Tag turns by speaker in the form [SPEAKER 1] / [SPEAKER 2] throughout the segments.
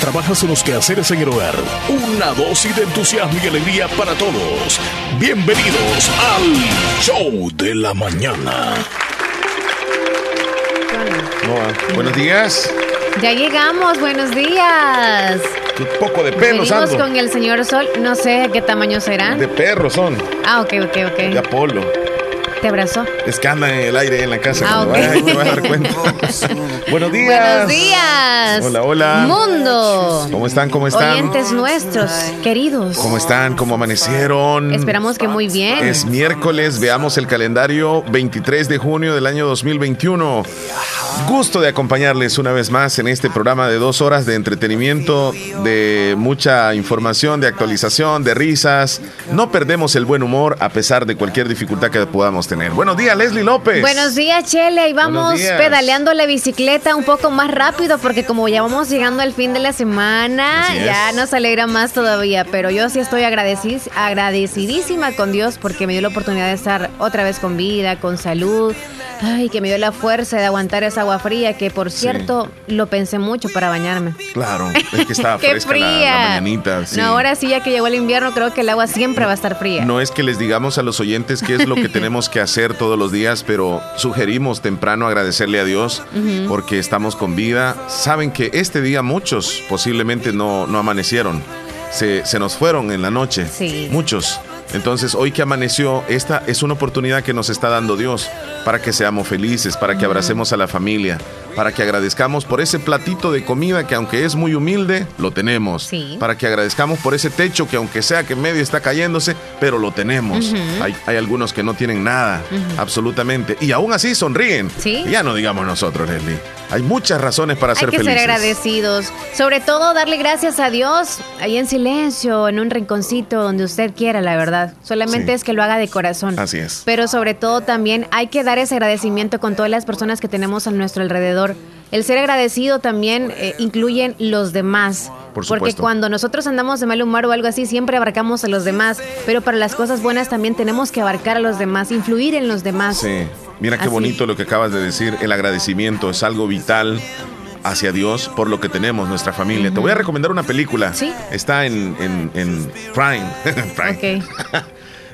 [SPEAKER 1] trabajas en los quehaceres en el hogar, una dosis de entusiasmo y alegría para todos. Bienvenidos al Show de la Mañana.
[SPEAKER 2] buenos días.
[SPEAKER 3] Ya llegamos, buenos días.
[SPEAKER 2] Un poco de perros
[SPEAKER 3] Venimos con el señor Sol, no sé qué tamaño serán.
[SPEAKER 2] De perros son.
[SPEAKER 3] Ah, ok, ok, ok.
[SPEAKER 2] De Apolo.
[SPEAKER 3] ¿Te abrazó?
[SPEAKER 2] Es que anda en el aire en la casa.
[SPEAKER 3] Ah,
[SPEAKER 2] okay. te vas a dar cuenta. Buenos días.
[SPEAKER 3] Buenos días.
[SPEAKER 2] Hola, hola.
[SPEAKER 3] Mundo.
[SPEAKER 2] ¿Cómo están? ¿Cómo están?
[SPEAKER 3] Oyentes nuestros, queridos.
[SPEAKER 2] ¿Cómo están? ¿Cómo amanecieron?
[SPEAKER 3] Esperamos que muy bien.
[SPEAKER 2] Es miércoles, veamos el calendario 23 de junio del año 2021. Gusto de acompañarles una vez más en este programa de dos horas de entretenimiento, de mucha información, de actualización, de risas. No perdemos el buen humor a pesar de cualquier dificultad que podamos tener. Buenos días, Leslie López.
[SPEAKER 3] Buenos días, Chele. Y vamos pedaleando la bicicleta un poco más rápido porque como ya vamos llegando al fin de la semana, ya nos alegra más todavía. Pero yo sí estoy agradecidísima con Dios porque me dio la oportunidad de estar otra vez con vida, con salud. Ay, que me dio la fuerza de aguantar esa agua fría, que por cierto lo pensé mucho para bañarme.
[SPEAKER 2] Claro, es que estaba fresca fría. La, mañanita.
[SPEAKER 3] No, ahora sí, ya que llegó el invierno, creo que el agua siempre va a estar fría.
[SPEAKER 2] No es que les digamos a los oyentes qué es lo que tenemos que hacer todos los días, pero sugerimos temprano agradecerle a Dios porque estamos con vida. Saben que este día muchos posiblemente no, no amanecieron. Se, se, nos fueron en la noche.
[SPEAKER 3] Sí.
[SPEAKER 2] Muchos. Entonces, hoy que amaneció, esta es una oportunidad que nos está dando Dios para que seamos felices, para que abracemos a la familia, para que agradezcamos por ese platito de comida que aunque es muy humilde, lo tenemos.
[SPEAKER 3] Sí.
[SPEAKER 2] Para que agradezcamos por ese techo que aunque sea que medio está cayéndose, pero lo tenemos. hay, hay, algunos que no tienen nada, absolutamente. Y aún así sonríen.
[SPEAKER 3] ¿Sí?
[SPEAKER 2] Ya no digamos nosotros, Leslie. Hay muchas razones para ser felices.
[SPEAKER 3] Hay que ser agradecidos. Sobre todo darle gracias a Dios ahí en silencio, en un rinconcito donde usted quiera, la verdad. Solamente es que lo haga de corazón.
[SPEAKER 2] Así es.
[SPEAKER 3] Pero sobre todo también hay que dar ese agradecimiento con todas las personas que tenemos a nuestro alrededor. El ser agradecido también eh, incluyen los demás.
[SPEAKER 2] Por
[SPEAKER 3] porque cuando nosotros andamos de mal humor o algo así, siempre abarcamos a los demás. Pero para las cosas buenas también tenemos que abarcar a los demás, influir en los demás.
[SPEAKER 2] Sí. Mira qué bonito lo que acabas de decir. El agradecimiento es algo vital hacia Dios por lo que tenemos, nuestra familia. Te voy a recomendar una película.
[SPEAKER 3] Sí.
[SPEAKER 2] Está en, en, en Prime.
[SPEAKER 3] Prime.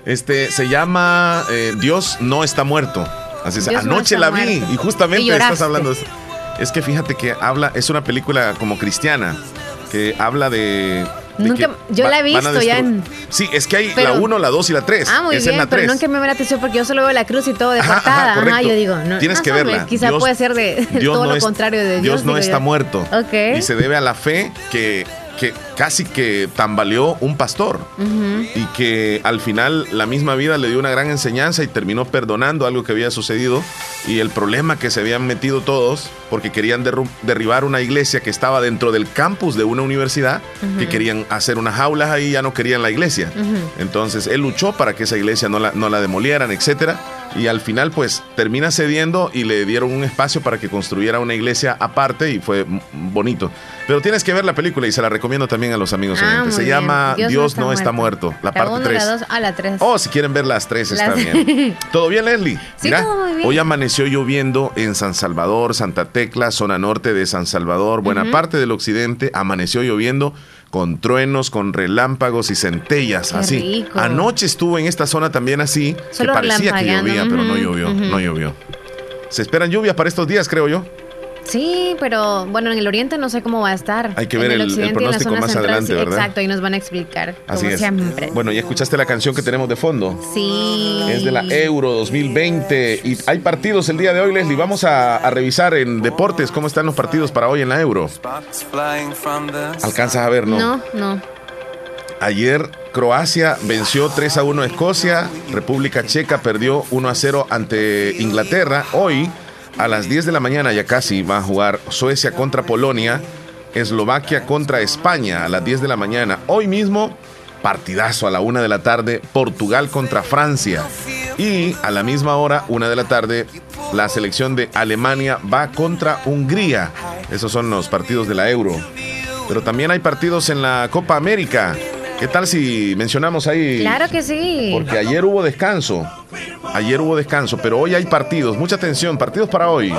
[SPEAKER 2] Este se llama eh, Dios no está muerto. Así es.
[SPEAKER 3] Dios
[SPEAKER 2] Anoche la vi y justamente
[SPEAKER 3] Y
[SPEAKER 2] estás hablando. de. Es que fíjate que habla, es una película como cristiana que habla de.
[SPEAKER 3] Nunca- yo la he visto ya en-
[SPEAKER 2] Sí, es que hay
[SPEAKER 3] Pero-
[SPEAKER 2] la 1, la 2 y la 3.
[SPEAKER 3] Ah, muy
[SPEAKER 2] es
[SPEAKER 3] bien,
[SPEAKER 2] la
[SPEAKER 3] pero
[SPEAKER 2] 3.
[SPEAKER 3] nunca me la atención porque yo solo veo la cruz y todo de
[SPEAKER 2] Ajá, ajá,
[SPEAKER 3] portada. Ajá,
[SPEAKER 2] correcto.
[SPEAKER 3] yo digo, no.
[SPEAKER 2] Tienes
[SPEAKER 3] no,
[SPEAKER 2] que
[SPEAKER 3] hombre,
[SPEAKER 2] verla.
[SPEAKER 3] Quizá
[SPEAKER 2] Dios-
[SPEAKER 3] puede ser de
[SPEAKER 2] Dios
[SPEAKER 3] todo
[SPEAKER 2] no
[SPEAKER 3] lo
[SPEAKER 2] es-
[SPEAKER 3] contrario de Dios.
[SPEAKER 2] Dios no está
[SPEAKER 3] yo.
[SPEAKER 2] muerto.
[SPEAKER 3] Ok.
[SPEAKER 2] Y se debe a la fe que, que casi que tambaleó un pastor. Y que al final la misma vida le dio una gran enseñanza y terminó perdonando algo que había sucedido. Y el problema que se habían metido todos, porque querían derribar una iglesia que estaba dentro del campus de una universidad, que querían hacer unas jaulas ahí, ya no querían la iglesia. Entonces él luchó para que esa iglesia no la, no la demolieran, etcétera. Y al final, pues, termina cediendo y le dieron un espacio para que construyera una iglesia aparte y fue bonito. Pero tienes que ver la película y se la recomiendo también a los amigos
[SPEAKER 3] Ah,
[SPEAKER 2] oyentes. Se
[SPEAKER 3] bien.
[SPEAKER 2] llama Dios, no está muerto, la parte
[SPEAKER 3] uno,
[SPEAKER 2] 3.
[SPEAKER 3] La dos, ah, la tres.
[SPEAKER 2] Oh, si quieren ver las tres, está
[SPEAKER 3] Las-
[SPEAKER 2] bien. ¿Todo bien, Leslie?
[SPEAKER 3] Sí, todo muy bien.
[SPEAKER 2] hoy amaneció lloviendo en San Salvador, Santa Tecla, zona norte de San Salvador, buena parte del occidente, amaneció lloviendo con truenos, con relámpagos y centellas,
[SPEAKER 3] Qué
[SPEAKER 2] así.
[SPEAKER 3] rico.
[SPEAKER 2] Anoche estuvo en esta zona también así,
[SPEAKER 3] Solo
[SPEAKER 2] que parecía que llovía, pero no llovió, no llovió. Se esperan lluvias para estos días, creo yo.
[SPEAKER 3] Sí, pero bueno, en el oriente no sé cómo va a estar.
[SPEAKER 2] Hay que
[SPEAKER 3] En
[SPEAKER 2] ver el-
[SPEAKER 3] y
[SPEAKER 2] pronóstico más
[SPEAKER 3] central,
[SPEAKER 2] adelante,
[SPEAKER 3] sí,
[SPEAKER 2] ¿verdad?
[SPEAKER 3] Exacto, y nos van a explicar.
[SPEAKER 2] Así
[SPEAKER 3] como
[SPEAKER 2] es.
[SPEAKER 3] siempre.
[SPEAKER 2] Bueno, ¿ya escuchaste la canción que tenemos de fondo?
[SPEAKER 3] Sí.
[SPEAKER 2] Es de la Euro 2020 y hay partidos el día de hoy, Leslie. Vamos a, a revisar en deportes cómo están los partidos para hoy en la Euro. ¿Alcanzas a ver, no?
[SPEAKER 3] No, no.
[SPEAKER 2] Ayer Croacia venció 3 a 1 a Escocia, República Checa perdió 1 a 0 ante Inglaterra. Hoy a las 10 de la mañana ya casi va a jugar Suecia contra Polonia, Eslovaquia contra España a las 10 de la mañana. Hoy mismo partidazo a la 1 de la tarde, Portugal contra Francia. Y a la misma hora, 1 de la tarde, la selección de Alemania va contra Hungría. Esos son los partidos de la Euro. Pero también hay partidos en la Copa América. ¿Qué tal si mencionamos ahí?
[SPEAKER 3] Claro que sí.
[SPEAKER 2] Porque ayer hubo descanso. Ayer hubo descanso, pero hoy hay partidos. Mucha atención, partidos para hoy.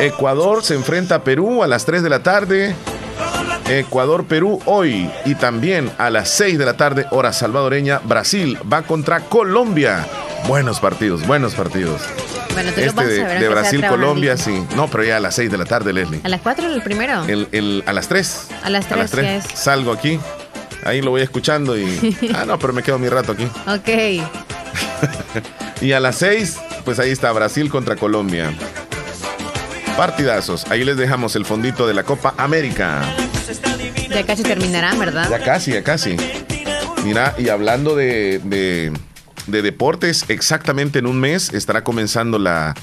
[SPEAKER 2] Ecuador se enfrenta a Perú a las 3 de la tarde. Ecuador-Perú hoy y también a las 6 de la tarde, hora salvadoreña, Brasil va contra Colombia. Buenos partidos, buenos partidos.
[SPEAKER 3] Bueno, tú
[SPEAKER 2] este de, Brasil-Colombia, sí. No, pero ya a las 6 de la tarde, Leslie.
[SPEAKER 3] ¿A las 4 el primero?
[SPEAKER 2] El, a las 3.
[SPEAKER 3] A las 3. A las 3.
[SPEAKER 2] Salgo aquí. Ahí lo voy escuchando y. ah, no, pero me quedo mi rato aquí.
[SPEAKER 3] Ok.
[SPEAKER 2] y a las 6, pues ahí está Brasil contra Colombia. Partidazos. Ahí les dejamos el fondito de la Copa América.
[SPEAKER 3] Ya casi terminará, ¿verdad?
[SPEAKER 2] Ya casi, ya casi. Mira, y hablando de, de, de deportes, exactamente en un mes estará comenzando la,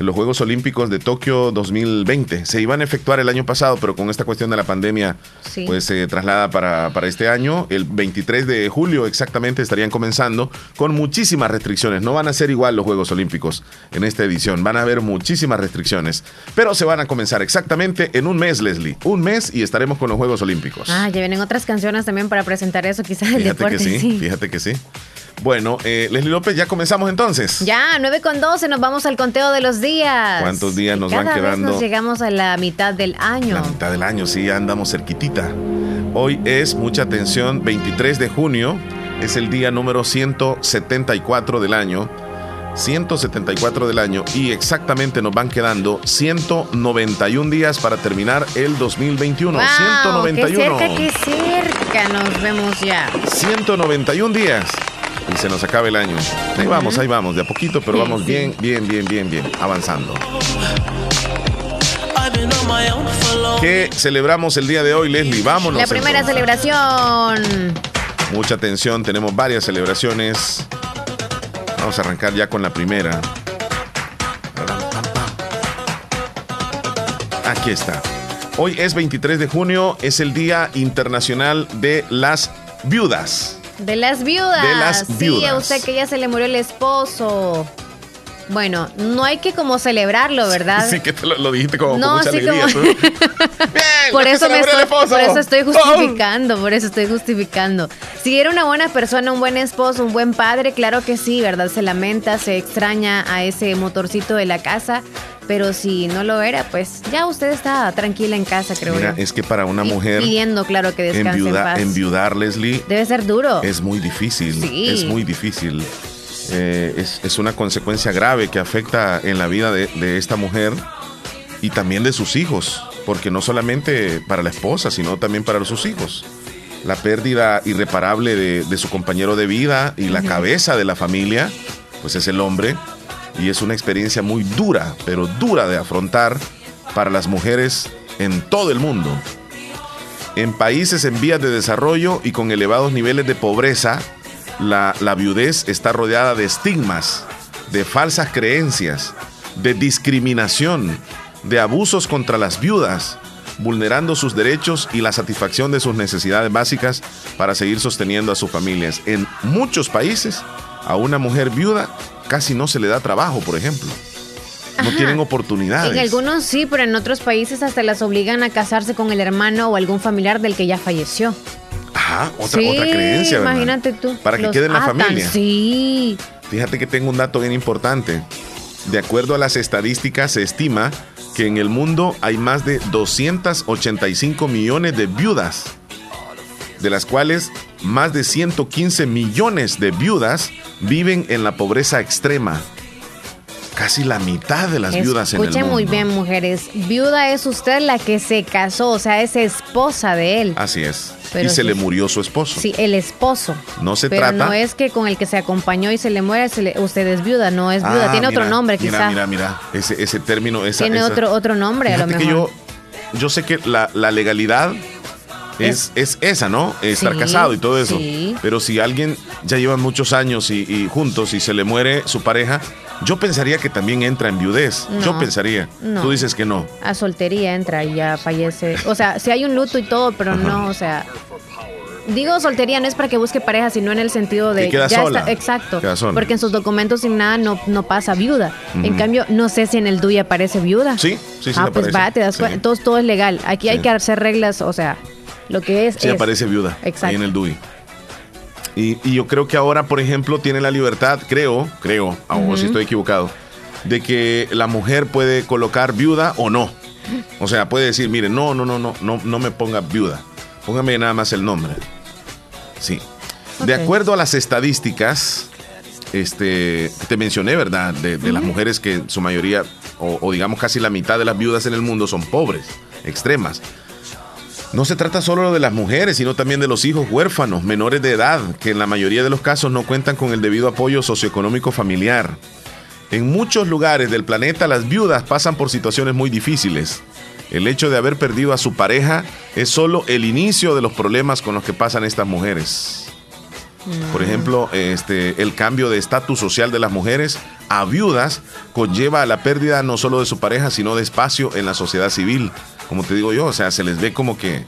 [SPEAKER 2] los Juegos Olímpicos de Tokio 2020. Se iban a efectuar el año pasado, pero con esta cuestión de la pandemia, pues se traslada para, para, este año. El 23 de julio exactamente estarían comenzando con muchísimas restricciones. No van a ser igual los Juegos Olímpicos en esta edición. Van a haber muchísimas restricciones, pero se van a comenzar exactamente en un mes, Leslie. Un mes y estaremos con los Juegos Olímpicos.
[SPEAKER 3] Ah, ya vienen otras canciones también para presentar eso, quizás el
[SPEAKER 2] deporte. Que sí, Fíjate que sí. Bueno, eh, Leslie López, ya comenzamos entonces.
[SPEAKER 3] Ya, 9 con 12, nos vamos al conteo de los días.
[SPEAKER 2] ¿Cuántos días nos van quedando?
[SPEAKER 3] Vez nos llegamos a la mitad del año.
[SPEAKER 2] La mitad del año, sí, ya andamos cerquitita. Hoy es, mucha atención, 23 de junio, es el día número 174 del año. 174 del año y exactamente nos van quedando 191 días para terminar el 2021. Wow, 191.
[SPEAKER 3] Qué cerca, qué cerca nos vemos ya.
[SPEAKER 2] 191 días y se nos acaba el año. Ahí vamos, ahí vamos, de a poquito, pero vamos bien, bien, bien, bien, bien, avanzando. ¿Qué celebramos el día de hoy, Leslie? Vámonos.
[SPEAKER 3] La primera celebración.
[SPEAKER 2] Mucha atención, tenemos varias celebraciones. Vamos a arrancar ya con la primera. Aquí está. Hoy es 23 de junio, es el Día Internacional de las Viudas.
[SPEAKER 3] De las viudas. De las viudas. Sí, a usted que ya se le murió el esposo. Bueno, no hay que como celebrarlo, ¿verdad?
[SPEAKER 2] Sí, que te lo, dijiste como no, mucha alegría. Como...
[SPEAKER 3] Bien, por eso me estoy, por eso estoy justificando, por eso estoy justificando. Si era una buena persona, un buen esposo, un buen padre, claro que sí, ¿verdad? Se lamenta, se extraña a ese motorcito de la casa, pero si no lo era, pues ya usted está tranquila en casa, creo Mira,
[SPEAKER 2] es que para una mujer
[SPEAKER 3] pidiendo, claro, que descanse en paz.
[SPEAKER 2] Enviudar, Leslie,
[SPEAKER 3] debe ser duro.
[SPEAKER 2] Es muy difícil. Sí. Es muy difícil. Eh, es, una consecuencia grave que afecta en la vida de, esta mujer y también de sus hijos, porque no solamente para la esposa, sino también para sus hijos. La pérdida irreparable de, su compañero de vida y la cabeza de la familia, pues es el hombre, y es una experiencia muy dura, pero dura de afrontar para las mujeres en todo el mundo. En países en vías de desarrollo y con elevados niveles de pobreza, la, viudez está rodeada de estigmas, de falsas creencias, de discriminación, de abusos contra las viudas, vulnerando sus derechos y la satisfacción de sus necesidades básicas para seguir sosteniendo a sus familias. En muchos países, a una mujer viuda casi no se le da trabajo, por ejemplo. No tienen oportunidades.
[SPEAKER 3] En algunos sí, pero en otros países hasta las obligan a casarse con el hermano o algún familiar del que ya falleció.
[SPEAKER 2] Ajá, otra, otra creencia, ¿verdad?
[SPEAKER 3] Imagínate tú.
[SPEAKER 2] Para que quede en la familia.
[SPEAKER 3] Sí.
[SPEAKER 2] Fíjate que tengo un dato bien importante. De acuerdo a las estadísticas, se estima que en el mundo hay más de 285 millones de viudas, de las cuales más de 115 millones de viudas viven en la pobreza extrema. Casi la mitad de las viudas en el mundo.
[SPEAKER 3] Escuchen muy bien, mujeres. Viuda es usted la que se casó, o sea, es esposa de él.
[SPEAKER 2] Así es y se le murió su esposo.
[SPEAKER 3] Sí, el esposo.
[SPEAKER 2] No se
[SPEAKER 3] pero
[SPEAKER 2] trata.
[SPEAKER 3] No es que con el que se acompañó y se le muere, usted es viuda, no es viuda. Ah, Tiene otro nombre,
[SPEAKER 2] quizás. Mira, mira, ese, ese término. Esa,
[SPEAKER 3] Tiene otro, otro nombre, a lo mejor.
[SPEAKER 2] yo, yo sé que la, la legalidad es, es, esa, ¿no? Estar casado y todo eso. Pero si alguien ya lleva muchos años y, juntos y se le muere su pareja, yo pensaría que también entra en viudez. yo pensaría. Tú dices que no.
[SPEAKER 3] A soltería entra y ya fallece. O sea, si hay un luto y todo, pero no, o sea. Digo soltería no es para que busque pareja, sino en el sentido de
[SPEAKER 2] que queda sola.
[SPEAKER 3] exacto. Porque en sus documentos sin nada no, no pasa viuda. En cambio, no sé si en el DUI aparece viuda.
[SPEAKER 2] Sí, sí, sí.
[SPEAKER 3] Ah, pues va, te das cuenta. Todo, todo es legal. Aquí hay que hacer reglas, o sea, lo que es.
[SPEAKER 2] Sí, aparece viuda. Exacto. Ahí en el DUI. Y, yo creo que ahora, por ejemplo, tiene la libertad, creo, creo, o si estoy equivocado, de que la mujer puede colocar viuda o no. O sea, puede decir, mire, no, no, no, no, no, no me ponga viuda. Póngame nada más el nombre. Sí. De acuerdo a las estadísticas, este, te mencioné, ¿verdad? De, las mujeres que su mayoría, o, digamos casi la mitad de las viudas en el mundo son pobres, extremas. No se trata solo de las mujeres, sino también de los hijos huérfanos, menores de edad, que en la mayoría de los casos no cuentan con el debido apoyo socioeconómico familiar. En muchos lugares del planeta las viudas pasan por situaciones muy difíciles. El hecho de haber perdido a su pareja es solo el inicio de los problemas con los que pasan estas mujeres. Por ejemplo, este, el cambio de estatus social de las mujeres a viudas conlleva a la pérdida no solo de su pareja, sino de espacio en la sociedad civil. Como te digo yo, o sea, se les ve como que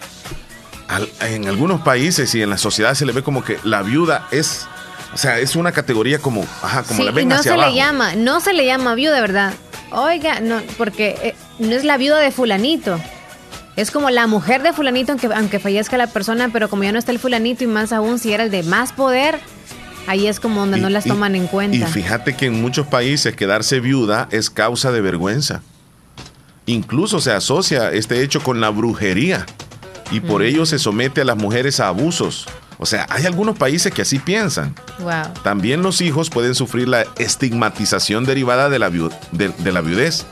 [SPEAKER 2] en algunos países y en la sociedad se les ve como que la viuda es, o sea, es una categoría como, ajá, como la ven
[SPEAKER 3] no se le llama, no se le llama viuda, ¿verdad? Oiga, no, porque eh, no es la viuda de fulanito. Es como la mujer de fulanito, aunque, aunque fallezca la persona, pero como ya no está el fulanito y más aún si era el de más poder, ahí es como donde no las toman en cuenta.
[SPEAKER 2] Y fíjate que en muchos países quedarse viuda es causa de vergüenza. Incluso se asocia este hecho con la brujería y por ello se somete a las mujeres a abusos. O sea, hay algunos países que así piensan. También los hijos pueden sufrir la estigmatización derivada de la, de la viudez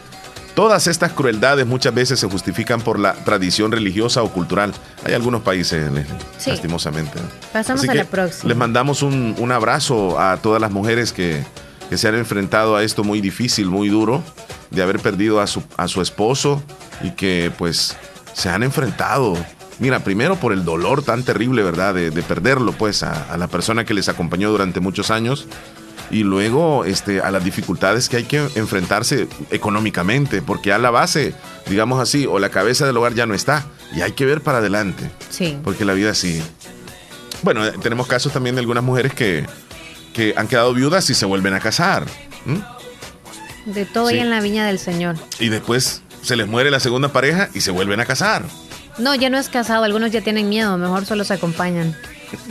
[SPEAKER 2] Todas estas crueldades muchas veces se justifican por la tradición religiosa o cultural. Hay algunos países, lastimosamente.
[SPEAKER 3] Pasamos a la próxima.
[SPEAKER 2] Les mandamos un, abrazo a todas las mujeres que, se han enfrentado a esto muy difícil, muy duro, de haber perdido a su, a su esposo y que pues se han enfrentado. Mira, primero por el dolor tan terrible, ¿verdad? De, perderlo, pues, a, a la persona que les acompañó durante muchos años y luego este, a las dificultades que hay que enfrentarse económicamente, porque a la base, digamos así, o la cabeza del hogar ya no está, y hay que ver para adelante.
[SPEAKER 3] Sí.
[SPEAKER 2] Porque la vida sí. Bueno, tenemos casos también de algunas mujeres que, que han quedado viudas y se vuelven a casar.
[SPEAKER 3] De todo ahí en la viña del Señor.
[SPEAKER 2] Y después se les muere la segunda pareja y se vuelven a casar.
[SPEAKER 3] No, ya no es casado, algunos ya tienen miedo, mejor solo se acompañan.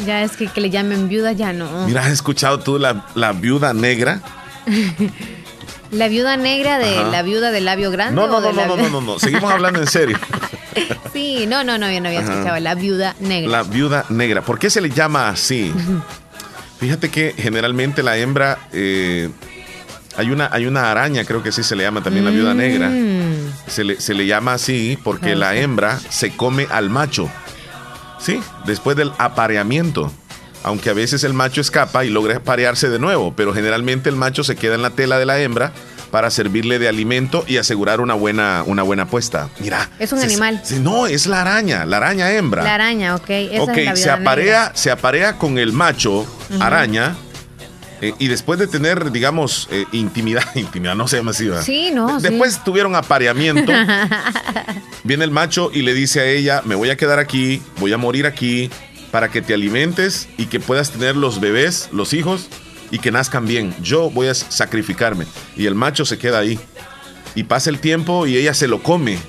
[SPEAKER 3] Ya es que, que le llamen viuda, ya no.
[SPEAKER 2] Mira, ¿has escuchado tú la, la viuda negra?
[SPEAKER 3] ¿La viuda negra de la viuda del labio grande?
[SPEAKER 2] No, no, no, no, no, no, no, seguimos hablando en serio.
[SPEAKER 3] sí, no, no, no, yo no había escuchado la viuda negra.
[SPEAKER 2] La viuda negra. ¿Por qué se le llama así? Fíjate que generalmente la hembra, eh, hay, una, hay una araña, creo que sí se le llama también la viuda negra. Mm. Se le, se le llama así porque la hembra se come al macho. Sí, después del apareamiento. Aunque a veces el macho escapa y logra aparearse de nuevo, pero generalmente el macho se queda en la tela de la hembra para servirle de alimento y asegurar una buena, una buena puesta. Mira.
[SPEAKER 3] Es un animal.
[SPEAKER 2] no, es la araña, la araña hembra.
[SPEAKER 3] La araña, ok.
[SPEAKER 2] ok, se, aparea, se aparea con el macho araña eh, y después de tener, digamos, eh, intimidad, intimidad, no se llama así,
[SPEAKER 3] Sí, no.
[SPEAKER 2] Después tuvieron apareamiento. viene el macho y le dice a ella, me voy a quedar aquí, voy a morir aquí, para que te alimentes y que puedas tener los bebés, los hijos, y que nazcan bien. Yo voy a sacrificarme. Y el macho se queda ahí. Y pasa el tiempo y ella se lo come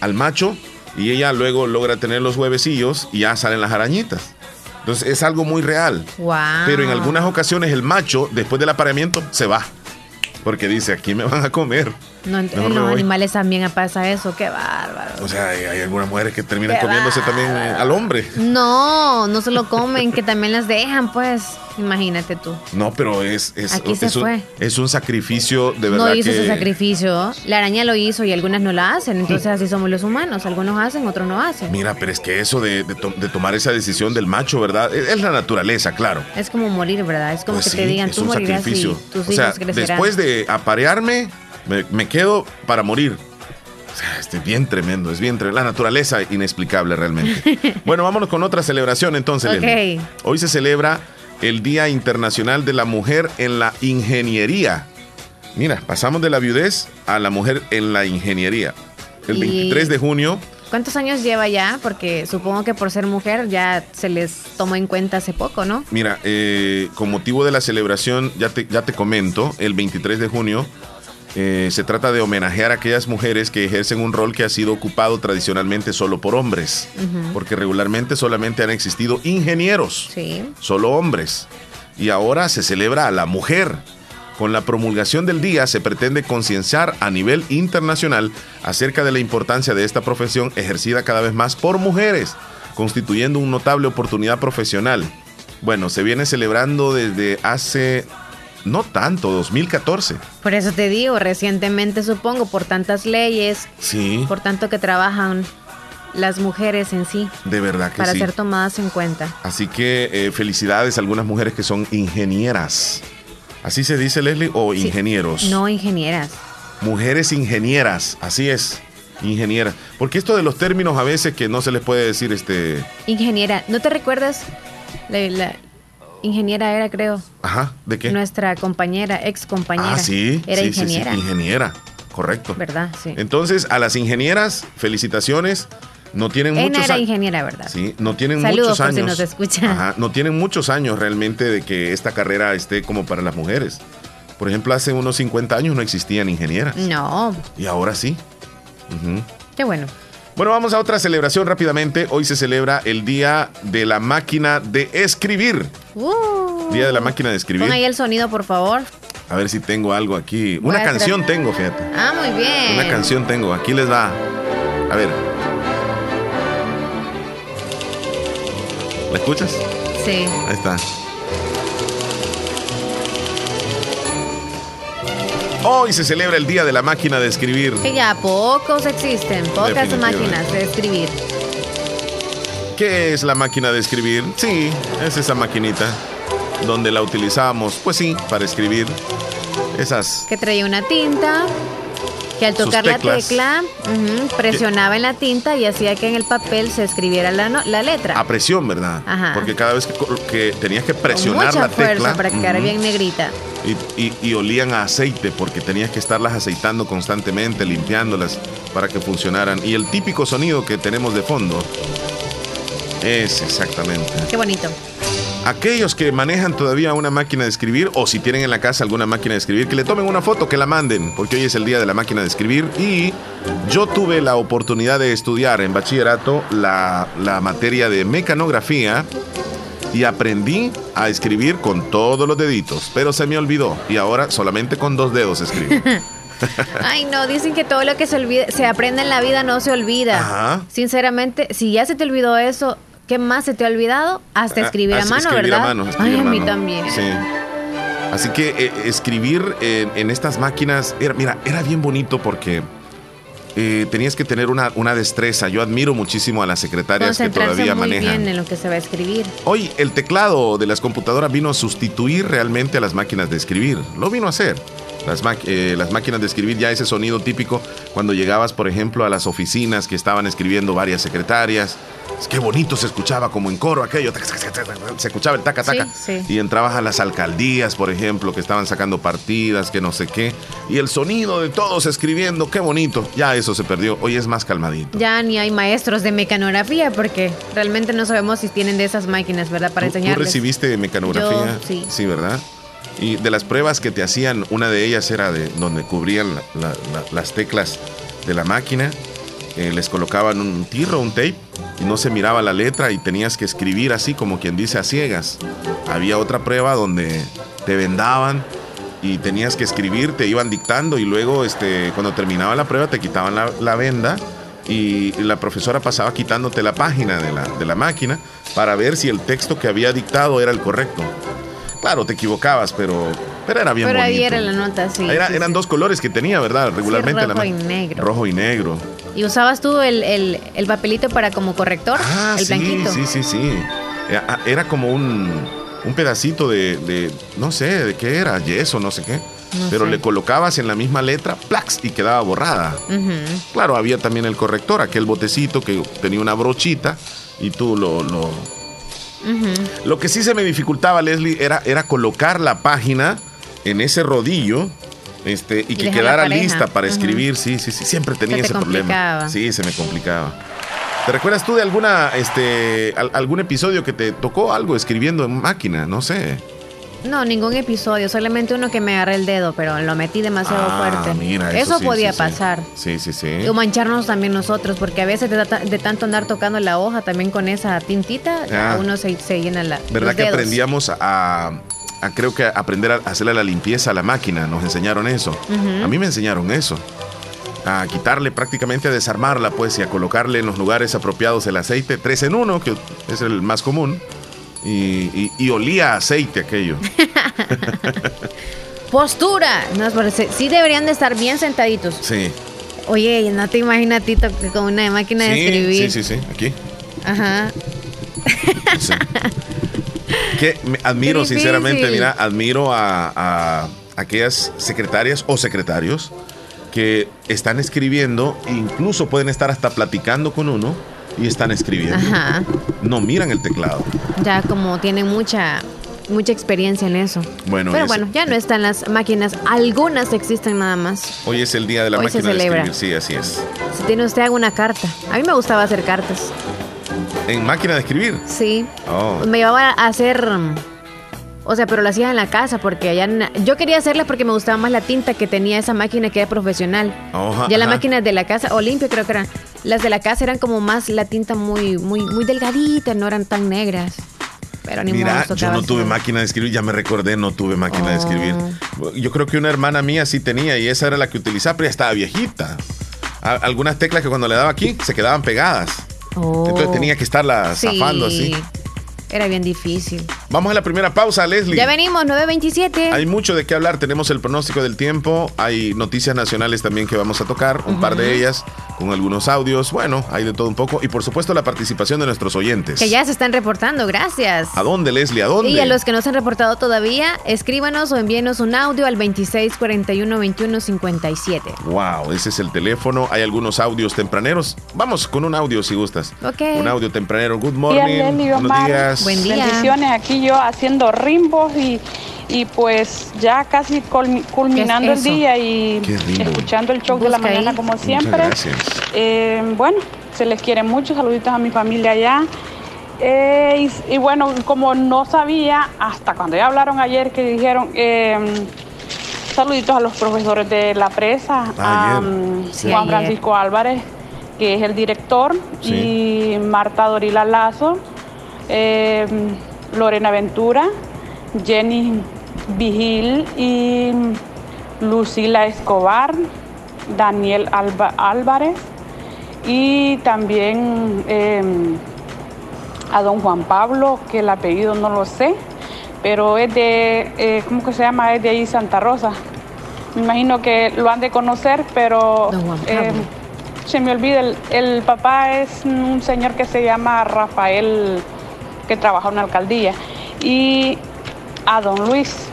[SPEAKER 2] al macho y ella luego logra tener los huevecillos y ya salen las arañitas. Entonces es algo muy real. Pero en algunas ocasiones el macho, después del apareamiento, se va. Porque dice, aquí me van a comer.
[SPEAKER 3] No, en los animales también pasa eso, qué bárbaro.
[SPEAKER 2] O sea, hay, algunas mujeres que terminan comiéndose también al hombre.
[SPEAKER 3] No, no se lo comen, que también las dejan, pues. Imagínate tú.
[SPEAKER 2] No, pero es, es, un, es un sacrificio de verdad.
[SPEAKER 3] No hizo ese sacrificio. La araña lo hizo y algunas no la hacen. Entonces así somos los humanos. Algunos hacen, otros no hacen.
[SPEAKER 2] Mira, pero es que eso de, tomar esa decisión del macho, ¿verdad? Es, la naturaleza, claro.
[SPEAKER 3] Es como morir, ¿verdad? Es como pues que te digan, tú morirás y tus o sea,
[SPEAKER 2] Después de aparearme, me, quedo para morir. Es bien tremendo, es bien tremendo. La naturaleza inexplicable realmente. bueno, vámonos con otra celebración entonces. Hoy se celebra el Día Internacional de la Mujer en la Ingeniería. Mira, pasamos de la viudez a la mujer en la ingeniería. El 23 de junio.
[SPEAKER 3] ¿Cuántos años lleva ya? Porque supongo que por ser mujer ya se les tomó en cuenta hace poco, ¿no?
[SPEAKER 2] Mira, eh, con motivo de la celebración, ya te, ya te comento, el 23 de junio eh, se trata de homenajear a aquellas mujeres que ejercen un rol que ha sido ocupado tradicionalmente solo por hombres, porque regularmente solamente han existido ingenieros, solo hombres, y ahora se celebra a la mujer. Con la promulgación del día se pretende concienciar a nivel internacional acerca de la importancia de esta profesión ejercida cada vez más por mujeres, constituyendo una notable oportunidad profesional. Bueno, se viene celebrando desde hace no tanto, 2014.
[SPEAKER 3] Por eso te digo, recientemente supongo, por tantas leyes,
[SPEAKER 2] sí.
[SPEAKER 3] por tanto que trabajan las mujeres en sí.
[SPEAKER 2] De verdad que
[SPEAKER 3] para
[SPEAKER 2] sí.
[SPEAKER 3] ser tomadas en cuenta.
[SPEAKER 2] Así que eh, felicidades a algunas mujeres que son ingenieras. ¿Así se dice, Leslie? ¿O ingenieros?
[SPEAKER 3] No, ingenieras.
[SPEAKER 2] Mujeres ingenieras, así es. Ingenieras. Porque esto de los términos a veces que no se les puede decir este...
[SPEAKER 3] Ingeniera. ¿No te recuerdas? La, ingeniera era, creo.
[SPEAKER 2] Ajá, ¿de qué?
[SPEAKER 3] Nuestra compañera, ex compañera.
[SPEAKER 2] Ah, sí.
[SPEAKER 3] Era
[SPEAKER 2] sí,
[SPEAKER 3] ingeniera.
[SPEAKER 2] Sí, ingeniera, correcto.
[SPEAKER 3] ¿Verdad? Sí.
[SPEAKER 2] Entonces, a las ingenieras, felicitaciones. No tienen
[SPEAKER 3] Ena
[SPEAKER 2] muchos
[SPEAKER 3] era ingeniera, ¿verdad?
[SPEAKER 2] Sí, no tienen
[SPEAKER 3] Saludos
[SPEAKER 2] muchos
[SPEAKER 3] por
[SPEAKER 2] años.
[SPEAKER 3] si nos escucha.
[SPEAKER 2] Ajá, no tienen muchos años realmente de que esta carrera esté como para las mujeres. Por ejemplo, hace unos 50 años no existían ingenieras.
[SPEAKER 3] No.
[SPEAKER 2] Y ahora sí.
[SPEAKER 3] Qué bueno.
[SPEAKER 2] Bueno, vamos a otra celebración rápidamente. Hoy se celebra el Día de la Máquina de Escribir.
[SPEAKER 3] Uh.
[SPEAKER 2] Día de la Máquina de Escribir.
[SPEAKER 3] Pon ahí el sonido, por favor.
[SPEAKER 2] A ver si tengo algo aquí. Una canción tengo, fíjate.
[SPEAKER 3] Ah, muy bien.
[SPEAKER 2] Una canción tengo. Aquí les va. A ver. ¿La escuchas?
[SPEAKER 3] Sí.
[SPEAKER 2] Ahí está. Hoy se celebra el Día de la Máquina de Escribir.
[SPEAKER 3] Que ya pocos existen, pocas máquinas de escribir.
[SPEAKER 2] ¿Qué es la máquina de escribir? Sí, es esa maquinita donde la utilizamos, pues sí, para escribir esas
[SPEAKER 3] Que traía una tinta, que al tocar la tecla presionaba en la tinta y hacía que en el papel se escribiera la, no- la letra.
[SPEAKER 2] a presión, ¿verdad?
[SPEAKER 3] Ajá.
[SPEAKER 2] Porque cada vez que, tenías que presionar
[SPEAKER 3] mucha
[SPEAKER 2] la
[SPEAKER 3] fuerza
[SPEAKER 2] tecla
[SPEAKER 3] para que quedara bien negrita.
[SPEAKER 2] y, y- y olían a aceite porque tenías que estarlas aceitando constantemente, limpiándolas para que funcionaran. Y el típico sonido que tenemos de fondo es exactamente.
[SPEAKER 3] Qué bonito.
[SPEAKER 2] Aquellos que manejan todavía una máquina de escribir o si tienen en la casa alguna máquina de escribir, que le tomen una foto, que la manden, porque hoy es el día de la máquina de escribir y yo tuve la oportunidad de estudiar en bachillerato la, la materia de mecanografía y aprendí a escribir con todos los deditos, pero se me olvidó y ahora solamente con dos dedos escribo.
[SPEAKER 3] Ay, no, dicen que todo lo que se, olvida, se aprende en la vida no se olvida.
[SPEAKER 2] Ajá.
[SPEAKER 3] Sinceramente, si ya se te olvidó eso, ¿qué más se te ha olvidado? Hasta escribir a
[SPEAKER 2] Ah,
[SPEAKER 3] mano,
[SPEAKER 2] escribir
[SPEAKER 3] ¿verdad?
[SPEAKER 2] a mano, escribir
[SPEAKER 3] Ay, a
[SPEAKER 2] a
[SPEAKER 3] mí
[SPEAKER 2] mano.
[SPEAKER 3] también.
[SPEAKER 2] Sí. Así que eh, escribir en, en estas máquinas, era, mira, era bien bonito porque eh, tenías que tener una, una destreza. Yo admiro muchísimo a las secretarias que todavía
[SPEAKER 3] muy
[SPEAKER 2] manejan.
[SPEAKER 3] bien en lo que se va a escribir.
[SPEAKER 2] Hoy el teclado de las computadoras vino a sustituir realmente a las máquinas de escribir. Lo vino a hacer. Las, eh, las máquinas de escribir, ya ese sonido típico cuando llegabas, por ejemplo, a las oficinas que estaban escribiendo varias secretarias. Es que bonito se escuchaba como en coro aquello. Se escuchaba el taca taca.
[SPEAKER 3] Sí, sí.
[SPEAKER 2] Y entrabas a las alcaldías, por ejemplo, que estaban sacando partidas, que no sé qué. Y el sonido de todos escribiendo, qué bonito. Ya eso se perdió. Hoy es más calmadito.
[SPEAKER 3] Ya ni hay maestros de mecanografía porque realmente no sabemos si tienen de esas máquinas, ¿verdad? Para
[SPEAKER 2] ¿Tú- ¿Tú recibiste mecanografía?
[SPEAKER 3] Yo, sí.
[SPEAKER 2] Sí, ¿verdad? Y de las pruebas que te hacían, una de ellas era de donde cubrían la- la- la- las teclas de la máquina. eh, les colocaban un tirro, un tape, y no se miraba la letra y tenías que escribir así como quien dice a ciegas. Había otra prueba donde te vendaban y tenías que escribir, te iban dictando y luego este, cuando terminaba la prueba te quitaban la, la venda y la profesora pasaba quitándote la página de la, de la máquina para ver si el texto que había dictado era el correcto. Claro, te equivocabas, pero, pero era bien
[SPEAKER 3] Pero ahí
[SPEAKER 2] bonito.
[SPEAKER 3] era la nota, sí.
[SPEAKER 2] Era-
[SPEAKER 3] sí,
[SPEAKER 2] eran
[SPEAKER 3] sí.
[SPEAKER 2] dos colores que tenía, ¿verdad? Regularmente la
[SPEAKER 3] rojo y
[SPEAKER 2] ma-
[SPEAKER 3] negro.
[SPEAKER 2] Rojo y negro.
[SPEAKER 3] ¿Y usabas tú el, el- el papelito para como corrector?
[SPEAKER 2] Ah,
[SPEAKER 3] el
[SPEAKER 2] sí,
[SPEAKER 3] blanquito.
[SPEAKER 2] sí, sí, sí. Era- ah, Era como un, un pedacito de, de- no sé, de qué era, yeso, no sé qué.
[SPEAKER 3] No
[SPEAKER 2] pero
[SPEAKER 3] sé.
[SPEAKER 2] le colocabas en la misma letra, plax, y quedaba borrada. Claro, había también el corrector, aquel botecito que tenía una brochita y tú lo... lo... Lo que sí se me dificultaba, Leslie, era, era colocar la página en ese rodillo este, y, que quedara lista para escribir. Sí, sí, sí, siempre tenía
[SPEAKER 3] te
[SPEAKER 2] ese problema. Sí, se me complicaba. ¿Te recuerdas tú de alguna, este, al- algún episodio que te tocó algo escribiendo en máquina? No sé.
[SPEAKER 3] No, ningún episodio, solamente uno que me agarré el dedo, pero lo metí demasiado
[SPEAKER 2] Ah,
[SPEAKER 3] fuerte.
[SPEAKER 2] mira, eso,
[SPEAKER 3] eso
[SPEAKER 2] sí,
[SPEAKER 3] podía
[SPEAKER 2] sí, sí.
[SPEAKER 3] pasar.
[SPEAKER 2] Sí, sí, sí.
[SPEAKER 3] O mancharnos también nosotros, porque a veces de, ta- de tanto andar tocando la hoja también con esa tintita,
[SPEAKER 2] Ah.
[SPEAKER 3] uno se, se llena la.
[SPEAKER 2] ¿Verdad
[SPEAKER 3] los
[SPEAKER 2] que
[SPEAKER 3] dedos.
[SPEAKER 2] aprendíamos a, creo que aprender a hacerle la limpieza a la máquina, nos enseñaron eso. A mí me enseñaron eso. A quitarle prácticamente a desarmarla, pues, y a colocarle en los lugares apropiados el aceite 3 en 1, que es el más común. Y, olía a aceite aquello.
[SPEAKER 3] Postura. No, sí deberían de estar bien sentaditos.
[SPEAKER 2] Sí.
[SPEAKER 3] Oye, no te imaginas, Tito, que con una máquina de escribir.
[SPEAKER 2] Sí, sí, sí, aquí.
[SPEAKER 3] Ajá.
[SPEAKER 2] Que admiro, sinceramente, mira, admiro a, aquellas secretarias o secretarios que están escribiendo, incluso pueden estar hasta platicando con uno y están escribiendo. Ajá. No miran el teclado.
[SPEAKER 3] Ya como tienen mucha mucha experiencia en eso.
[SPEAKER 2] Bueno,
[SPEAKER 3] pero bueno, ya no están las máquinas, algunas existen nada más.
[SPEAKER 2] Hoy es el día de la máquina de escribir, sí, así es.
[SPEAKER 3] Si tiene usted alguna carta, a mí me gustaba hacer cartas.
[SPEAKER 2] ¿En máquina de escribir?
[SPEAKER 3] Sí. Oh. Me llevaba a hacer... O sea, pero lo hacía en la casa porque allá... Yo quería hacerla porque me gustaba más la tinta que tenía esa máquina que era profesional. ya las máquinas de la casa, Olimpia creo que eran... Las de la casa eran como más la tinta muy, muy, muy delgadita, no eran tan negras. Pero ni
[SPEAKER 2] Mira, yo no tuve máquina de escribir, ya me recordé, no tuve máquina de escribir. Oh. Yo creo que una hermana mía sí tenía y esa era la que utilizaba, pero ya estaba viejita. Algunas teclas que cuando le daba aquí se quedaban pegadas. Entonces oh. tenía que estarla zafando así.
[SPEAKER 3] Era bien difícil.
[SPEAKER 2] Vamos a la primera pausa, Leslie.
[SPEAKER 3] Ya venimos, 9.27.
[SPEAKER 2] Hay mucho de qué hablar. Tenemos el pronóstico del tiempo. Hay noticias nacionales también que vamos a tocar, un par de ellas, con algunos audios. Bueno, hay de todo un poco. Y por supuesto, la participación de nuestros oyentes.
[SPEAKER 3] Que ya se están reportando, gracias.
[SPEAKER 2] ¿A dónde, Leslie? ¿A dónde?
[SPEAKER 3] Y a los que no se han reportado todavía, escríbanos o envíenos un audio al 2641-2157.
[SPEAKER 2] Wow, ese es el teléfono. Hay algunos audios tempraneros. Vamos con un audio si gustas.
[SPEAKER 3] Ok.
[SPEAKER 2] Un audio tempranero. Good morning. Buenos días.
[SPEAKER 4] Buen día. Bendiciones aquí yo haciendo rimbos y, y pues ya casi culminando el día y escuchando el show de la mañana como siempre. Eh, bueno, se les quiere mucho, saluditos a mi familia allá. Eh, y, bueno, como no sabía, hasta cuando ya hablaron ayer que dijeron, eh, saluditos a los profesores de la presa, a Juan Francisco Álvarez, que es el director, y Marta Dorila Lazo, Em, Lorena Ventura, Jenny Vigil y Lucila Escobar, Daniel Álvarez y también em, a don Juan Pablo, que el apellido no lo sé, pero es de, eh, ¿cómo que se llama? Es de ahí Santa Rosa. Me imagino que lo han de conocer, pero em, se me olvida, el papá es un señor que se llama Rafael que trabaja en la alcaldía, y a don Luis,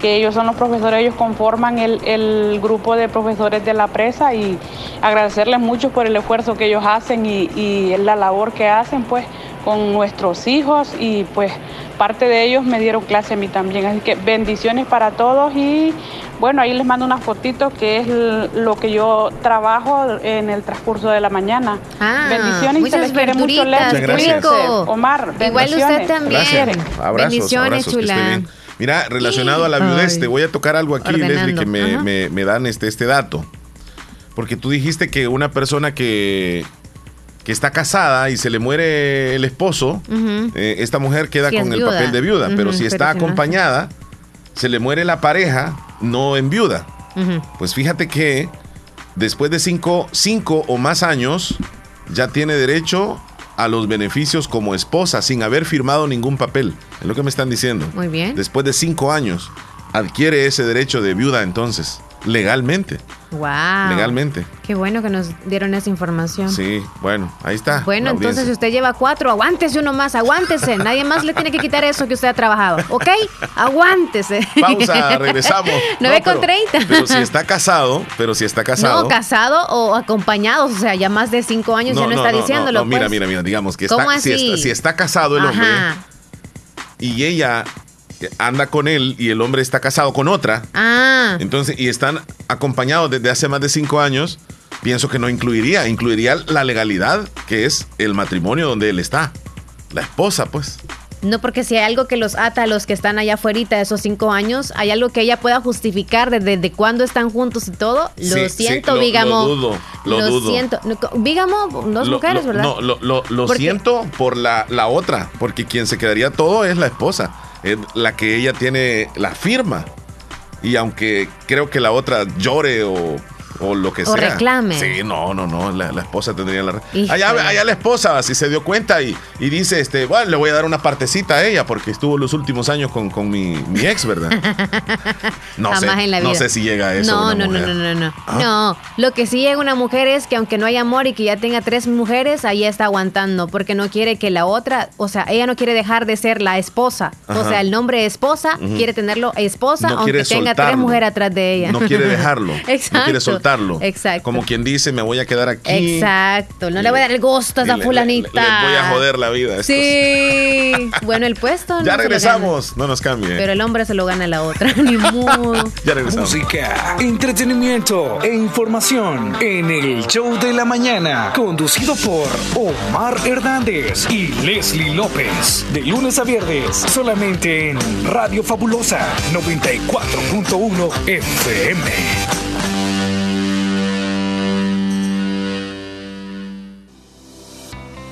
[SPEAKER 4] que ellos son los profesores, ellos conforman el, grupo de profesores de la presa y agradecerles mucho por el esfuerzo que ellos hacen y, y la labor que hacen pues con nuestros hijos y pues parte de ellos me dieron clase a mí también. Así que bendiciones para todos y bueno, ahí les mando una fotito que es lo que yo trabajo en el transcurso de la mañana.
[SPEAKER 3] Ah, bendiciones y se les quiere mucho.
[SPEAKER 2] Muchas gracias.
[SPEAKER 3] Omar, Igual usted también.
[SPEAKER 2] Abrazos, bendiciones, chula. Mira, relacionado a la viudez, te voy a tocar algo aquí, Leslie, que me, dan este, este dato. Porque tú dijiste que una persona que, que está casada y se le muere el esposo, eh, esta mujer queda con el papel de viuda. pero si está acompañada, se le muere la pareja, no en viuda. Pues fíjate que después de cinco, cinco o más años, ya tiene derecho a los beneficios como esposa sin haber firmado ningún papel. Es lo que me están diciendo.
[SPEAKER 3] Muy bien.
[SPEAKER 2] Después de cinco años, adquiere ese derecho de viuda entonces legalmente.
[SPEAKER 3] Wow.
[SPEAKER 2] Legalmente.
[SPEAKER 3] Qué bueno que nos dieron esa información.
[SPEAKER 2] Sí, bueno, ahí está.
[SPEAKER 3] Bueno, entonces si usted lleva cuatro, aguántese uno más, aguántese. Nadie más le tiene que quitar eso que usted ha trabajado, ¿ok? Aguántese.
[SPEAKER 2] Pausa, regresamos.
[SPEAKER 3] 9 con 30.
[SPEAKER 2] Pero si está casado, pero si está casado.
[SPEAKER 3] No, casado o acompañado, o sea, ya más de cinco años ya no, está diciéndolo. No,
[SPEAKER 2] mira, pues. mira, mira, digamos que está, si está, si está casado el hombre y ella anda con él y el hombre está casado con otra.
[SPEAKER 3] Ah.
[SPEAKER 2] Entonces, y están acompañados desde hace más de cinco años, pienso que no incluiría, incluiría la legalidad que es el matrimonio donde él está. La esposa, pues.
[SPEAKER 3] No, porque si hay algo que los ata a los que están allá afuera de esos cinco años, hay algo que ella pueda justificar desde de, cuándo están juntos y todo. Lo siento, digamos.
[SPEAKER 2] Lo dudo, lo, siento.
[SPEAKER 3] Digamos, dos mujeres, ¿verdad?
[SPEAKER 2] No, lo, siento por la, la otra, porque quien se quedaría todo es la esposa
[SPEAKER 1] es la que ella tiene la firma. Y aunque creo que la otra llore o o lo que
[SPEAKER 3] o
[SPEAKER 1] sea.
[SPEAKER 3] reclame.
[SPEAKER 1] Sí, no, no, no, la, esposa tendría la... Allá, allá, la esposa, si se dio cuenta y, y, dice, este, bueno, le voy a dar una partecita a ella porque estuvo los últimos años con, con mi, mi, ex, ¿verdad? No
[SPEAKER 3] Jamás
[SPEAKER 1] sé,
[SPEAKER 3] en la vida.
[SPEAKER 1] no sé si llega a eso.
[SPEAKER 3] No, no, no, no, no, no, ¿Ah? no. Lo que sí llega una mujer es que aunque no haya amor y que ya tenga tres mujeres, ahí está aguantando porque no quiere que la otra, o sea, ella no quiere dejar de ser la esposa. O sea, el nombre esposa, quiere tenerlo esposa, aunque tenga tres mujeres atrás de ella.
[SPEAKER 1] No quiere dejarlo. Exacto. No quiere soltarlo.
[SPEAKER 3] Exacto.
[SPEAKER 1] Como quien dice, me voy a quedar aquí.
[SPEAKER 3] Exacto. No le, voy a dar el gusto a esa fulanita.
[SPEAKER 1] Le, voy a joder la vida.
[SPEAKER 3] Sí. bueno, el puesto.
[SPEAKER 1] ya regresamos. No nos cambie.
[SPEAKER 3] Pero el hombre se lo gana a la otra. Ni modo.
[SPEAKER 1] ya regresamos.
[SPEAKER 2] Música, entretenimiento e información en el show de la mañana. Conducido por Omar Hernández y Leslie López. De lunes a viernes. Solamente en Radio Fabulosa 94.1 FM.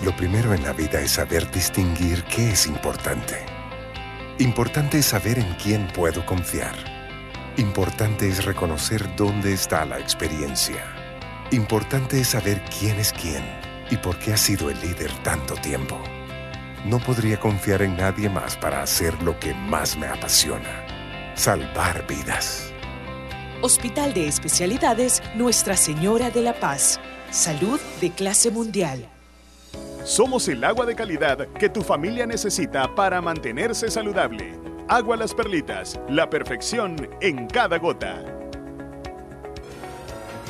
[SPEAKER 5] Lo primero en la vida es saber distinguir qué es importante. Importante es saber en quién puedo confiar. Importante es reconocer dónde está la experiencia. Importante es saber quién es quién y por qué ha sido el líder tanto tiempo. No podría confiar en nadie más para hacer lo que más me apasiona. Salvar vidas.
[SPEAKER 6] Hospital de Especialidades Nuestra Señora de la Paz. Salud de clase mundial.
[SPEAKER 7] Somos el agua de calidad que tu familia necesita para mantenerse saludable. Agua Las Perlitas, la perfección en cada gota.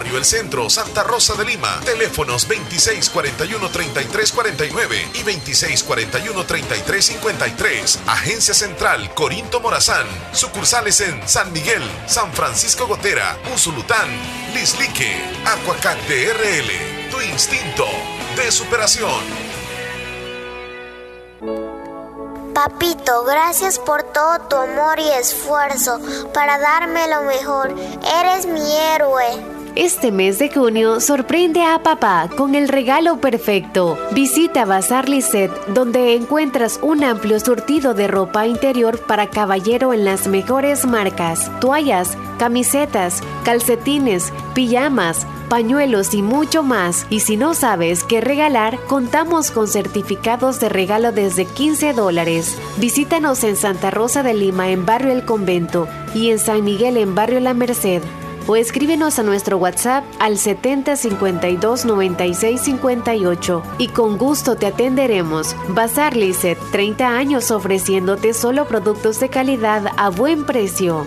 [SPEAKER 2] Barrio El Centro, Santa Rosa de Lima. Teléfonos 2641-3349 y 2641-3353. Agencia Central Corinto Morazán. Sucursales en San Miguel, San Francisco Gotera, Usulután, Lislique, Aquacat DRL. Tu instinto de superación.
[SPEAKER 8] Papito, gracias por todo tu amor y esfuerzo para darme lo mejor. Eres mi héroe.
[SPEAKER 9] Este mes de junio sorprende a papá con el regalo perfecto. Visita Bazar Lisset, donde encuentras un amplio surtido de ropa interior para caballero en las mejores marcas: toallas, camisetas, calcetines, pijamas pañuelos y mucho más. Y si no sabes qué regalar, contamos con certificados de regalo desde 15 dólares. Visítanos en Santa Rosa de Lima en Barrio El Convento y en San Miguel en Barrio La Merced. O escríbenos a nuestro WhatsApp al 70 52 96 58 y con gusto te atenderemos. Bazar Lizet, 30 años ofreciéndote solo productos de calidad a buen precio.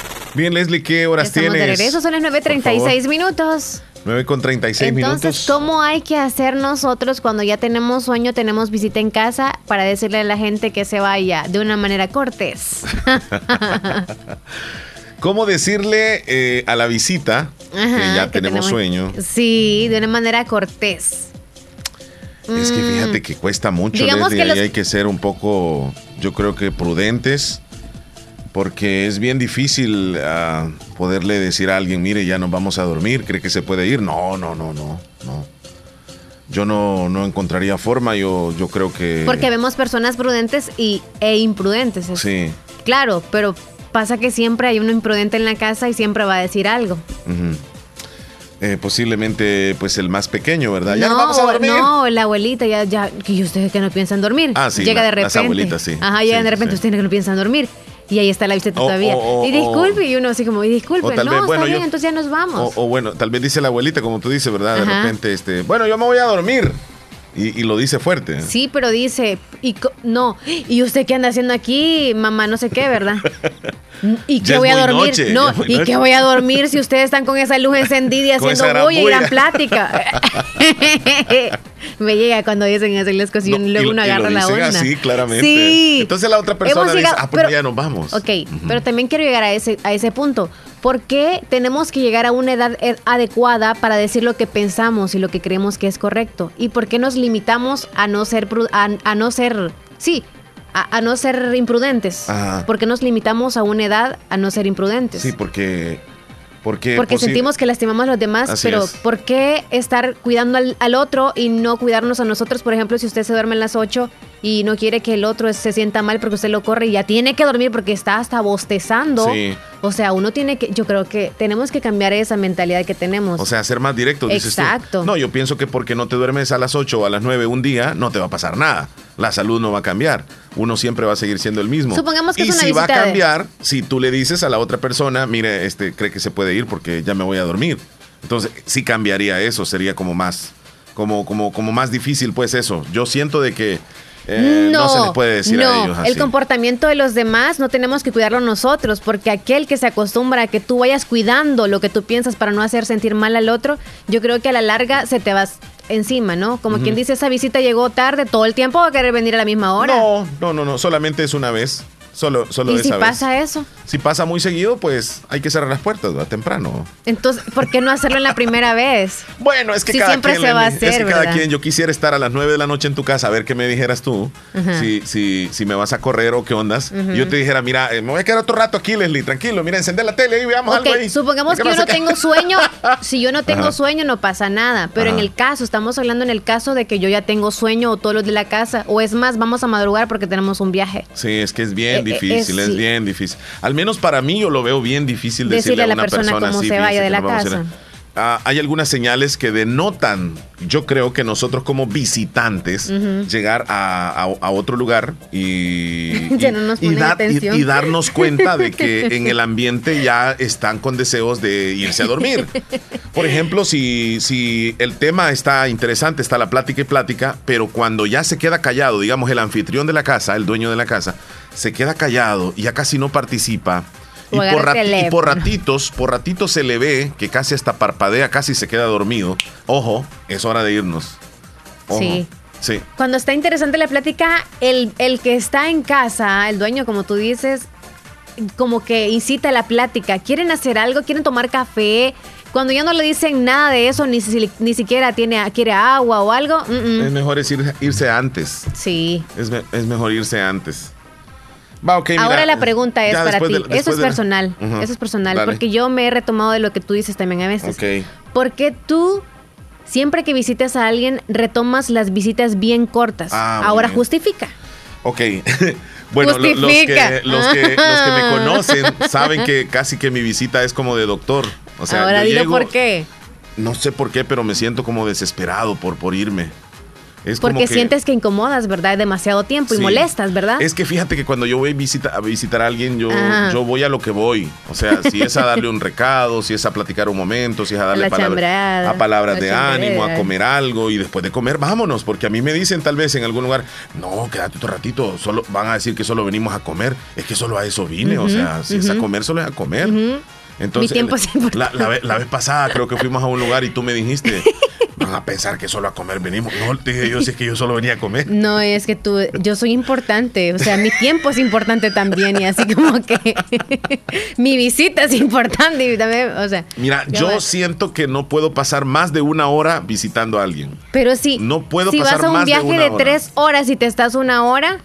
[SPEAKER 2] Bien, Leslie, ¿qué horas tienes? De
[SPEAKER 3] regreso, son las 9.36 minutos.
[SPEAKER 2] 9 con 36 minutos.
[SPEAKER 3] Entonces, ¿cómo hay que hacer nosotros cuando ya tenemos sueño, tenemos visita en casa, para decirle a la gente que se vaya de una manera cortés?
[SPEAKER 2] ¿Cómo decirle eh, a la visita que ya tenemos, sueño?
[SPEAKER 3] Sí, de una manera cortés.
[SPEAKER 2] Es que fíjate mm. que cuesta mucho, Leslie, que hay que ser un poco, yo creo que prudentes porque es bien difícil uh, poderle decir a alguien, mire, ya nos vamos a dormir, ¿cree que se puede ir? No, no, no, no, no. Yo no, no encontraría forma, yo, yo creo que...
[SPEAKER 3] Porque vemos personas prudentes y, e imprudentes.
[SPEAKER 2] Sí.
[SPEAKER 3] Claro, pero pasa que siempre hay uno imprudente en la casa y siempre va a decir algo.
[SPEAKER 2] Eh, posiblemente pues el más pequeño, ¿verdad? Ya no, vamos a dormir.
[SPEAKER 3] No, la abuelita ya, ya, que ustedes que no piensan dormir.
[SPEAKER 2] Ah, sí.
[SPEAKER 3] Llega
[SPEAKER 2] de
[SPEAKER 3] repente. Las
[SPEAKER 2] abuelitas, sí.
[SPEAKER 3] Ajá, llega de repente, ustedes que no piensan dormir. Y ahí está la visita todavía. y disculpe, y uno así como, y disculpe, no, vez, bueno, está bien, entonces ya nos vamos.
[SPEAKER 2] O, bueno, tal vez dice la abuelita, como tú dices, ¿verdad? De repente, este, bueno, yo me voy a dormir. Y, lo dice fuerte.
[SPEAKER 3] Sí, pero dice, y no, ¿y usted qué anda haciendo aquí, mamá? No sé qué, ¿verdad? ¿Y qué voy a dormir? no, ¿y qué voy a dormir si ustedes están con esa luz encendida y haciendo bulla y gran plática? Me llega cuando dicen así las cosas y luego uno agarra la onda.
[SPEAKER 2] Sí, claramente. Sí. Entonces la otra persona dice, ah, pues ya nos vamos.
[SPEAKER 3] Ok, pero también quiero llegar a ese, a ese punto. ¿Por qué tenemos que llegar a una edad eh, adecuada para decir lo que pensamos y lo que creemos que es correcto? ¿Y por qué nos limitamos a no ser, a, no ser, sí, a, no ser imprudentes? ¿Por qué nos limitamos a una edad a no ser imprudentes?
[SPEAKER 2] Sí, porque porque,
[SPEAKER 3] Porque sentimos que lastimamos a los demás, pero ¿por qué estar cuidando al, al, otro y no cuidarnos a nosotros? Por ejemplo, si usted se duerme a las 8 y no quiere que el otro se sienta mal porque usted lo corre y ya tiene que dormir porque está hasta bostezando. O sea, uno tiene que, yo creo que tenemos que cambiar esa mentalidad que tenemos.
[SPEAKER 2] O sea, ser más directo.
[SPEAKER 3] Exacto.
[SPEAKER 2] No, yo pienso que porque no te duermes a las 8 o a las 9 un día, no te va a pasar nada. La salud no va a cambiar. Uno siempre va a seguir siendo el mismo.
[SPEAKER 3] Supongamos que
[SPEAKER 2] y
[SPEAKER 3] es una
[SPEAKER 2] si va a cambiar, si tú le dices a la otra persona, mire, este cree que se puede ir porque ya me voy a dormir. Entonces, sí cambiaría eso, sería como más como como como más difícil pues eso. Yo siento de que eh, no, se les puede decir a ellos
[SPEAKER 3] El comportamiento de los demás no tenemos que cuidarlo nosotros, porque aquel que se acostumbra a que tú vayas cuidando lo que tú piensas para no hacer sentir mal al otro, yo creo que a la larga se te va encima, ¿no? Como quien dice, esa visita llegó tarde, todo el tiempo va a querer venir a la misma hora.
[SPEAKER 2] No, no, no, no, solamente es una vez. Solo, solo
[SPEAKER 3] ¿Y si pasa eso?
[SPEAKER 2] Si pasa muy seguido, pues hay que cerrar las puertas, ¿verdad? Temprano.
[SPEAKER 3] Entonces, ¿por qué no hacerlo en la primera vez?
[SPEAKER 2] bueno, es que cada siempre quien, se va a hacer, es que cada quien, yo quisiera estar a las 9 de la noche en tu casa a ver qué me dijeras tú, si, si, si me vas a correr o qué ondas. Yo te dijera, mira, eh, me voy a quedar otro rato aquí, Leslie, tranquilo, mira, encender la tele y veamos algo ahí.
[SPEAKER 3] Supongamos que yo no tengo sueño, si yo no tengo sueño no pasa nada, pero en el caso, estamos hablando en el caso de que yo ya tengo sueño o todos los de la casa, o es más, vamos a madrugar porque tenemos un viaje.
[SPEAKER 2] Sí, es que es bien eh, eh, difícil, es, bien difícil. Al menos para mí yo lo veo bien difícil decirle, a, una la persona, cómo
[SPEAKER 3] se vaya de la casa.
[SPEAKER 2] Ah, hay algunas señales que denotan, yo creo que nosotros como visitantes, llegar a, otro lugar y, y, darnos cuenta de que en el ambiente ya están con deseos de irse a dormir. Por ejemplo, si, si el tema está interesante, está la plática y plática, pero cuando ya se queda callado, digamos el anfitrión de la casa, el dueño de la casa, se queda callado y ya casi no participa y por, ratitos, por ratitos se le ve que casi hasta parpadea, casi se queda dormido. Ojo, es hora de irnos.
[SPEAKER 3] Sí.
[SPEAKER 2] Sí.
[SPEAKER 3] Cuando está interesante la plática, el, el que está en casa, el dueño, como tú dices, como que incita a la plática. Quieren hacer algo, quieren tomar café. Cuando ya no le dicen nada de eso, ni, ni siquiera tiene, quiere agua o algo. Es
[SPEAKER 2] mejor irse antes.
[SPEAKER 3] Sí.
[SPEAKER 2] Es, es mejor irse antes.
[SPEAKER 3] Ahora la pregunta es para ti. eso es personal. Eso es personal. Porque yo me he retomado de lo que tú dices también a veces.
[SPEAKER 2] Okay.
[SPEAKER 3] Porque tú, siempre que visites a alguien, retomas las visitas bien cortas. Ah, Ahora justifica.
[SPEAKER 2] Ok. bueno, los, que, los, que, los que me conocen saben que casi que mi visita es como de doctor. O sea,
[SPEAKER 3] Ahora dile por qué.
[SPEAKER 2] No sé por qué, pero me siento como desesperado por, por irme.
[SPEAKER 3] Porque sientes que incomodas, ¿verdad? Demasiado tiempo y molestas, ¿verdad?
[SPEAKER 2] Es que fíjate que cuando yo voy a, visita, a visitar a alguien, yo, yo voy a lo que voy. O sea, si es a darle un recado, si es a platicar un momento, si es a darle palabras, a palabras de ánimo, a comer algo y después de comer, vámonos. Porque a mí me dicen tal vez en algún lugar, no, quédate otro ratito, solo van a decir que solo venimos a comer. Es que solo a eso vine. o sea, si es a comer, solo es a comer. Entonces,
[SPEAKER 3] tiempo
[SPEAKER 2] la, la, vez pasada creo que fuimos a un lugar y tú me dijiste, van a pensar que solo a comer venimos. No, te dije yo, si es que yo solo venía a comer.
[SPEAKER 3] No, es que tú, yo soy importante, o sea, mi tiempo es importante también y así como que mi visita es importante y también, o sea.
[SPEAKER 2] Mira, yo siento que no puedo pasar más de una hora visitando a alguien.
[SPEAKER 3] Pero sí,
[SPEAKER 2] no puedo
[SPEAKER 3] si vas a un viaje de, tres horas y te estás una hora,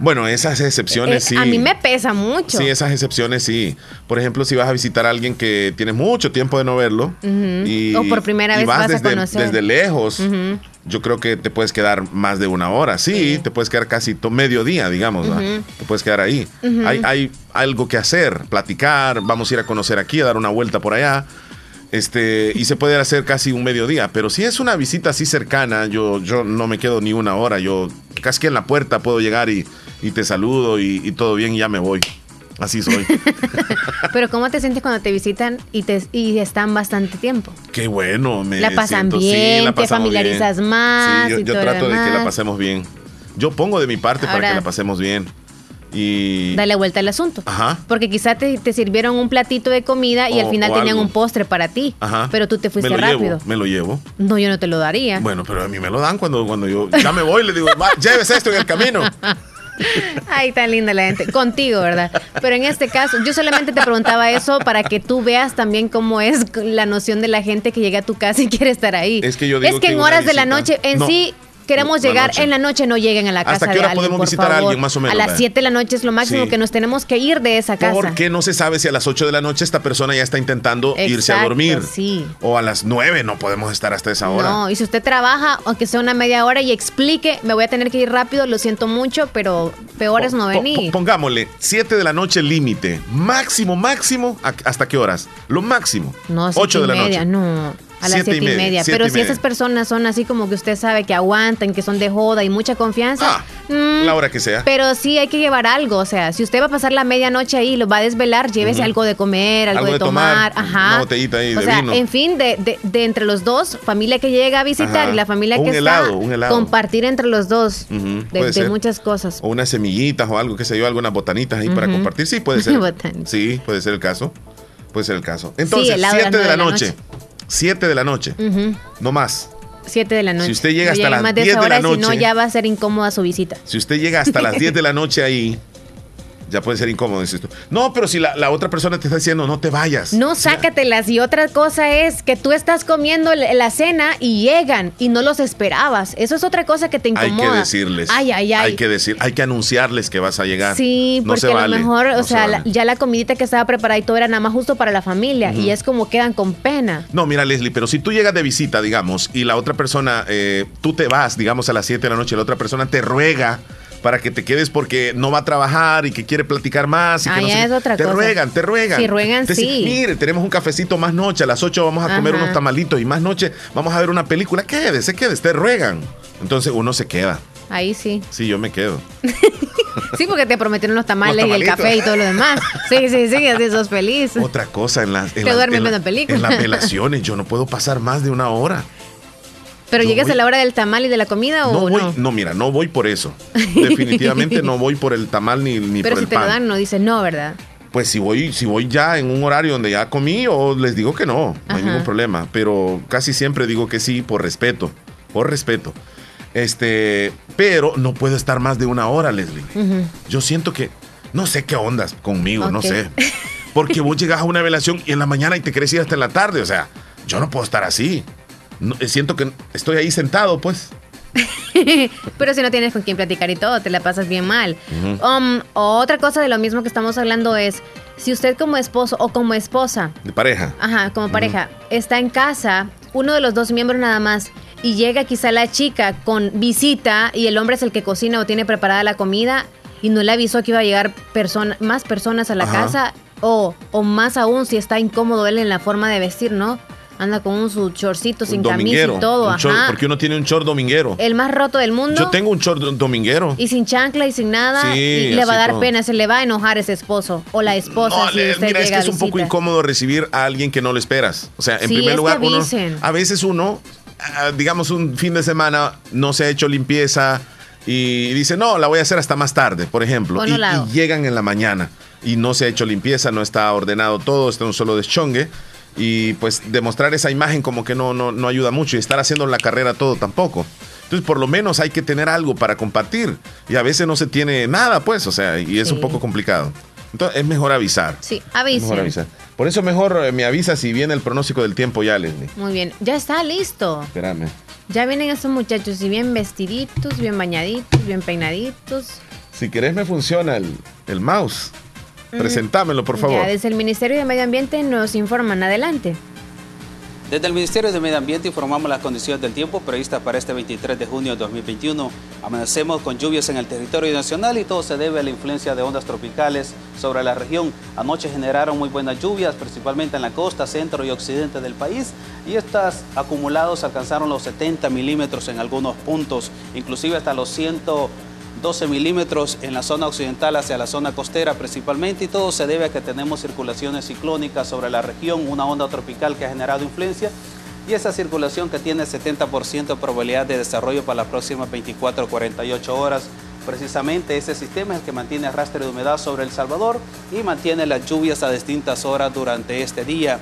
[SPEAKER 2] bueno, esas excepciones sí.
[SPEAKER 3] A mí me pesa mucho.
[SPEAKER 2] Sí, esas excepciones sí. Por ejemplo, si vas a visitar a alguien que tienes mucho tiempo de no verlo y,
[SPEAKER 3] o por primera vez vas,
[SPEAKER 2] desde,
[SPEAKER 3] a conocer.
[SPEAKER 2] desde lejos, yo creo que te puedes quedar más de una hora. Sí, te puedes quedar casi todo mediodía, digamos. Te puedes quedar ahí. hay, hay algo que hacer, platicar, vamos a ir a conocer aquí, a dar una vuelta por allá este y se puede hacer casi un mediodía. Pero si es una visita así cercana, yo, yo no me quedo ni una hora. Yo casi que en la puerta puedo llegar y, y te saludo y, todo bien y ya me voy. Así soy.
[SPEAKER 3] Pero ¿cómo te sientes cuando te visitan y te y están bastante tiempo?
[SPEAKER 2] Qué bueno, me
[SPEAKER 3] la pasan bien, te familiarizas más.
[SPEAKER 2] Sí, yo, trato de que la pasemos bien. Yo pongo de mi parte para que la pasemos bien. Y...
[SPEAKER 3] Dale vuelta al asunto.
[SPEAKER 2] Ajá.
[SPEAKER 3] Porque quizá te, sirvieron un platito de comida y al final tenían un postre para ti. Ajá. Pero tú te fuiste rápido.
[SPEAKER 2] me lo llevo.
[SPEAKER 3] No, yo no te lo daría.
[SPEAKER 2] Bueno, pero a mí me lo dan cuando, cuando yo ya me voy y le digo, llévese esto en el camino.
[SPEAKER 3] Ay, tan linda la gente. Contigo, ¿verdad? Pero en este caso, yo solamente te preguntaba eso para que tú veas también cómo es la noción de la gente que llega a tu casa y quiere estar ahí.
[SPEAKER 2] Es que yo digo
[SPEAKER 3] Es que, en horas de la noche, en sí, queremos llegar en la noche, no lleguen a la casa.
[SPEAKER 2] ¿Hasta qué hora podemos visitar a alguien más o menos?
[SPEAKER 3] A las 7 de la noche es lo máximo que nos tenemos que ir de esa casa.
[SPEAKER 2] Porque no se sabe si a las 8 de la noche esta persona ya está intentando irse a dormir.
[SPEAKER 3] Sí.
[SPEAKER 2] O a las 9 no podemos estar hasta esa hora. No,
[SPEAKER 3] y si usted trabaja, aunque sea una media hora y explique, me voy a tener que ir rápido, lo siento mucho, pero peor es no venir.
[SPEAKER 2] pongámosle 7 de la noche límite. Máximo, máximo, ¿hasta qué horas? Lo máximo.
[SPEAKER 3] No, 8 de la noche. No. A las siete, y media. Pero si esas personas son así como que usted sabe que aguantan, que son de joda y mucha confianza.
[SPEAKER 2] Ah, mm, la hora que sea.
[SPEAKER 3] Pero sí hay que llevar algo. O sea, si usted va a pasar la medianoche ahí y lo va a desvelar, llévese algo de comer, algo, de, tomar. Ajá.
[SPEAKER 2] Una botellita ahí
[SPEAKER 3] o
[SPEAKER 2] de
[SPEAKER 3] sea, en fin, de, de, entre los dos, familia que llega a visitar y la familia que está. Un helado. Compartir entre los dos de, muchas cosas.
[SPEAKER 2] O unas semillitas o algo, que se yo, algunas botanitas ahí para compartir. Sí, puede ser. sí, puede ser el caso. Puede ser el caso. Entonces, 7 de la, noche. 7 de la noche. No más.
[SPEAKER 3] 7 de la noche.
[SPEAKER 2] Si usted llega hasta las 10 de, la noche.
[SPEAKER 3] Si no, ya va a ser incómoda su visita.
[SPEAKER 2] Si usted llega hasta las 10 de la noche ahí, ya puede ser incómodo, dices tú. No, pero si la, otra persona te está diciendo, no te vayas.
[SPEAKER 3] No, sácatelas. Y otra cosa es que tú estás comiendo la cena y llegan y no los esperabas. Eso es otra cosa que te incomoda.
[SPEAKER 2] Hay que decirles.
[SPEAKER 3] Ay, ay, ay.
[SPEAKER 2] Hay que decir, hay que anunciarles que vas a llegar.
[SPEAKER 3] Sí, porque a lo mejor, o sea, ya la comidita que estaba preparada y todo era nada más justo para la familia. Y es como quedan con pena.
[SPEAKER 2] No, mira, Leslie, pero si tú llegas de visita, digamos, y la otra persona, eh, tú te vas, digamos, a las 7 de la noche, la otra persona te ruega para que te quedes porque no va a trabajar y que quiere platicar más. Y que
[SPEAKER 3] es otra
[SPEAKER 2] te ruegan, te ruegan.
[SPEAKER 3] Si ruegan, sí.
[SPEAKER 2] Mire, tenemos un cafecito más noche, a las 8 vamos a comer unos tamalitos y más noche vamos a ver una película. Quédese, quédese, te ruegan. Entonces uno se queda.
[SPEAKER 3] Ahí sí.
[SPEAKER 2] Sí, yo me quedo.
[SPEAKER 3] sí, porque te prometieron los tamales y el café y todo lo demás. Sí, sí, sí, así sos feliz.
[SPEAKER 2] Otra cosa, en las, en,
[SPEAKER 3] las,
[SPEAKER 2] en,
[SPEAKER 3] en
[SPEAKER 2] las velaciones yo no puedo pasar más de una hora.
[SPEAKER 3] ¿Pero llegas a la hora del tamal y de la comida o
[SPEAKER 2] no?
[SPEAKER 3] Voy,
[SPEAKER 2] no? mira, no voy por eso. Definitivamente no voy por el tamal ni, ni
[SPEAKER 3] Pero
[SPEAKER 2] por
[SPEAKER 3] si te lo dan, no dices no, ¿verdad?
[SPEAKER 2] Pues si voy, si voy ya en un horario donde ya comí, o les digo que no, no hay ningún problema. Pero casi siempre digo que sí por respeto. Por respeto. Este, pero no puedo estar más de una hora, Leslie. Yo siento que, no sé qué ondas conmigo, no sé. Porque vos llegas a una velación y en la mañana y te querés ir hasta en la tarde. O sea, yo no puedo estar así. Eh, siento que estoy ahí sentado, pues.
[SPEAKER 3] Pero si no tienes con quién platicar y todo, te la pasas bien mal. Um, otra cosa de lo mismo que estamos hablando es, si usted como esposo o como esposa...
[SPEAKER 2] De pareja.
[SPEAKER 3] Ajá, como pareja, está en casa, uno de los dos miembros nada más, y llega quizá la chica con visita y el hombre es el que cocina o tiene preparada la comida y no le avisó que iba a llegar más personas a la casa, O, o más aún si está incómodo él en la forma de vestir, ¿no? Anda con un su chorcito sin camisa y todo.
[SPEAKER 2] ajá. porque uno tiene un short dominguero.
[SPEAKER 3] El más roto del mundo.
[SPEAKER 2] Yo tengo un short dominguero.
[SPEAKER 3] Y sin chancla y sin nada. y le va a dar pena, se le va a enojar ese esposo o la esposa.
[SPEAKER 2] mira, es que es un poco incómodo recibir a alguien que no lo esperas. O sea, en primer lugar, uno, a veces uno, ah, digamos, un fin de semana no se ha hecho limpieza y dice, no, la voy a hacer hasta más tarde, por ejemplo. Y, y, llegan en la mañana y no se ha hecho limpieza, no está ordenado todo, está un solo deschongue y pues demostrar esa imagen como que no, no, no ayuda mucho y estar haciendo la carrera todo tampoco. Entonces, por lo menos hay que tener algo para compartir. Y a veces no se tiene nada, pues, o sea, y es un poco complicado. Entonces, es mejor avisar.
[SPEAKER 3] Sí, avisa.
[SPEAKER 2] Por eso mejor eh, me avisa si viene el pronóstico del tiempo ya, Leslie.
[SPEAKER 3] Muy bien, ya está listo.
[SPEAKER 2] Espérame.
[SPEAKER 3] Ya vienen esos muchachos y bien vestiditos, bien bañaditos, bien peinaditos.
[SPEAKER 2] Si querés me funciona el, el mouse. Presentámelo, por favor.
[SPEAKER 3] desde el Ministerio de Medio Ambiente nos informan. Adelante.
[SPEAKER 10] Desde el Ministerio de Medio Ambiente informamos las condiciones del tiempo previstas para este 23 de junio de 2021. Amanecemos con lluvias en el territorio nacional y todo se debe a la influencia de ondas tropicales sobre la región. Anoche generaron muy buenas lluvias, principalmente en la costa, centro y occidente del país, y estas acumulados alcanzaron los 70 milímetros en algunos puntos, inclusive hasta los 100 12 milímetros en la zona occidental hacia la zona costera principalmente y todo se debe a que tenemos circulaciones ciclónicas sobre la región, una onda tropical que ha generado influencia y esa circulación que tiene 70% de probabilidad de desarrollo para las próximas 24 o 48 horas. Precisamente ese sistema es el que mantiene arrastre de humedad sobre El Salvador y mantiene las lluvias a distintas horas durante este día.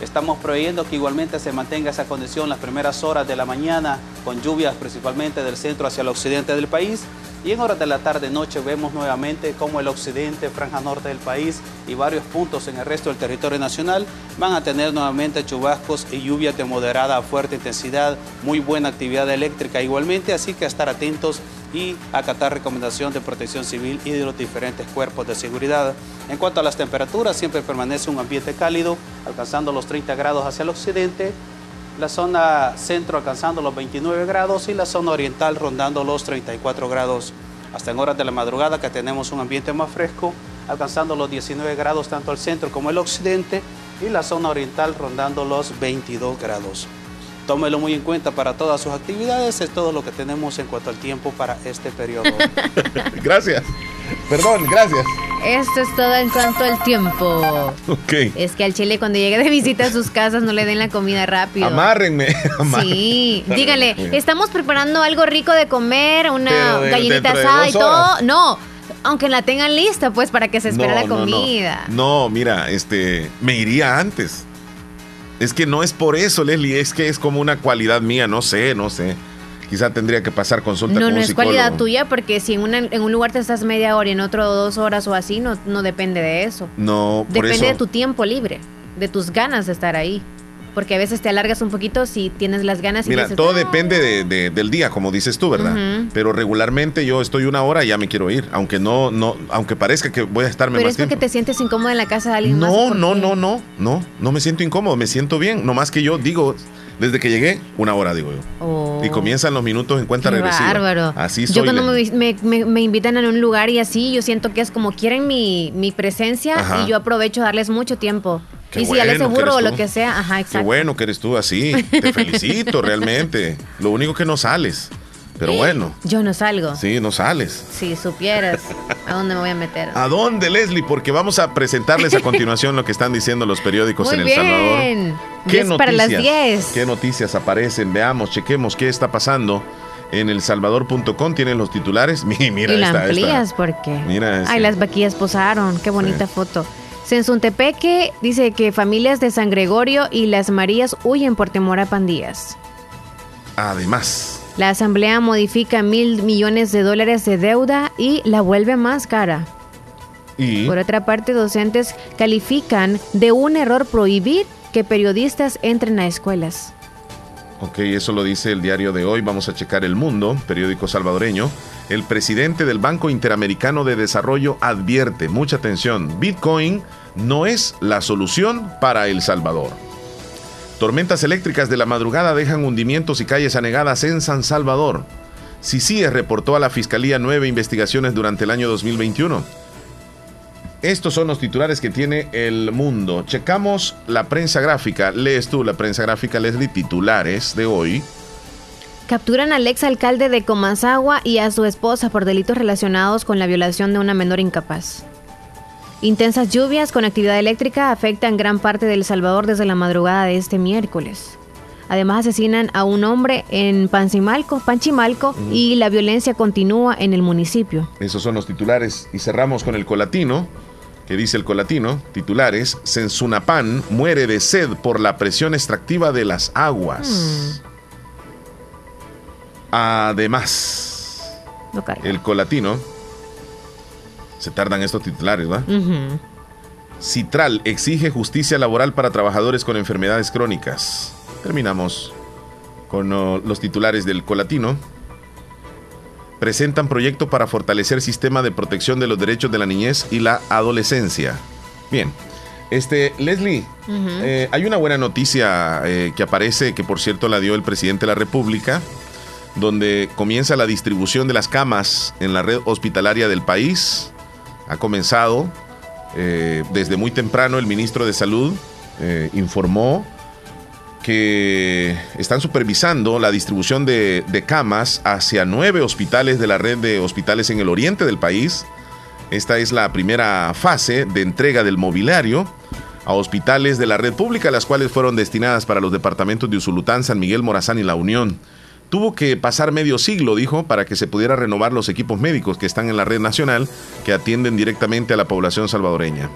[SPEAKER 10] Estamos preveyendo que igualmente se mantenga esa condición las primeras horas de la mañana, con lluvias principalmente del centro hacia el occidente del país. Y en horas de la tarde-noche vemos nuevamente cómo el occidente, franja norte del país y varios puntos en el resto del territorio nacional van a tener nuevamente chubascos y lluvia de moderada a fuerte intensidad, muy buena actividad eléctrica igualmente, así que estar atentos y acatar recomendación de protección civil y de los diferentes cuerpos de seguridad. En cuanto a las temperaturas, siempre permanece un ambiente cálido, alcanzando los 30 grados hacia el occidente, la zona centro alcanzando los 29 grados y la zona oriental rondando los 34 grados. Hasta en horas de la madrugada que tenemos un ambiente más fresco, alcanzando los 19 grados tanto el centro como el occidente y la zona oriental rondando los 22 grados. Tómelo muy en cuenta para todas sus actividades, es todo lo que tenemos en cuanto al tiempo para este periodo.
[SPEAKER 2] Gracias. Perdón, gracias.
[SPEAKER 3] Esto es todo en cuanto al tiempo.
[SPEAKER 2] Ok.
[SPEAKER 3] Es que al chile cuando llegue de visita a sus casas no le den la comida rápido.
[SPEAKER 2] Amárrenme.
[SPEAKER 3] Sí, dígale, estamos preparando algo rico de comer, una gallinita asada y todo. No, aunque la tengan lista, pues, para que se espere la comida.
[SPEAKER 2] no, mira, este, me iría antes. Es que no es por eso, Leslie, es que es como una cualidad mía, no sé, no sé quizá tendría que pasar consulta
[SPEAKER 3] no,
[SPEAKER 2] con
[SPEAKER 3] no
[SPEAKER 2] un
[SPEAKER 3] es cualidad tuya porque si en, en un lugar te estás media hora y en otro dos horas o así, no, no depende de eso.
[SPEAKER 2] No,
[SPEAKER 3] por Depende de tu tiempo libre, de tus ganas de estar ahí. Porque a veces te alargas un poquito si tienes las ganas. Y
[SPEAKER 2] Mira, todo depende de, del día, como dices tú, ¿verdad? Pero regularmente yo estoy una hora y ya me quiero ir, aunque no, no, aunque parezca que voy a estarme
[SPEAKER 3] Pero
[SPEAKER 2] más
[SPEAKER 3] es porque te sientes incómodo en la casa de alguien
[SPEAKER 2] no, más. No, no, no, no, no, no me siento incómodo, me siento bien. No más que yo digo, desde que llegué, una hora, digo yo. Oh. Y comienzan los minutos en cuenta regresiva.
[SPEAKER 3] Bárbaro.
[SPEAKER 2] Así soy.
[SPEAKER 3] Yo cuando me, invitan a un lugar y así, yo siento que es como quieren mi, presencia y yo aprovecho darles mucho tiempo. y si ya les aburro o lo que sea, ajá, exacto.
[SPEAKER 2] Qué bueno que eres tú así. Te felicito realmente. Lo único que no sales. Pero bueno.
[SPEAKER 3] Yo no salgo.
[SPEAKER 2] Sí, no sales.
[SPEAKER 3] Si supieras a dónde me voy a meter.
[SPEAKER 2] ¿A dónde, Leslie? Porque vamos a presentarles a continuación lo que están diciendo los periódicos en El Salvador.
[SPEAKER 3] ¿Qué noticias, para las 10.
[SPEAKER 2] ¿Qué noticias aparecen? Veamos, chequemos qué está pasando. En elsalvador.com tienen los titulares. Mira,
[SPEAKER 3] y la amplías porque.
[SPEAKER 2] Mira
[SPEAKER 3] Ay, las vaquillas posaron. Qué bonita foto. Sensuntepeque dice que familias de San Gregorio y las Marías huyen por temor a pandillas.
[SPEAKER 2] Además.
[SPEAKER 3] La Asamblea modifica mil millones de dólares de deuda y la vuelve más cara.
[SPEAKER 2] ¿Y?
[SPEAKER 3] Por otra parte, docentes califican de un error prohibir que periodistas entren a escuelas.
[SPEAKER 2] Ok, eso lo dice el diario de hoy. Vamos a checar El Mundo, periódico salvadoreño. El presidente del Banco Interamericano de Desarrollo advierte, mucha atención, Bitcoin no es la solución para El Salvador. Tormentas eléctricas de la madrugada dejan hundimientos y calles anegadas en San Salvador. CICIE reportó a la Fiscalía nueve investigaciones durante el año 2021. Estos son los titulares que tiene el mundo. Checamos la prensa gráfica. Lees tú la prensa gráfica, Leslie, titulares de hoy.
[SPEAKER 3] Capturan al ex alcalde de Comasagua y a su esposa por delitos relacionados con la violación de una menor incapaz. Intensas lluvias con actividad eléctrica afectan gran parte de El Salvador desde la madrugada de este miércoles. Además asesinan a un hombre en Panchimalco, y la violencia continúa en el municipio.
[SPEAKER 2] Esos son los titulares y cerramos con el colatino que dice el colatino, titulares, Sensunapan muere de sed por la presión extractiva de las aguas. Hmm. Además, el colatino, se tardan estos titulares, ¿va? Citral exige justicia laboral para trabajadores con enfermedades crónicas. Terminamos con los titulares del colatino presentan proyecto para fortalecer sistema de protección de los derechos de la niñez y la adolescencia. Bien, este, Leslie, eh, hay una buena noticia eh, que aparece, que por cierto la dio el presidente de la República, donde comienza la distribución de las camas en la red hospitalaria del país. Ha comenzado eh, desde muy temprano el ministro de Salud informó que están supervisando la distribución de, camas hacia nueve hospitales de la red de hospitales en el oriente del país. Esta es la primera fase de entrega del mobiliario a hospitales de la red pública, las cuales fueron destinadas para los departamentos de Usulután, San Miguel, Morazán y La Unión. Tuvo que pasar medio siglo, dijo, para que se pudiera renovar los equipos médicos que están en la red nacional que atienden directamente a la población salvadoreña.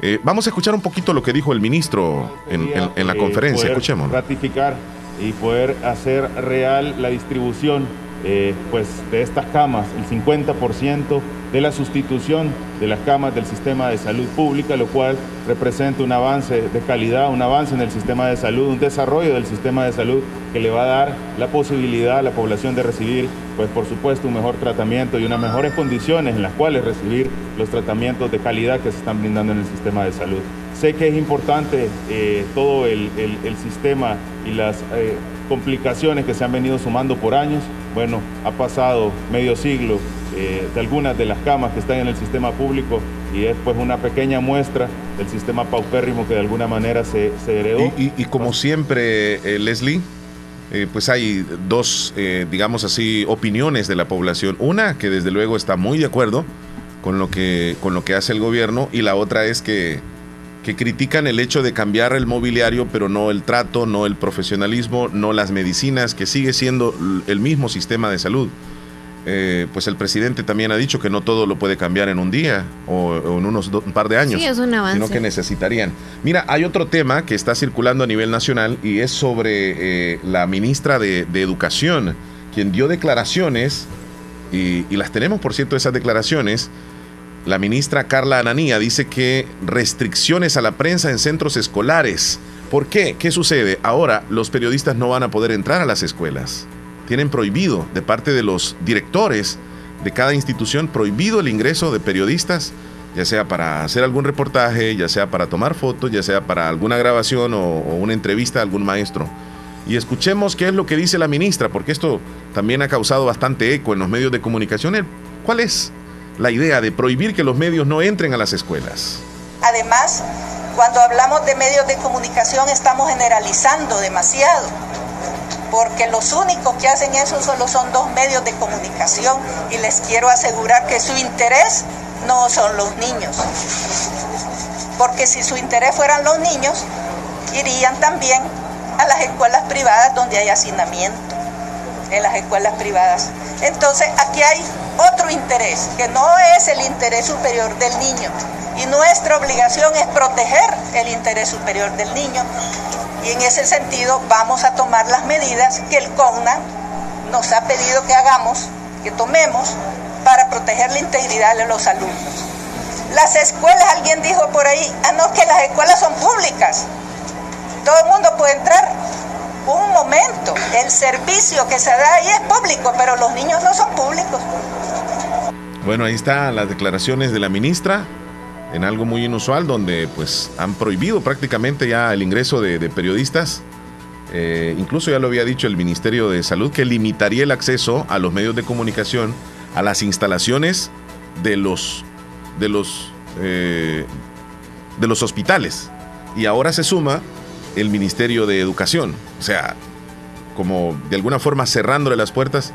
[SPEAKER 2] Eh, vamos a escuchar un poquito lo que dijo el ministro en, la conferencia. Escuchemos.
[SPEAKER 11] Ratificar y poder hacer real la distribución eh, pues, de estas camas, el 50% de la sustitución de las camas del sistema de salud pública, lo cual representa un avance de calidad, un avance en el sistema de salud, un desarrollo del sistema de salud que le va a dar la posibilidad a la población de recibir, pues por supuesto, un mejor tratamiento y unas mejores condiciones en las cuales recibir los tratamientos de calidad que se están brindando en el sistema de salud. Sé que es importante eh, todo el, sistema y las eh, complicaciones que se han venido sumando por años. Bueno, ha pasado medio siglo eh, de algunas de las camas que están en el sistema público y es pues una pequeña muestra del sistema paupérrimo que de alguna manera se, heredó.
[SPEAKER 2] Y, como siempre, eh, Leslie, eh, pues hay dos, digamos así, opiniones de la población. Una que desde luego está muy de acuerdo con lo que, con lo que hace el gobierno y la otra es que, que critican el hecho de cambiar el mobiliario, pero no el trato, no el profesionalismo, no las medicinas, que sigue siendo el mismo sistema de salud. Eh, pues el presidente también ha dicho que no todo lo puede cambiar en un día o, en unos un par de años, sino que necesitarían. Mira, hay otro tema que está circulando a nivel nacional y es sobre eh, la ministra de, Educación, quien dio declaraciones, y, y, las tenemos, por cierto, esas declaraciones. La ministra Carla Ananía dice que restricciones a la prensa en centros escolares. ¿Por qué? ¿Qué sucede? Ahora los periodistas no van a poder entrar a las escuelas tienen prohibido de parte de los directores de cada institución, prohibido el ingreso de periodistas, ya sea para hacer algún reportaje, ya sea para tomar fotos, ya sea para alguna grabación o, una entrevista a algún maestro. Y escuchemos qué es lo que dice la ministra, porque esto también ha causado bastante eco en los medios de comunicación. ¿Cuál es la idea de prohibir que los medios no entren a las escuelas?
[SPEAKER 12] Además, cuando hablamos de medios de comunicación estamos generalizando demasiado porque los únicos que hacen eso solo son dos medios de comunicación y les quiero asegurar que su interés no son los niños. Porque si su interés fueran los niños, irían también a las escuelas privadas donde hay hacinamiento, en las escuelas privadas. Entonces aquí hay otro interés, que no es el interés superior del niño. Y nuestra obligación es proteger el interés superior del niño y en ese sentido vamos a tomar las medidas que el CONA nos ha pedido que hagamos, que tomemos para proteger la integridad de los alumnos. Las escuelas, alguien dijo por ahí, ah no, que las escuelas son públicas. Todo el mundo puede entrar. Un momento, el servicio que se da ahí es público, pero los niños no son públicos.
[SPEAKER 2] Bueno, ahí están las declaraciones de la ministra en algo muy inusual donde pues han prohibido prácticamente ya el ingreso de, periodistas. Eh, incluso ya lo había dicho el Ministerio de Salud que limitaría el acceso a los medios de comunicación a las instalaciones de los, de los eh, de los hospitales. Y ahora se suma el Ministerio de Educación. O sea, como de alguna forma cerrándole las puertas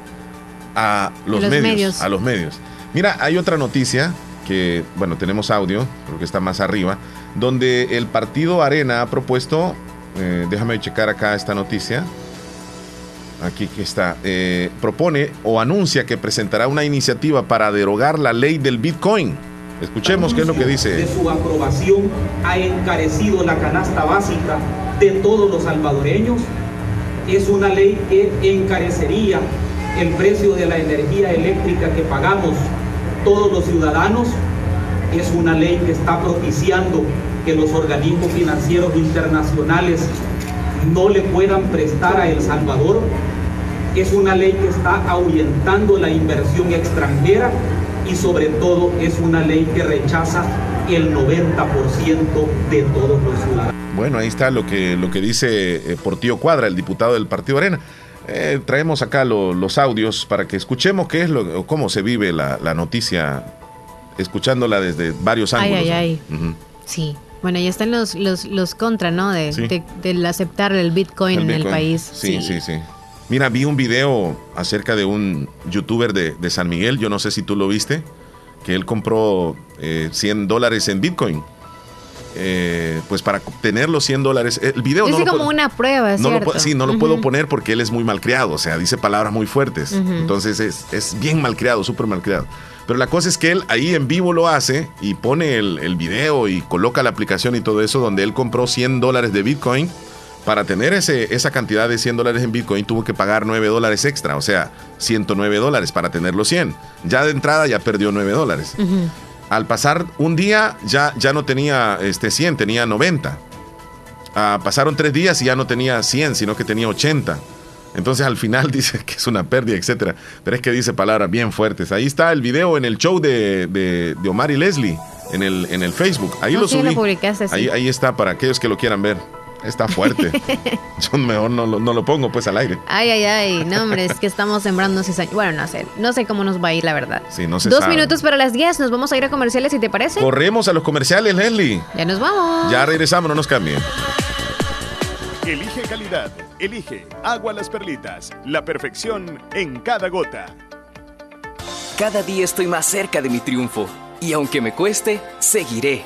[SPEAKER 2] a los, medios, A los medios. Mira, hay otra noticia que, bueno, tenemos audio, creo que está más arriba, donde el partido Arena ha propuesto, eh, déjame checar acá esta noticia, aquí que está, eh, propone o anuncia que presentará una iniciativa para derogar la ley del Bitcoin. Escuchemos qué es lo que dice.
[SPEAKER 13] De su aprobación ha encarecido la canasta básica de todos los salvadoreños. Es una ley que encarecería el precio de la energía eléctrica que pagamos todos los ciudadanos. Es una ley que está propiciando que los organismos financieros internacionales no le puedan prestar a El Salvador. Es una ley que está ahuyentando la inversión extranjera y sobre todo es una ley que rechaza el 90% de todos los ciudadanos.
[SPEAKER 2] Bueno, ahí está lo que, lo que dice eh, Portillo Cuadra, el diputado del Partido Arena. Eh, traemos acá los audios para que escuchemos qué es lo, cómo se vive la, noticia, escuchándola desde varios ángulos.
[SPEAKER 3] Ay, ay, ay. Sí. Bueno, ya están los, los, los contra, ¿no? De, del aceptar el Bitcoin, en el país.
[SPEAKER 2] Sí, sí, sí, Mira, vi un video acerca de un youtuber de, San Miguel, yo no sé si tú lo viste, que él compró 100 eh, dólares en Bitcoin. Eh, pues para tener los 100 dólares. El video
[SPEAKER 3] no como una prueba,
[SPEAKER 2] no sí, no lo puedo poner porque él es muy malcriado, o sea, dice palabras muy fuertes. Entonces es, es bien malcriado, súper malcriado. Pero la cosa es que él ahí en vivo lo hace y pone el, el video y coloca la aplicación y todo eso donde él compró 100 dólares de Bitcoin. Para tener ese, esa cantidad de 100 dólares en Bitcoin tuvo que pagar 9 dólares extra, o sea, 109 dólares para tener los 100. Ya de entrada ya perdió 9 dólares. Al pasar un día ya, ya no tenía este 100, tenía 90. Ah, pasaron tres días y ya no tenía 100, sino que tenía 80. Entonces al final dice que es una pérdida, etcétera. Pero es que dice palabras bien fuertes. Ahí está el video en el show de, de, Omar y Leslie en el, en el Facebook. Ahí lo subí. ahí, ahí está para aquellos que lo quieran ver. Está fuerte. Yo mejor no, no, lo pongo pues al aire.
[SPEAKER 3] Ay, ay, ay. No, hombre, es que estamos sembrando cizaña. Bueno, no sé. No sé cómo nos va a ir, la verdad.
[SPEAKER 2] Sí, no sé.
[SPEAKER 3] Dos minutos para las 10. Nos vamos a ir a comerciales, si te parece.
[SPEAKER 2] Corremos a los comerciales, Leslie.
[SPEAKER 3] Ya nos vamos.
[SPEAKER 2] Ya regresamos, no nos cambien.
[SPEAKER 7] Elige calidad. Elige Agua Las Perlitas. La perfección en cada gota.
[SPEAKER 14] Cada día estoy más cerca de mi triunfo. Y aunque me cueste, seguiré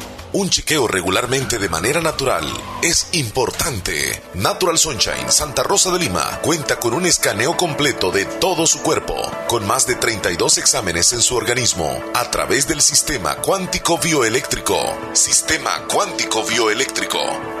[SPEAKER 1] Un chequeo regularmente de manera natural es importante. Natural Sunshine Santa Rosa de Lima cuenta con un escaneo completo de todo su cuerpo, con más de 32 exámenes en su organismo, a través del sistema cuántico bioeléctrico. Sistema cuántico bioeléctrico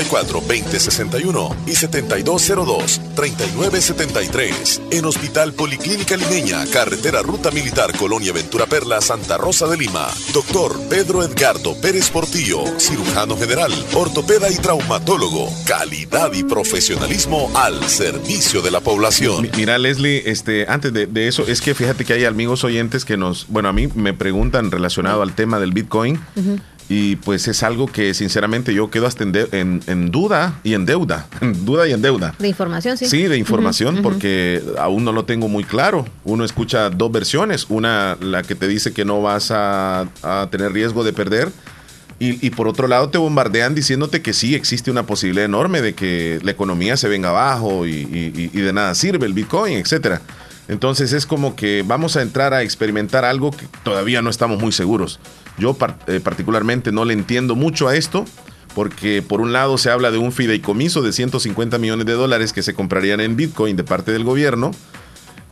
[SPEAKER 1] 2061 y 7202-3973. En Hospital Policlínica Limeña, Carretera Ruta Militar Colonia Ventura Perla, Santa Rosa de Lima. Doctor Pedro Edgardo Pérez Portillo, cirujano general, ortopeda y traumatólogo. Calidad y profesionalismo al servicio de la población.
[SPEAKER 2] Mira, Leslie, este, antes de, eso, es que fíjate que hay amigos oyentes que nos, bueno, a mí me preguntan relacionado al tema del Bitcoin. Y pues es algo que sinceramente yo quedo hasta en, duda y en deuda. En duda y en deuda.
[SPEAKER 3] De información, sí.
[SPEAKER 2] Sí, de información, porque aún no lo tengo muy claro. Uno escucha dos versiones. Una, la que te dice que no vas a, tener riesgo de perder. Y, por otro lado te bombardean diciéndote que sí existe una posibilidad enorme de que la economía se venga abajo y, y de nada sirve el Bitcoin, etcétera. Entonces es como que vamos a entrar a experimentar algo que todavía no estamos muy seguros. Yo eh, particularmente no le entiendo mucho a esto, porque por un lado se habla de un fideicomiso de 150 millones de dólares que se comprarían en Bitcoin de parte del gobierno.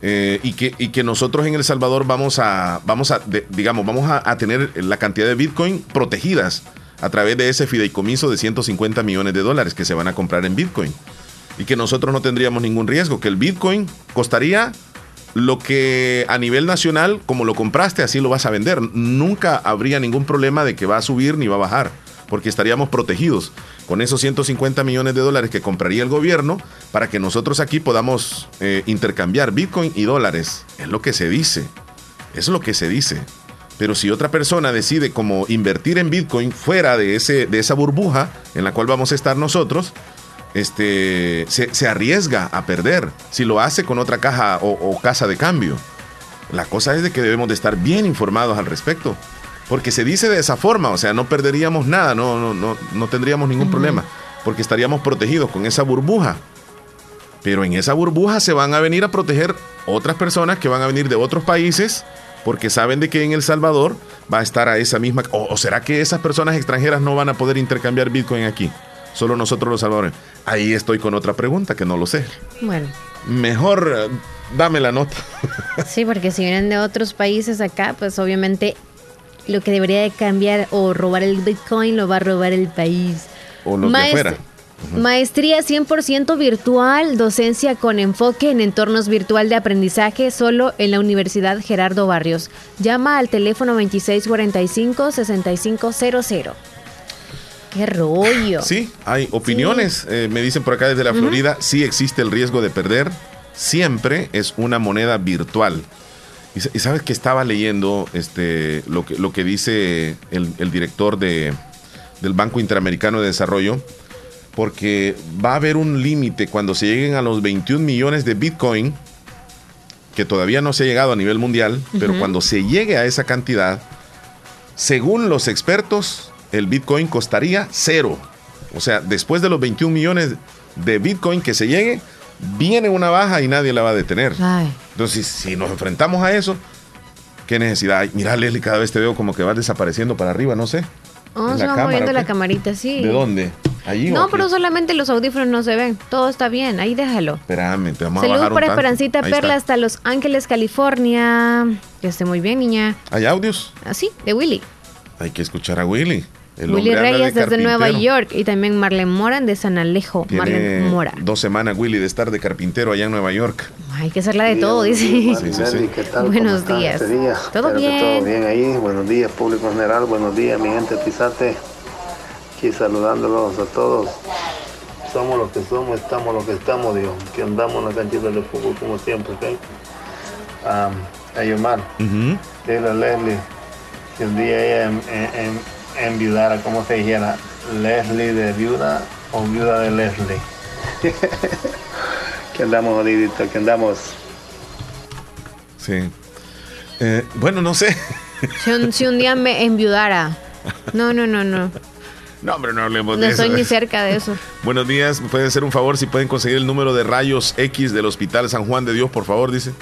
[SPEAKER 2] Eh, y, que, y que nosotros en El Salvador vamos a, vamos a digamos, vamos a, tener la cantidad de Bitcoin protegidas a través de ese fideicomiso de 150 millones de dólares que se van a comprar en Bitcoin. Y que nosotros no tendríamos ningún riesgo, que el Bitcoin costaría lo que a nivel nacional, como lo compraste, así lo vas a vender. Nunca habría ningún problema de que va a subir ni va a bajar, porque estaríamos protegidos con esos 150 millones de dólares que compraría el gobierno para que nosotros aquí podamos eh, intercambiar Bitcoin y dólares. Es lo que se dice. Es lo que se dice. Pero si otra persona decide como invertir en Bitcoin fuera de, ese, de esa burbuja en la cual vamos a estar nosotros, este, se, arriesga a perder si lo hace con otra caja o, casa de cambio. La cosa es de que debemos de estar bien informados al respecto. Porque se dice de esa forma, o sea, no perderíamos nada, no, no, no, no tendríamos ningún problema, porque estaríamos protegidos con esa burbuja. Pero en esa burbuja se van a venir a proteger otras personas que van a venir de otros países, porque saben de que en El Salvador va a estar a esa misma... o será que esas personas extranjeras no van a poder intercambiar Bitcoin aquí? Solo nosotros los salvadores. Ahí estoy con otra pregunta que no lo sé.
[SPEAKER 3] Bueno.
[SPEAKER 2] Mejor eh, dame la nota.
[SPEAKER 3] sí, porque si vienen de otros países acá, pues obviamente lo que debería de cambiar o robar el Bitcoin lo va a robar el país.
[SPEAKER 2] O lo que fuera.
[SPEAKER 3] Maestría 100% virtual, docencia con enfoque en entornos virtual de aprendizaje solo en la Universidad Gerardo Barrios. Llama al teléfono 2645-6500. Qué rollo.
[SPEAKER 2] Sí, hay opiniones. Eh, me dicen por acá desde la Florida, sí existe el riesgo de perder. Siempre es una moneda virtual. Y, sabes que estaba leyendo este, lo, que, lo que dice el, director de, del Banco Interamericano de Desarrollo, porque va a haber un límite cuando se lleguen a los 21 millones de Bitcoin, que todavía no se ha llegado a nivel mundial, pero cuando se llegue a esa cantidad, según los expertos, el Bitcoin costaría cero. O sea, después de los 21 millones de Bitcoin que se llegue, viene una baja y nadie la va a detener. Entonces, si nos enfrentamos a eso, ¿qué necesidad hay? Mira, Leslie, cada vez te veo como que vas desapareciendo para arriba, no sé.
[SPEAKER 3] Oh, se va moviendo la camarita, sí.
[SPEAKER 2] ¿De dónde? ¿Allí
[SPEAKER 3] no, pero solamente los audífonos no se ven. Todo está bien, ahí déjalo.
[SPEAKER 2] Espérame, te vamos
[SPEAKER 3] a
[SPEAKER 2] bajar
[SPEAKER 3] para Esperancita Perla hasta Los Ángeles, California. Que esté muy bien, niña.
[SPEAKER 2] ¿Hay audios?
[SPEAKER 3] Ah, sí, de Willy.
[SPEAKER 2] Hay que escuchar a Willy.
[SPEAKER 3] Willy Reyes desde Nueva York y también Marlene Mora de San Alejo. Marlene Mora.
[SPEAKER 2] Dos semanas Willy de estar de carpintero allá en Nueva York.
[SPEAKER 3] Hay que hacerla de todo, dice.
[SPEAKER 15] Sí, sí, ¿Qué tal?
[SPEAKER 3] Buenos días.
[SPEAKER 15] Este
[SPEAKER 3] ¿Todo bien?
[SPEAKER 15] todo bien ahí. Buenos días, público general. Buenos días, mi gente Tizate. aquí saludándolos a todos. Somos lo que somos, estamos lo que estamos, Dios. Que andamos en la canchita de fútbol como siempre, ¿ok? a Yomar, uh a Leslie, si un día ella en, en, enviudara, como se dijera, Leslie de viuda o viuda de Leslie. que andamos jodiditos, que andamos.
[SPEAKER 2] Sí. Eh, bueno, no sé.
[SPEAKER 3] Si un, día me enviudara. No, no, no, no.
[SPEAKER 2] No, hombre, no hablemos
[SPEAKER 3] de eso. No estoy ni cerca de eso.
[SPEAKER 2] Buenos días, ¿me pueden hacer un favor si pueden conseguir el número de rayos X del Hospital San Juan de Dios, por favor, dice.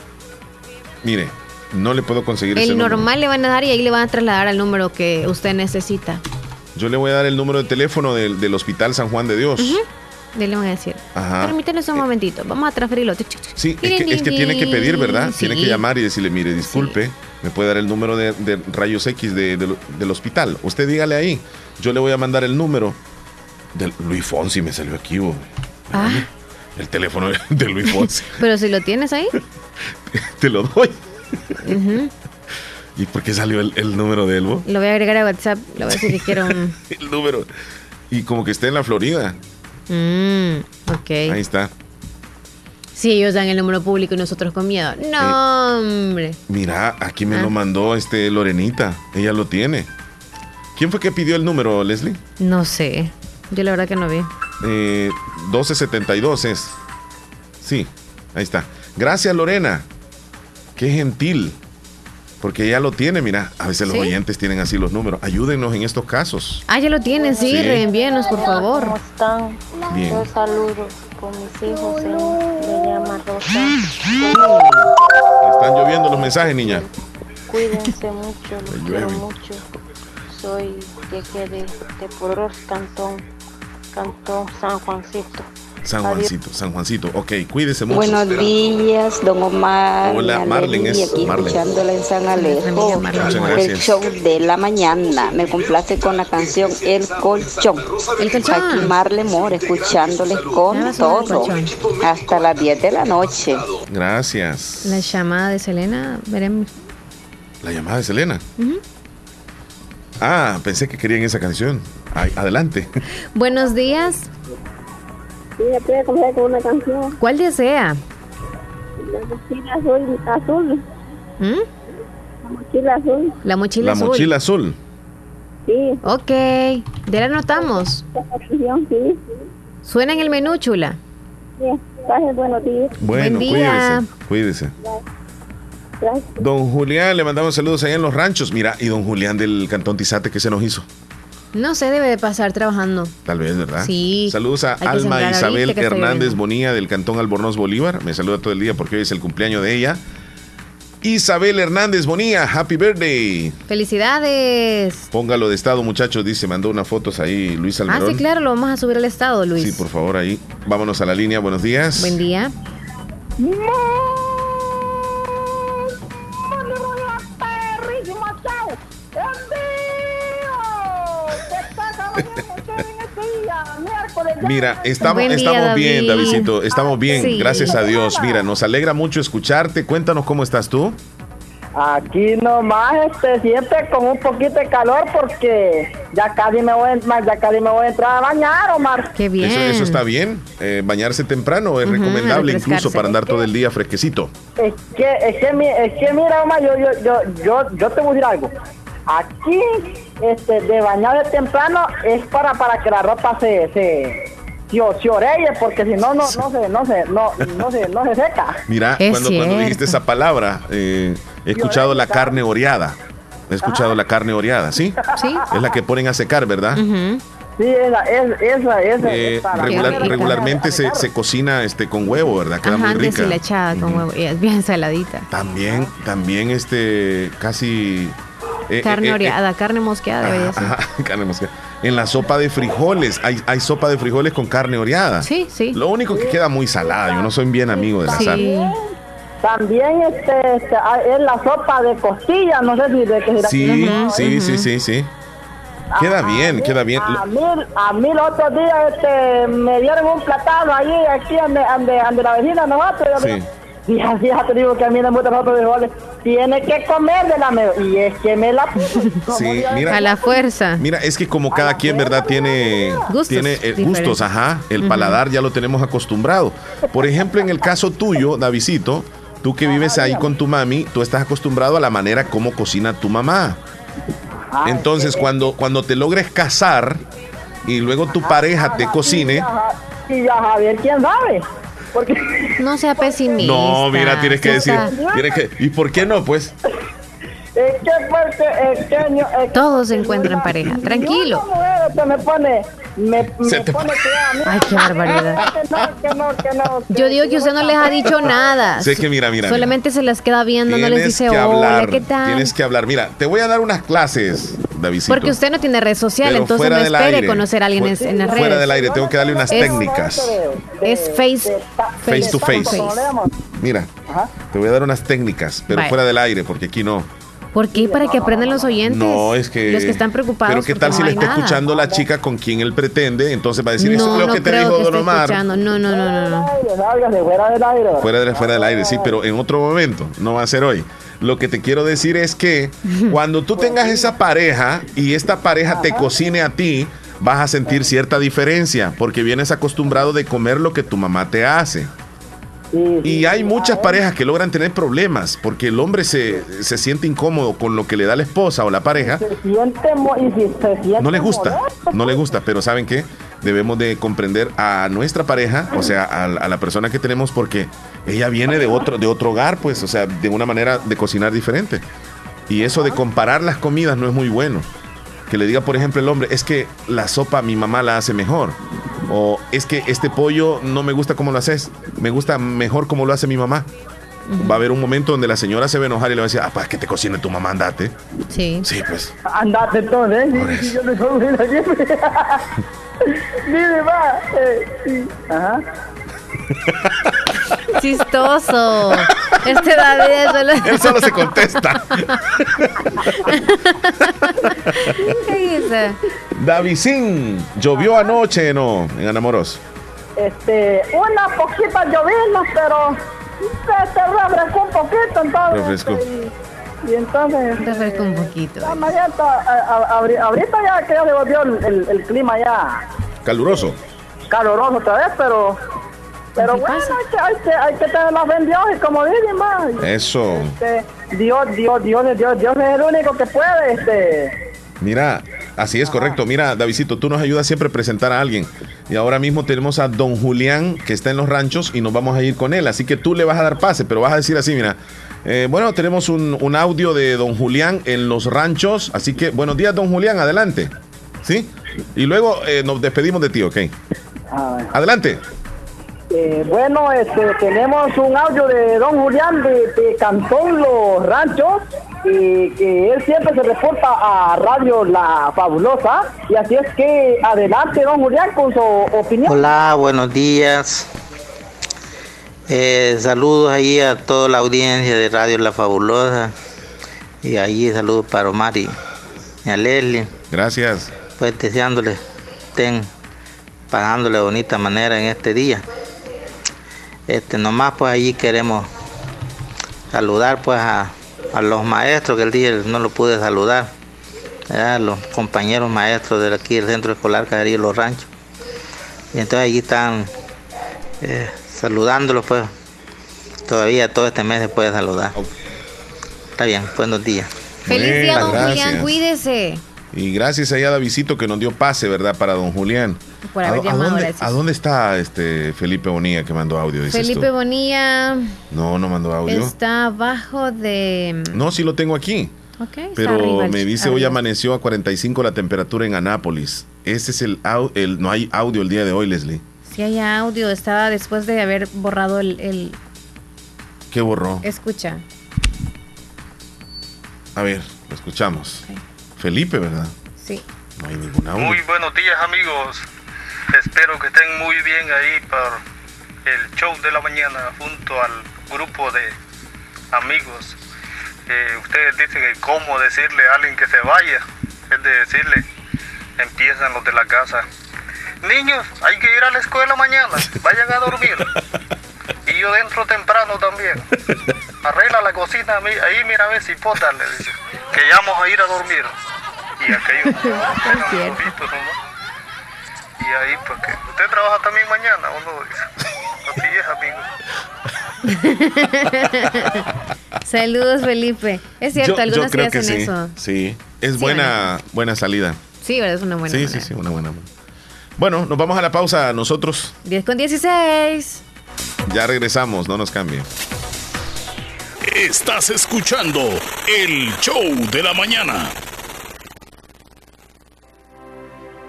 [SPEAKER 2] Mire, no le puedo conseguir
[SPEAKER 3] El normal le van a dar y ahí le van a trasladar al número que usted necesita.
[SPEAKER 2] Yo le voy a dar el número de teléfono del, Hospital San Juan de Dios.
[SPEAKER 3] Le voy a decir. Permítanos un eh, momentito. Vamos a transferirlo.
[SPEAKER 2] Sí, es que, tiene que pedir, ¿verdad? Tiene que llamar y decirle, mire, disculpe, me puede dar el número de, rayos X del hospital. Usted dígale ahí. Yo le voy a mandar el número. Del Luis Fonsi me salió aquí, ah. El teléfono de Luis Fonsi.
[SPEAKER 3] Pero si lo tienes ahí.
[SPEAKER 2] Te lo doy. ¿Y por qué salió el, número de Elbo?
[SPEAKER 3] Lo voy a agregar a WhatsApp. Lo voy a decir que quiero un...
[SPEAKER 2] el número. Y como que esté en la Florida.
[SPEAKER 3] Mm, ok.
[SPEAKER 2] Ahí está.
[SPEAKER 3] Sí, ellos dan el número público y nosotros con miedo. No, hombre.
[SPEAKER 2] Mira, aquí me lo ah. mandó este Lorenita. Ella lo tiene. ¿Quién fue que pidió el número, Leslie?
[SPEAKER 3] No sé. Yo la verdad que no vi.
[SPEAKER 2] Eh, 1272 es. Sí, ahí está. Gracias, Lorena. Qué gentil. Porque ya lo tiene, mira, a veces los oyentes tienen así los números. Ayúdenos en estos casos.
[SPEAKER 3] Ah, ya lo tienen, sí, sí. reenvíenos, por favor.
[SPEAKER 16] ¿Cómo están? Bien. Yo saludo con mis hijos, se me llama Rosa.
[SPEAKER 2] Están lloviendo los mensajes, niña.
[SPEAKER 16] Cuídense mucho, los quiero mucho. Soy de, de, de Poros Cantón, Cantón San Juancito.
[SPEAKER 2] San Juancito, San Juancito. Ok, cuídese mucho.
[SPEAKER 16] Buenos días, don Omar.
[SPEAKER 2] Hola, Marlen es
[SPEAKER 16] aquí escuchándola en San Alejo. El show de la mañana. Me complace con la canción El Colchón. El colchón. Aquí Marle More, escuchándoles con todo. Hasta las 10 de la noche.
[SPEAKER 2] Gracias.
[SPEAKER 3] La llamada de Selena, veremos.
[SPEAKER 2] ¿La llamada de Selena? Ah, pensé que querían esa canción. adelante.
[SPEAKER 3] Buenos días.
[SPEAKER 16] Sí, puede comenzar con una canción.
[SPEAKER 3] ¿Cuál desea?
[SPEAKER 16] La mochila azul. azul. ¿Mm? La mochila azul.
[SPEAKER 3] La mochila
[SPEAKER 2] azul. La mochila azul.
[SPEAKER 16] Sí.
[SPEAKER 3] Ok, de la anotamos. Sí. Suena en el menú, chula.
[SPEAKER 16] Sí, buenos días.
[SPEAKER 2] Bueno,
[SPEAKER 3] Buen
[SPEAKER 2] día. cuídese, cuídese. Don Julián, le mandamos saludos allá en los ranchos. Mira, y don Julián del Cantón Tizate, ¿qué se nos hizo?
[SPEAKER 3] No sé, debe de pasar trabajando.
[SPEAKER 2] Tal vez, ¿verdad?
[SPEAKER 3] Sí.
[SPEAKER 2] Saludos a Alma Isabel Hernández Bonía del Cantón Albornoz Bolívar. Me saluda todo el día porque hoy es el cumpleaños de ella. Isabel Hernández Bonía, happy birthday.
[SPEAKER 3] Felicidades.
[SPEAKER 2] Póngalo de estado, muchachos, dice, mandó unas fotos ahí Luis Almerón.
[SPEAKER 3] Ah, sí, claro, lo vamos a subir al estado, Luis.
[SPEAKER 2] Sí, por favor, ahí. Vámonos a la línea, buenos días.
[SPEAKER 3] Buen día.
[SPEAKER 2] Mira, estamos, estamos bien, Davidito, estamos bien, gracias a Dios. Mira, nos alegra mucho escucharte. Cuéntanos cómo estás tú.
[SPEAKER 17] Aquí nomás, este, siempre con un poquito de calor porque ya casi me voy, ya casi me voy a entrar a bañar, Omar.
[SPEAKER 3] Qué bien.
[SPEAKER 2] Eso, está bien. Eh, bañarse temprano es recomendable incluso para andar todo el día fresquecito.
[SPEAKER 17] Es que, es que, es que mira, Omar, yo, yo, yo, yo, yo te voy a decir algo. Aquí, este, de bañar de temprano es para, para que la ropa se, se, se, orelle, porque si no, no, no se, no se, no, no se, no se seca.
[SPEAKER 2] Mira, cuando, cuando dijiste esa palabra, eh, he escuchado la carne oreada. He escuchado la carne oreada, ¿sí?
[SPEAKER 3] Sí.
[SPEAKER 2] Es la que ponen a secar, ¿verdad?
[SPEAKER 17] Sí, esa, esa, esa.
[SPEAKER 2] Eh, regularmente se, se, cocina este con huevo, ¿verdad? Queda muy rica.
[SPEAKER 3] con huevo, y es bien saladita.
[SPEAKER 2] También, también este, casi
[SPEAKER 3] eh, carne eh, eh, oreada, carne mosqueada debería ser.
[SPEAKER 2] carne mosqueada. En la sopa de frijoles, hay, hay sopa de frijoles con carne oreada.
[SPEAKER 3] Sí, sí.
[SPEAKER 2] Lo único que queda muy salada, yo no soy bien amigo de la sal.
[SPEAKER 17] También este, este es la sopa de costilla, no sé si de
[SPEAKER 2] que Sí, sí, sí, sí, sí. Queda bien, queda bien.
[SPEAKER 17] A mí, a mí el otro día este, me dieron un platado ahí, aquí ande, ande, ande la vecina nosotros. Sí. Fíjate, fíjate, digo que a mí me gusta de frijoles. Tiene que comer de la mejor. Y es que me la.
[SPEAKER 2] Sí, mira.
[SPEAKER 3] A la fuerza.
[SPEAKER 2] Mira, es que como cada quien, ¿verdad? Tiene gustos, tiene, eh, gustos ajá. El paladar ya lo tenemos acostumbrado. Por ejemplo, en el caso tuyo, Davidito, tú que vives ahí con tu mami, tú estás acostumbrado a la manera como cocina tu mamá. Ah, Entonces, cuando, cuando te logres casar y luego tu pareja te cocine.
[SPEAKER 17] Y ya Javier, ¿quién sabe?
[SPEAKER 3] Porque... No sea pesimista.
[SPEAKER 2] No, mira, tienes que decir. Tienes que, ¿Y por qué no? Pues.
[SPEAKER 17] Es que porque, es que,
[SPEAKER 3] Todos se encuentran pareja. Tranquilo.
[SPEAKER 17] me pone me, me pone
[SPEAKER 3] Ay, qué barbaridad. Yo digo que usted no les ha dicho nada.
[SPEAKER 2] Sé que mira, mira.
[SPEAKER 3] Solamente se las queda viendo, no les dice hola, ¿qué tal?
[SPEAKER 2] Tienes que hablar. Mira, te voy a dar unas clases, David.
[SPEAKER 3] Porque usted no tiene red social, entonces no espere conocer a alguien en las redes.
[SPEAKER 2] Fuera del aire, tengo que darle unas técnicas.
[SPEAKER 3] Es face,
[SPEAKER 2] face, to face. Mira, te voy a dar unas técnicas, pero fuera del aire, porque aquí no.
[SPEAKER 3] ¿Por qué? Para que aprendan los oyentes.
[SPEAKER 2] No, es que.
[SPEAKER 3] Los que están preocupados.
[SPEAKER 2] Pero ¿qué tal si le está escuchando la chica con quien él pretende? Entonces va a decir, eso es lo que te dijo Don Omar.
[SPEAKER 3] No, no, no, no, no.
[SPEAKER 17] Fuera del aire.
[SPEAKER 2] Fuera, de, fuera del aire, sí, pero en otro momento. No va a ser hoy. Lo que te quiero decir es que cuando tú tengas esa pareja y esta pareja te cocine a ti, vas a sentir cierta diferencia porque vienes acostumbrado de comer lo que tu mamá te hace y hay muchas parejas que logran tener problemas porque el hombre se, se, siente incómodo con lo que le da la esposa o la pareja. no le gusta, no le gusta, pero ¿saben qué? Debemos de comprender a nuestra pareja, o sea, a, a, la persona que tenemos porque ella viene de otro, de otro hogar, pues, o sea, de una manera de cocinar diferente. Y eso de comparar las comidas no es muy bueno que le diga, por ejemplo, el hombre, es que la sopa mi mamá la hace mejor. O es que este pollo no me gusta como lo haces, me gusta mejor como lo hace mi mamá. Va a haber un momento donde la señora se va a enojar y le va a decir, ah, pues que te cocine tu mamá, andate.
[SPEAKER 3] Sí.
[SPEAKER 2] Sí, pues.
[SPEAKER 17] Andate entonces. ¿eh? Yo Dime, va. Eh, Ajá.
[SPEAKER 3] Chistoso. Este David
[SPEAKER 2] solo... Él solo se contesta.
[SPEAKER 3] ¿Qué dice?
[SPEAKER 2] Davidín, llovió anoche, ¿no? En Anamoros.
[SPEAKER 17] Este, una poquita llovina, pero se, se refrescó un poquito entonces.
[SPEAKER 2] Refrescó.
[SPEAKER 17] Y, entonces.
[SPEAKER 3] Refrescó un poquito.
[SPEAKER 17] ahorita ya que ya se volvió el, el clima ya.
[SPEAKER 2] Caluroso.
[SPEAKER 17] Caluroso otra vez, pero pero bueno, hay que, hay, que, tener la fe en Dios, y como dicen, más.
[SPEAKER 2] Eso.
[SPEAKER 17] Este, Dios, Dios, Dios, Dios, Dios es el único que puede, este.
[SPEAKER 2] Mira, así es correcto. Mira, Davidito, tú nos ayudas siempre a presentar a alguien. Y ahora mismo tenemos a don Julián, que está en los ranchos, y nos vamos a ir con él. Así que tú le vas a dar pase, pero vas a decir así, mira. Eh, bueno, tenemos un, un, audio de don Julián en los ranchos. Así que, buenos días, don Julián, adelante. ¿Sí? Y luego eh, nos despedimos de ti, ¿ok? Adelante.
[SPEAKER 17] Eh, bueno, este, tenemos un audio de don Julián de, Cantón Los Ranchos, y que él siempre se reporta a Radio La Fabulosa. Y así es que adelante, don Julián, con su opinión.
[SPEAKER 18] Hola, buenos días. Eh, saludos ahí a toda la audiencia de Radio La Fabulosa. Y ahí saludos para Omar y, a Leslie.
[SPEAKER 2] Gracias.
[SPEAKER 18] Pues deseándoles estén pagándole de bonita manera en este día. Este, nomás pues allí queremos saludar pues a, los maestros que el día no lo pude saludar, los compañeros maestros de aquí del centro escolar Cajerillo Los Ranchos. Y entonces allí están eh, saludándolos pues. Todavía todo este mes se puede saludar. Está bien, buenos días.
[SPEAKER 3] Feliz día, don Julián, cuídese.
[SPEAKER 2] Y gracias a Davidito que nos dio pase, ¿verdad? Para don Julián.
[SPEAKER 3] Por haber ¿A,
[SPEAKER 2] dónde, ¿A dónde está este Felipe Bonilla que mandó audio?
[SPEAKER 3] Felipe Bonilla.
[SPEAKER 2] No, no mandó audio.
[SPEAKER 3] Está abajo de.
[SPEAKER 2] No, sí lo tengo aquí.
[SPEAKER 3] Okay,
[SPEAKER 2] Pero me dice hoy amaneció a 45 la temperatura en Anápolis. Ese es el, el no hay audio el día de hoy, Leslie.
[SPEAKER 3] Sí hay audio, estaba después de haber borrado el, el...
[SPEAKER 2] ¿Qué borró?
[SPEAKER 3] Escucha.
[SPEAKER 2] A ver, lo escuchamos. Felipe, ¿verdad?
[SPEAKER 3] Sí.
[SPEAKER 2] No hay ningún audio.
[SPEAKER 19] Muy buenos días, amigos. Espero que estén muy bien ahí por el show de la mañana junto al grupo de amigos. Eh, ustedes dicen que cómo decirle a alguien que se vaya, es de decirle, empiezan los de la casa. Niños, hay que ir a la escuela mañana, vayan a dormir. Y yo dentro temprano también. Arregla la cocina ahí, mira a ver si potas, le dice. Que ya vamos a ir a dormir. Y aquello. y ahí, pues que usted trabaja también mañana, ¿o no?
[SPEAKER 3] Así es, amigo. Saludos, Felipe. Es cierto, algunos sí hacen eso.
[SPEAKER 20] Sí, es buena, buena salida.
[SPEAKER 3] Sí, es una buena.
[SPEAKER 20] Sí, sí, sí, una buena. Bueno, nos vamos a la pausa nosotros.
[SPEAKER 3] 10 con 16.
[SPEAKER 20] Ya regresamos, no nos cambien.
[SPEAKER 21] Estás escuchando el show de la mañana.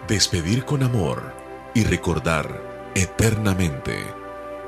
[SPEAKER 2] Despedir con amor y recordar eternamente.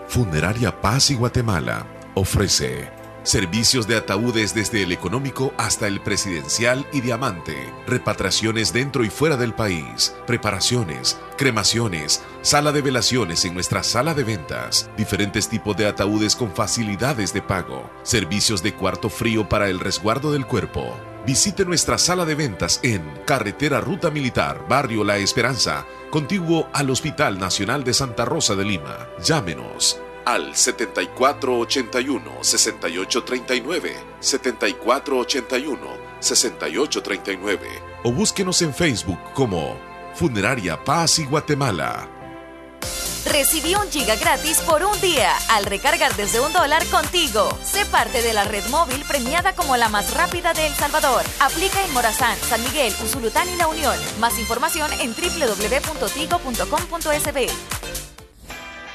[SPEAKER 2] Funeraria Paz y Guatemala ofrece Servicios de ataúdes desde el económico hasta el presidencial y diamante. Repatriaciones dentro y fuera del país. Preparaciones, cremaciones, sala de velaciones en nuestra sala de ventas. Diferentes tipos de ataúdes con facilidades de pago. Servicios de cuarto frío para el resguardo del cuerpo. Visite nuestra sala de ventas en Carretera Ruta Militar, Barrio La Esperanza, contiguo al Hospital Nacional de Santa Rosa de Lima. Llámenos al 7481-6839, 7481-6839 o búsquenos en Facebook como Funeraria Paz y Guatemala.
[SPEAKER 22] Recibí un giga gratis por un día al recargar desde un dólar contigo. Sé parte de la red móvil premiada como la más rápida de El Salvador. Aplica en Morazán, San Miguel, Usulután y La Unión. Más información en www.tigo.com.sb.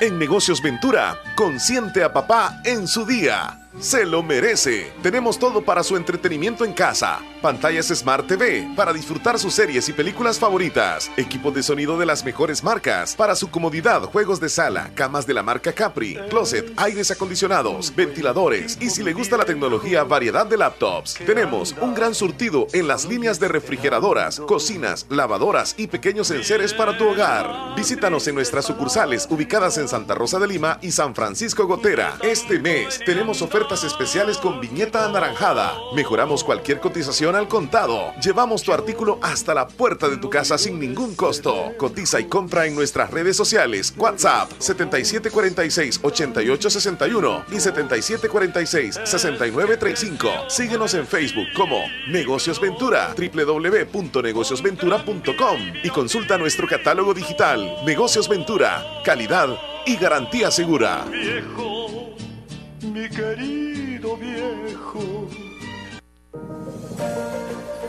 [SPEAKER 2] En Negocios Ventura, consiente a papá en su día. Se lo merece. Tenemos todo para su entretenimiento en casa. Pantallas Smart TV para disfrutar sus series y películas favoritas. Equipo de sonido de las mejores marcas. Para su comodidad, juegos de sala, camas de la marca Capri, closet, aires acondicionados, ventiladores y si le gusta la tecnología, variedad de laptops. Tenemos un gran surtido en las líneas de refrigeradoras, cocinas, lavadoras y pequeños enseres para tu hogar. Visítanos en nuestras sucursales ubicadas en Santa Rosa de Lima y San Francisco Gotera. Este mes tenemos ofertas especiales con viñeta anaranjada. Mejoramos cualquier cotización al contado. Llevamos tu artículo hasta la puerta de tu casa sin ningún costo. Cotiza y compra en nuestras redes sociales. WhatsApp 7746-8861 y 7746-6935. Síguenos en Facebook como Negocios Ventura, www.negociosventura.com y consulta nuestro catálogo digital. Negocios Ventura, calidad y garantía segura.
[SPEAKER 23] Mi querido.
[SPEAKER 7] Viejo.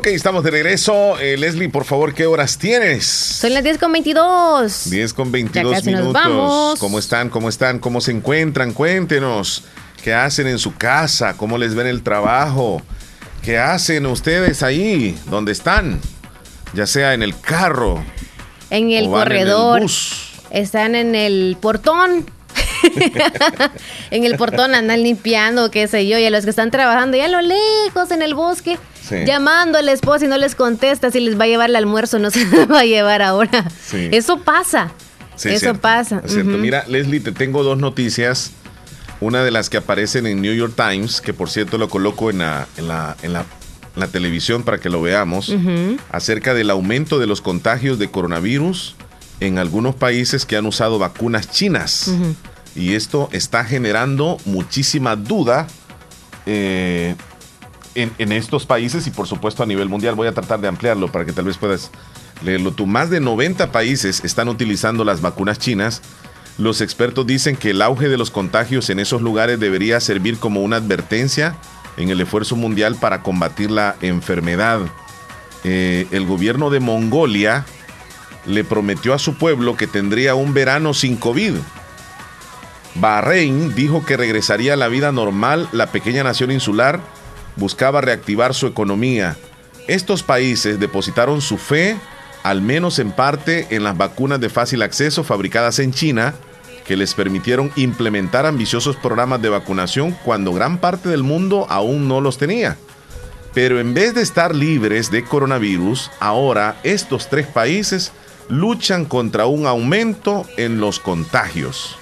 [SPEAKER 2] Ok, estamos de regreso. Eh, Leslie, por favor, ¿qué horas tienes?
[SPEAKER 3] Son las 10 con 22.
[SPEAKER 2] 10 con 22 minutos. Nos vamos. ¿Cómo están? ¿Cómo están? ¿Cómo se encuentran? Cuéntenos. ¿Qué hacen en su casa? ¿Cómo les ven el trabajo? ¿Qué hacen ustedes ahí? ¿Dónde están? Ya sea en el carro.
[SPEAKER 3] En el corredor. Están en el portón. en el portón andan limpiando, qué sé yo, y a los que están trabajando ya a lo lejos en el bosque, llamando a la esposa y no les contesta si les va a llevar el almuerzo, no se va a llevar ahora. Eso pasa. Eso pasa.
[SPEAKER 2] Mira, Leslie, te tengo dos noticias. Una de las que aparecen en New York Times, que por cierto lo coloco en la, en la, en la, televisión para que lo veamos, acerca del aumento de los contagios de coronavirus en algunos países que han usado vacunas chinas. Y esto está generando muchísima duda eh, en, estos países y por supuesto a nivel mundial. Voy a tratar de ampliarlo para que tal vez puedas leerlo tú. Más de 90 países están utilizando las vacunas chinas. Los expertos dicen que el auge de los contagios en esos lugares debería servir como una advertencia en el esfuerzo mundial para combatir la enfermedad. Eh, el gobierno de Mongolia le prometió a su pueblo que tendría un verano sin COVID Bahrein dijo que regresaría a la vida normal. La pequeña nación insular buscaba reactivar su economía. Estos países depositaron su fe, al menos en parte, en las vacunas de fácil acceso fabricadas en China, que les permitieron implementar ambiciosos programas de vacunación cuando gran parte del mundo aún no los tenía. Pero en vez de estar libres de coronavirus, ahora estos tres países luchan contra un aumento en los contagios.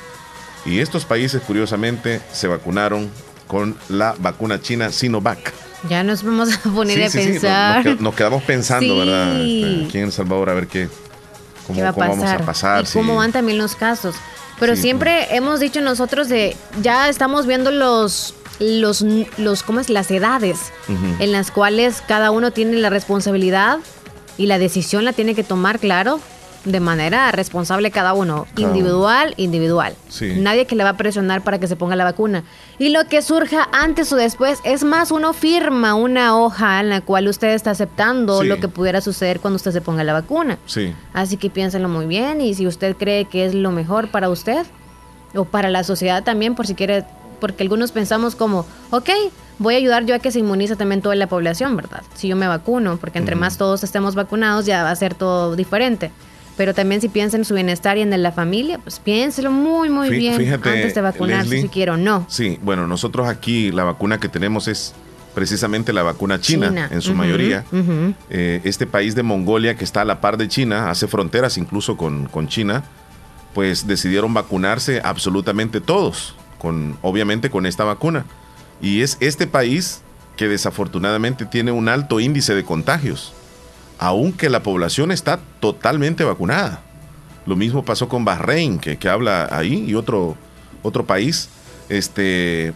[SPEAKER 2] Y estos países, curiosamente, se vacunaron con la vacuna china Sinovac.
[SPEAKER 3] Ya nos vamos a poner a pensar.
[SPEAKER 2] nos, quedamos pensando, ¿verdad? Este, aquí en El Salvador, a ver qué, cómo, va a vamos a pasar.
[SPEAKER 3] Y cómo van también los casos. Pero siempre hemos dicho nosotros de, ya estamos viendo los, los, los ¿cómo es? Las edades en las cuales cada uno tiene la responsabilidad y la decisión la tiene que tomar, claro, de manera responsable cada uno, individual, individual. Nadie que le va a presionar para que se ponga la vacuna. Y lo que surja antes o después es más, uno firma una hoja en la cual usted está aceptando lo que pudiera suceder cuando usted se ponga la vacuna.
[SPEAKER 2] Sí.
[SPEAKER 3] Así que piénselo muy bien y si usted cree que es lo mejor para usted o para la sociedad también, por si quiere, porque algunos pensamos como, ok, voy a ayudar yo a que se inmunice también toda la población, ¿verdad? Si yo me vacuno, porque entre más todos estemos vacunados ya va a ser todo diferente pero también si piensa en su bienestar y en de la familia, pues piénselo muy, muy bien antes de vacunarse si quiere o no.
[SPEAKER 2] Sí, bueno, nosotros aquí la vacuna que tenemos es precisamente la vacuna china, en su mayoría. Eh, este país de Mongolia, que está a la par de China, hace fronteras incluso con, con China, pues decidieron vacunarse absolutamente todos, con, obviamente con esta vacuna. Y es este país que desafortunadamente tiene un alto índice de contagios. Aunque la población está totalmente vacunada. Lo mismo pasó con Bahrein, que, que habla ahí, y otro, otro país. Este,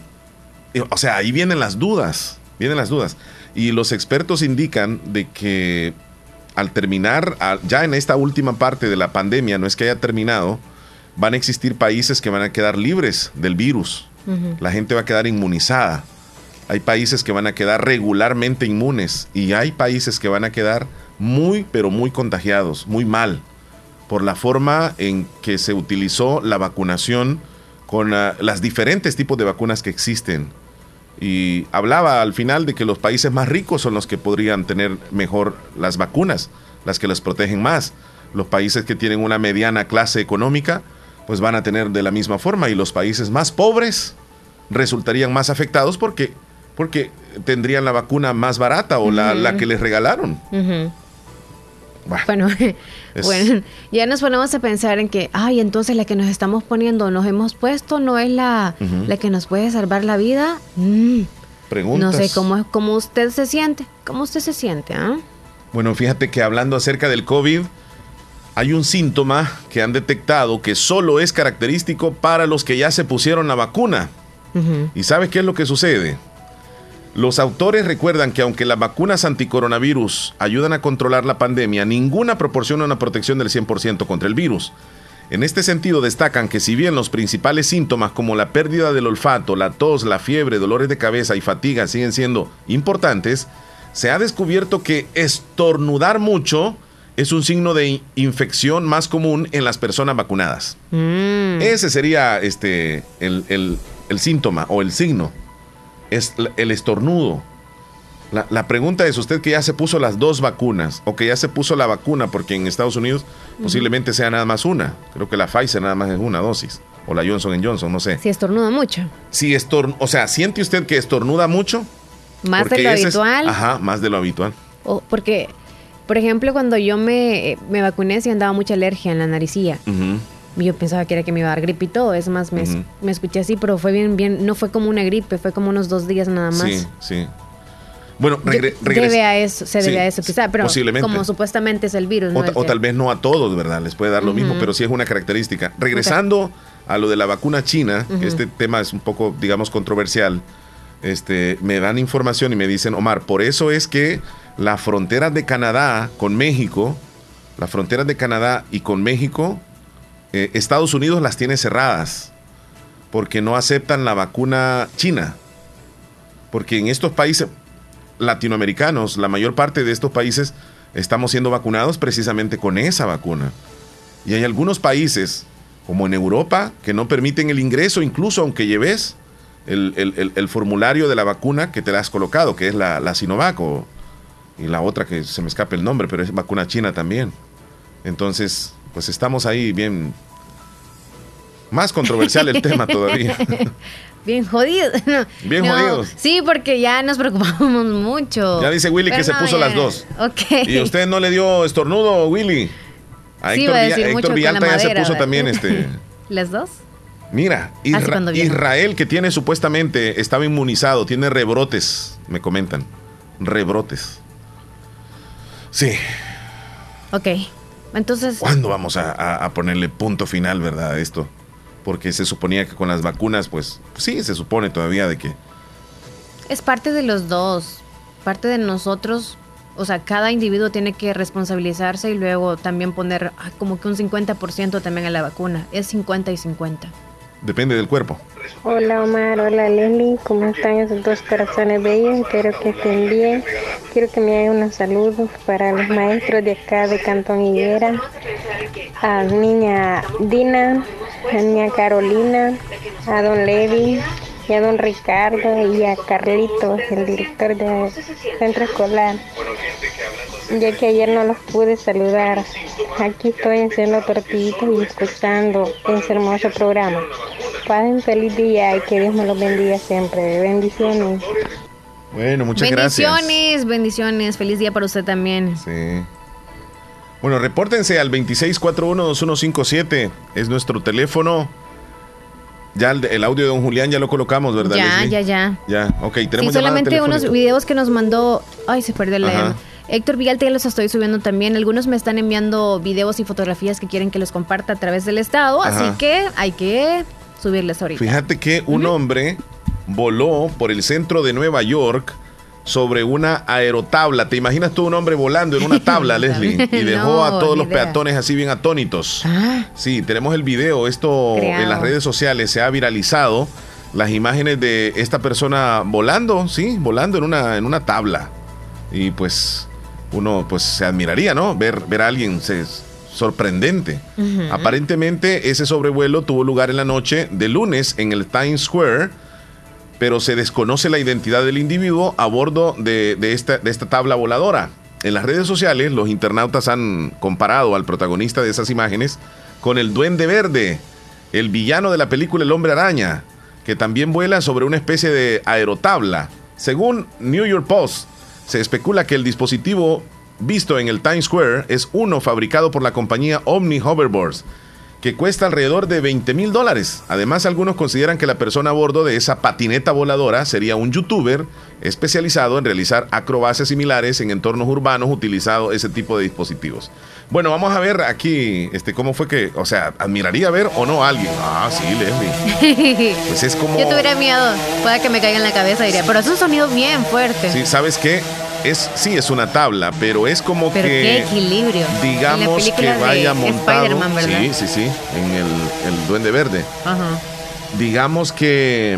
[SPEAKER 2] o sea, ahí vienen las dudas, vienen las dudas. Y los expertos indican de que al terminar, ya en esta última parte de la pandemia, no es que haya terminado, van a existir países que van a quedar libres del virus. La gente va a quedar inmunizada. Hay países que van a quedar regularmente inmunes y hay países que van a quedar muy, pero muy contagiados, muy mal, por la forma en que se utilizó la vacunación con uh, las diferentes tipos de vacunas que existen. Y hablaba al final de que los países más ricos son los que podrían tener mejor las vacunas, las que les protegen más. Los países que tienen una mediana clase económica, pues van a tener de la misma forma. Y los países más pobres resultarían más afectados porque, porque tendrían la vacuna más barata o la, la, que les regalaron.
[SPEAKER 3] Bueno, bueno, ya nos ponemos a pensar en que, ay, entonces la que nos estamos poniendo, nos hemos puesto, no es la, la que nos puede salvar la vida. Mm.
[SPEAKER 2] Preguntas.
[SPEAKER 3] No sé cómo, cómo usted se siente. ¿Cómo usted se siente? Ah?
[SPEAKER 2] Bueno, fíjate que hablando acerca del COVID, hay un síntoma que han detectado que solo es característico para los que ya se pusieron la vacuna. ¿Y sabes qué es lo que sucede? Los autores recuerdan que aunque las vacunas anticoronavirus ayudan a controlar la pandemia, ninguna proporciona una protección del 100% contra el virus. En este sentido destacan que si bien los principales síntomas como la pérdida del olfato, la tos, la fiebre, dolores de cabeza y fatiga siguen siendo importantes, se ha descubierto que estornudar mucho es un signo de infección más común en las personas vacunadas. Mm. Ese sería este, el, el síntoma o el signo es el estornudo. La, pregunta es, usted que ya se puso las dos vacunas o que ya se puso la vacuna, porque en Estados Unidos posiblemente sea nada más una. Creo que la Pfizer nada más es una dosis. O la Johnson Johnson, no sé.
[SPEAKER 3] Si estornuda mucho.
[SPEAKER 2] Si estorn o sea, ¿siente usted que estornuda mucho?
[SPEAKER 3] Más de lo habitual.
[SPEAKER 2] ajá, más de lo habitual.
[SPEAKER 3] O porque, por ejemplo, cuando yo me, me vacuné, sí andaba mucha alergia en la naricilla yo pensaba que era que me iba a dar gripe y todo. Es más, me, me, escuché así, pero fue bien, bien, no fue como una gripe, fue como unos dos días nada más.
[SPEAKER 2] Sí, sí. Bueno,
[SPEAKER 3] debe a eso, se debe a eso quizá, pero como supuestamente es el virus.
[SPEAKER 2] O, tal vez no a todos, ¿verdad? Les puede dar lo mismo, pero sí es una característica. Regresando a lo de la vacuna china, este tema es un poco, digamos, controversial. Este, me dan información y me dicen, Omar, por eso es que la frontera de Canadá con México, la frontera de Canadá y con México eh, Estados Unidos las tiene cerradas porque no aceptan la vacuna china. Porque en estos países latinoamericanos, la mayor parte de estos países estamos siendo vacunados precisamente con esa vacuna. Y hay algunos países, como en Europa, que no permiten el ingreso, incluso aunque lleves el, formulario de la vacuna que te la has colocado, que es la, la Sinovac y la otra que se me escape el nombre, pero es vacuna china también. Entonces, pues estamos ahí bien... Más controversial el tema todavía.
[SPEAKER 3] Bien jodido.
[SPEAKER 2] Bien jodidos.
[SPEAKER 3] Sí, porque ya nos preocupamos mucho.
[SPEAKER 2] Ya dice Willy que se puso las dos.
[SPEAKER 3] Ok.
[SPEAKER 2] ¿Y usted no le dio estornudo, Willy? A Héctor, Héctor Villalta ya se puso también este.
[SPEAKER 3] ¿Las dos?
[SPEAKER 2] Mira, Israel, que tiene supuestamente, estaba inmunizado, tiene rebrotes, me comentan. Rebrotes. Sí.
[SPEAKER 3] Ok. Entonces.
[SPEAKER 2] ¿Cuándo vamos a, ponerle punto final, verdad, a esto? Porque se suponía que con las vacunas, pues, sí, se supone todavía de que.
[SPEAKER 3] Es parte de los dos. Parte de nosotros. O sea, cada individuo tiene que responsabilizarse y luego también poner ah, como que un 50% también a la vacuna. Es 50 y 50.
[SPEAKER 2] Depende del cuerpo.
[SPEAKER 24] Hola Omar, hola Leslie, ¿cómo están esos dos corazones bellos? Espero que estén bien. Quiero que me hagan unos saludos para los maestros de acá de Cantón Higuera, a niña Dina, a niña Carolina, a don Levi, y a don Ricardo y a Carlitos, el director del centro escolar, ya que ayer no los pude saludar. Aquí estoy haciendo tortillitas y escuchando ese hermoso programa. Pasen feliz día y que Dios me los bendiga siempre. Bendiciones.
[SPEAKER 2] Bueno, muchas
[SPEAKER 3] gracias. Bendiciones, bendiciones. Feliz día para usted también.
[SPEAKER 2] Sí. Bueno, repórtense al 26412157. Es nuestro teléfono. Ya el, audio de don Julián ya lo colocamos, ¿verdad?
[SPEAKER 3] Ya, ya, ya.
[SPEAKER 2] Ya, ok.
[SPEAKER 3] Tenemos solamente unos videos que nos mandó. Ay, se perdió la. Héctor Villalta ya los estoy subiendo también. Algunos me están enviando videos y fotografías que quieren que los comparta a través del estado, así que hay que subirles ahorita.
[SPEAKER 2] Fíjate que un hombre voló por el centro de Nueva York sobre una aerotabla. ¿Te imaginas tú un hombre volando en una tabla, Leslie? Y dejó a todos los peatones así bien atónitos. Ah. Sí, tenemos el video. Esto en las redes sociales se ha viralizado. Las imágenes de esta persona volando, sí, volando en una, en una tabla. Y pues uno pues se admiraría, ¿no? Ver, ver a alguien se, sorprendente. Aparentemente ese sobrevuelo tuvo lugar en la noche de lunes en el Times Square pero se desconoce la identidad del individuo a bordo de, esta, de esta tabla voladora. En las redes sociales, los internautas han comparado al protagonista de esas imágenes con el Duende Verde, el villano de la película El Hombre Araña, que también vuela sobre una especie de aerotabla. Según New York Post, se especula que el dispositivo visto en el Times Square es uno fabricado por la compañía Omni Hoverboards, que cuesta alrededor de 20 mil dólares. Además, algunos consideran que la persona a bordo de esa patineta voladora sería un youtuber especializado en realizar acrobacias similares en entornos urbanos utilizando ese tipo de dispositivos. Bueno, vamos a ver aquí este, cómo fue que, o sea, admiraría ver o no a alguien. Ah, sí, Leslie. Pues es como...
[SPEAKER 3] Yo tuviera miedo, pueda que me caiga en la cabeza, diría, pero es un sonido bien fuerte.
[SPEAKER 2] Sí, ¿sabes qué? es sí es una tabla, pero es como
[SPEAKER 3] pero
[SPEAKER 2] que
[SPEAKER 3] qué equilibrio.
[SPEAKER 2] Digamos que vaya montado. Sí, sí, sí, en el, el Duende Verde. Ajá. Digamos que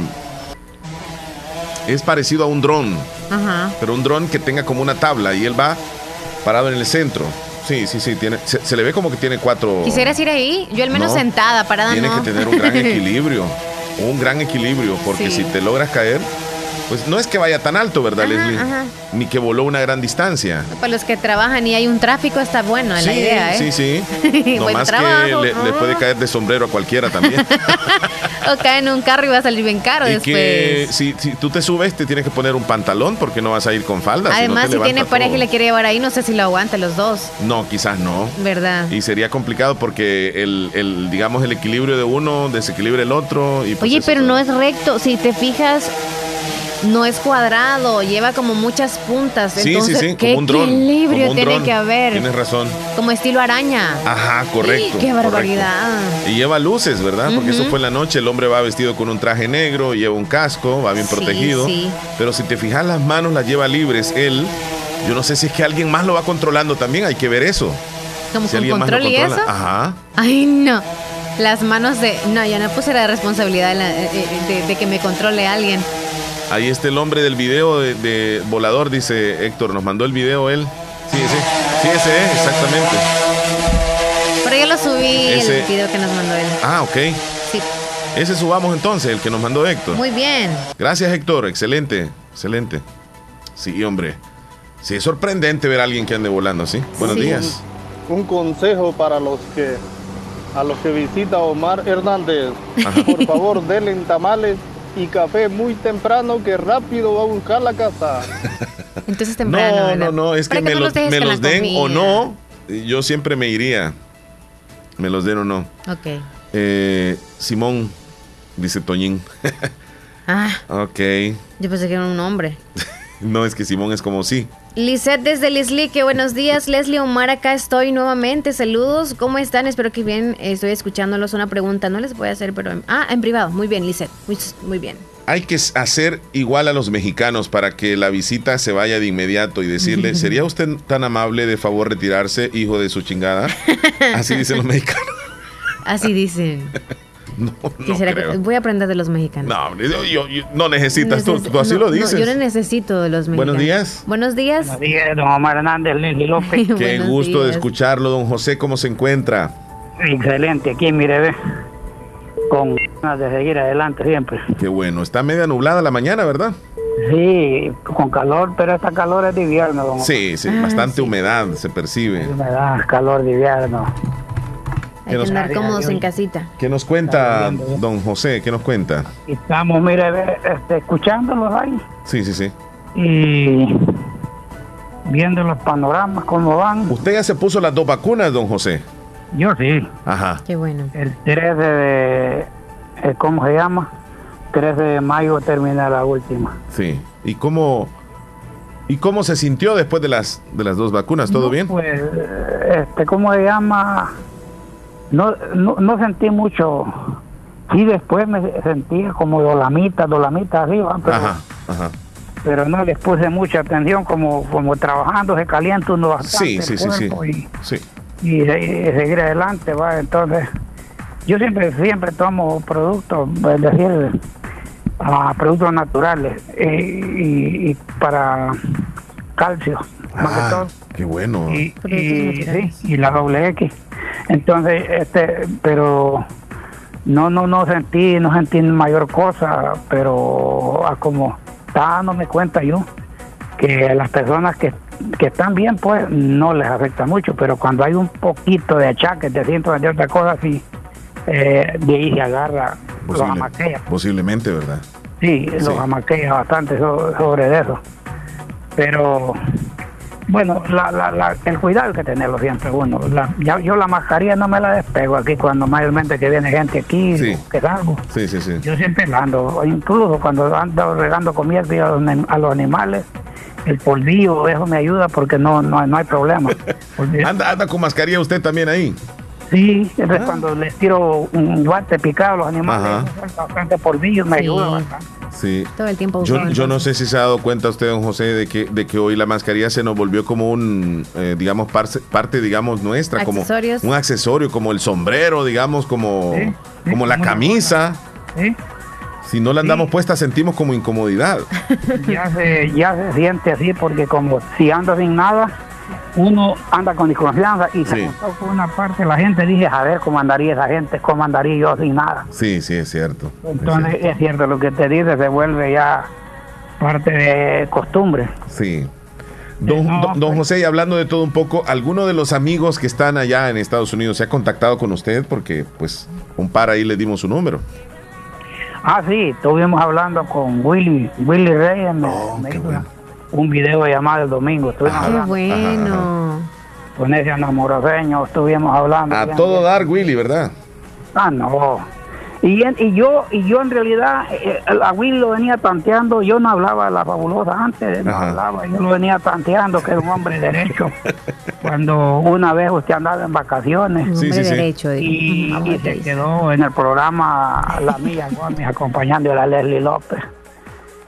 [SPEAKER 2] es parecido a un dron. Ajá. Pero un dron que tenga como una tabla y él va parado en el centro. Sí, sí, sí, tiene, se, le ve como que tiene cuatro.
[SPEAKER 3] ¿Quisieras ir ahí? Yo al menos sentada, parada
[SPEAKER 2] tiene
[SPEAKER 3] no.
[SPEAKER 2] que tener un gran equilibrio. un gran equilibrio, porque si te logras caer, pues no es que vaya tan alto, ¿verdad, Leslie? Ni que voló una gran distancia.
[SPEAKER 3] Para los que trabajan y hay un tráfico está bueno la idea,
[SPEAKER 2] ¿eh? Sí, sí. no más que le, puede caer de sombrero a cualquiera también.
[SPEAKER 3] o cae en un carro y va a salir bien caro
[SPEAKER 2] y
[SPEAKER 3] después.
[SPEAKER 2] Que si, tú te subes, te tienes que poner un pantalón porque no vas a ir con falda.
[SPEAKER 3] Además, si, tiene pareja y le quiere llevar ahí, no sé si lo aguanta los dos.
[SPEAKER 2] No, quizás no.
[SPEAKER 3] ¿Verdad?
[SPEAKER 2] Y sería complicado porque el, el digamos, el equilibrio de uno desequilibra el otro. Y
[SPEAKER 3] pues Oye, pero no es recto. Si te fijas, no es cuadrado, lleva como muchas puntas. Sí, Entonces, sí, sí, ¿qué como un dron. equilibrio tiene que haber?
[SPEAKER 2] Tienes razón.
[SPEAKER 3] Como estilo araña.
[SPEAKER 2] Ajá, correcto.
[SPEAKER 3] ¡Qué barbaridad!
[SPEAKER 2] Y lleva luces, ¿verdad? Porque eso fue en la noche. El hombre va vestido con un traje negro, lleva un casco, va bien protegido. Sí. Pero si te fijas, las manos las lleva libres. Él, yo no sé si es que alguien más lo va controlando también. Hay que ver eso.
[SPEAKER 3] ¿Como con control y eso?
[SPEAKER 2] Ajá.
[SPEAKER 3] Ay, no. Las manos de. No, yo no puse la responsabilidad de, de, de que me controle alguien.
[SPEAKER 2] Ahí está el hombre del video de, volador, dice Héctor. Nos mandó el video él. Sí, sí. Sí, ese es, exactamente.
[SPEAKER 3] Por ahí lo subí el video que nos mandó él.
[SPEAKER 2] Ah, ok.
[SPEAKER 3] Sí.
[SPEAKER 2] Ese subamos entonces, el que nos mandó Héctor.
[SPEAKER 3] Muy bien.
[SPEAKER 2] Gracias, Héctor. Excelente, excelente. Sí, hombre. Sí, es sorprendente ver a alguien que ande volando así. Buenos días.
[SPEAKER 25] Un consejo para los que a los que visita Omar Hernández. Por favor, denle tamales y café muy temprano que rápido va a buscar la casa.
[SPEAKER 3] Entonces temprano.
[SPEAKER 2] No, no, no, es que, me, los, den o no, yo siempre me iría. Me los den o no.
[SPEAKER 3] Ok.
[SPEAKER 2] Eh, Simón, dice Toñín.
[SPEAKER 3] ah.
[SPEAKER 2] Ok.
[SPEAKER 3] Yo pensé que era un hombre.
[SPEAKER 2] no, es que Simón es como sí.
[SPEAKER 3] Lisette desde Lislique, buenos días. Leslie Omar, acá estoy nuevamente. Saludos, ¿cómo están? Espero que bien. Estoy escuchándolos. Una pregunta, no les voy a hacer, pero. En, ah, en privado. Muy bien, Lisette. Muy, muy bien.
[SPEAKER 2] Hay que hacer igual a los mexicanos para que la visita se vaya de inmediato y decirle: ¿Sería usted tan amable de favor retirarse, hijo de su chingada? Así dicen los mexicanos.
[SPEAKER 3] Así dicen.
[SPEAKER 2] No, no
[SPEAKER 3] voy a aprender de los mexicanos.
[SPEAKER 2] No, yo, no necesitas, tú, así lo dices.
[SPEAKER 3] yo no necesito de los mexicanos.
[SPEAKER 2] Buenos días.
[SPEAKER 3] Buenos días.
[SPEAKER 26] Buenos días, don Omar Hernández, Leslie López.
[SPEAKER 2] Qué gusto de escucharlo, don José. ¿Cómo se encuentra?
[SPEAKER 26] Excelente, aquí mire, ve. Con ganas de seguir adelante siempre.
[SPEAKER 2] Qué bueno. Está media nublada la mañana, ¿verdad?
[SPEAKER 26] Sí, con calor, pero esta calor es de invierno. Don
[SPEAKER 2] sí, sí, bastante humedad se percibe.
[SPEAKER 26] Humedad, calor de invierno.
[SPEAKER 3] Hay que andar cómodos en casita.
[SPEAKER 2] ¿Qué nos cuenta, don José? ¿Qué nos cuenta?
[SPEAKER 26] Estamos, mire, este, escuchándolos ahí.
[SPEAKER 2] Sí, sí, sí.
[SPEAKER 26] Y viendo los panoramas, cómo van.
[SPEAKER 2] ¿Usted ya se puso las dos vacunas, don José?
[SPEAKER 26] Yo sí.
[SPEAKER 2] Ajá.
[SPEAKER 3] Qué bueno.
[SPEAKER 26] El 13 de, eh, ¿cómo se llama? 13 de mayo termina la última.
[SPEAKER 2] Sí. ¿Y cómo, ¿Y cómo se sintió después de las de las dos vacunas? ¿Todo bien?
[SPEAKER 26] Pues, este, ¿cómo se llama? No, no, no sentí mucho. Sí, después me sentía como dolamita, dolamita arriba. Pero, ajá, ajá. Pero no les puse mucha atención, como, como trabajando se calienta uno bastante. Sí, sí, sí, Y, sí. Y, seguir adelante, va. Entonces, yo siempre, siempre tomo productos, es decir, a productos naturales eh, y, y, para calcio.
[SPEAKER 2] Ah, qué bueno.
[SPEAKER 26] Y, y, la doble X. Entonces, este, pero no, no, no sentí, no sentí mayor cosa, pero como dándome cuenta yo que las personas que, que están bien, pues no les afecta mucho, pero cuando hay un poquito de achaques de cientos de otras cosas, sí, eh, de ahí se agarra los amaquea.
[SPEAKER 2] Posiblemente, ¿verdad?
[SPEAKER 26] Sí, los amaquea bastante sobre eso. Pero bueno, la, la, el cuidado hay que tenerlo siempre uno. ya, yo la mascarilla no me la despego aquí cuando mayormente que viene gente aquí, que salgo.
[SPEAKER 2] Sí, sí, sí.
[SPEAKER 26] Yo siempre la ando, incluso cuando ando regando comida a los, animales, el polvillo, eso me ayuda porque no, no, no hay problema.
[SPEAKER 2] anda, anda con mascarilla usted también ahí.
[SPEAKER 26] Sí, entonces ah. cuando les tiro un guante picado a los animales, bastante polvillo, me ayuda bastante.
[SPEAKER 2] Sí. Todo el tiempo. Yo, yo, no sé si se ha dado cuenta usted, don José, de que, de que hoy la mascarilla se nos volvió como un, eh, digamos, parte, parte, digamos, nuestra, como un accesorio, como el sombrero, digamos, como, como la camisa. Si no la andamos puesta, sentimos como incomodidad.
[SPEAKER 26] Ya se, ya se siente así, porque como si anda sin nada, uno anda con desconfianza y se por una parte la gente dice, a ver cómo andaría esa gente, cómo andaría yo sin nada.
[SPEAKER 2] Sí, sí, es cierto.
[SPEAKER 26] Entonces es cierto, lo que te dice, se vuelve ya parte de costumbre.
[SPEAKER 2] Sí. Don, don, pues. José, y hablando de todo un poco, ¿alguno de los amigos que están allá en Estados Unidos se ha contactado con usted? Porque pues un par ahí le dimos su número.
[SPEAKER 26] Ah, sí, estuvimos hablando con Willy, Willy Reyes, oh, un video llamado el domingo.
[SPEAKER 3] Qué bueno.
[SPEAKER 26] Con ese enamoradeño estuvimos hablando.
[SPEAKER 2] A todo dar, Willy, ¿verdad?
[SPEAKER 26] Ah, no. Y, y yo y yo en realidad eh, a Willy lo venía tanteando, yo no hablaba de la fabulosa antes, no hablaba, yo lo venía tanteando que es un hombre derecho. Cuando una vez usted andaba en vacaciones
[SPEAKER 3] sí, sí, derecho,
[SPEAKER 26] y, y, se quedó en el programa La Mía Gómez acompañando a la Leslie López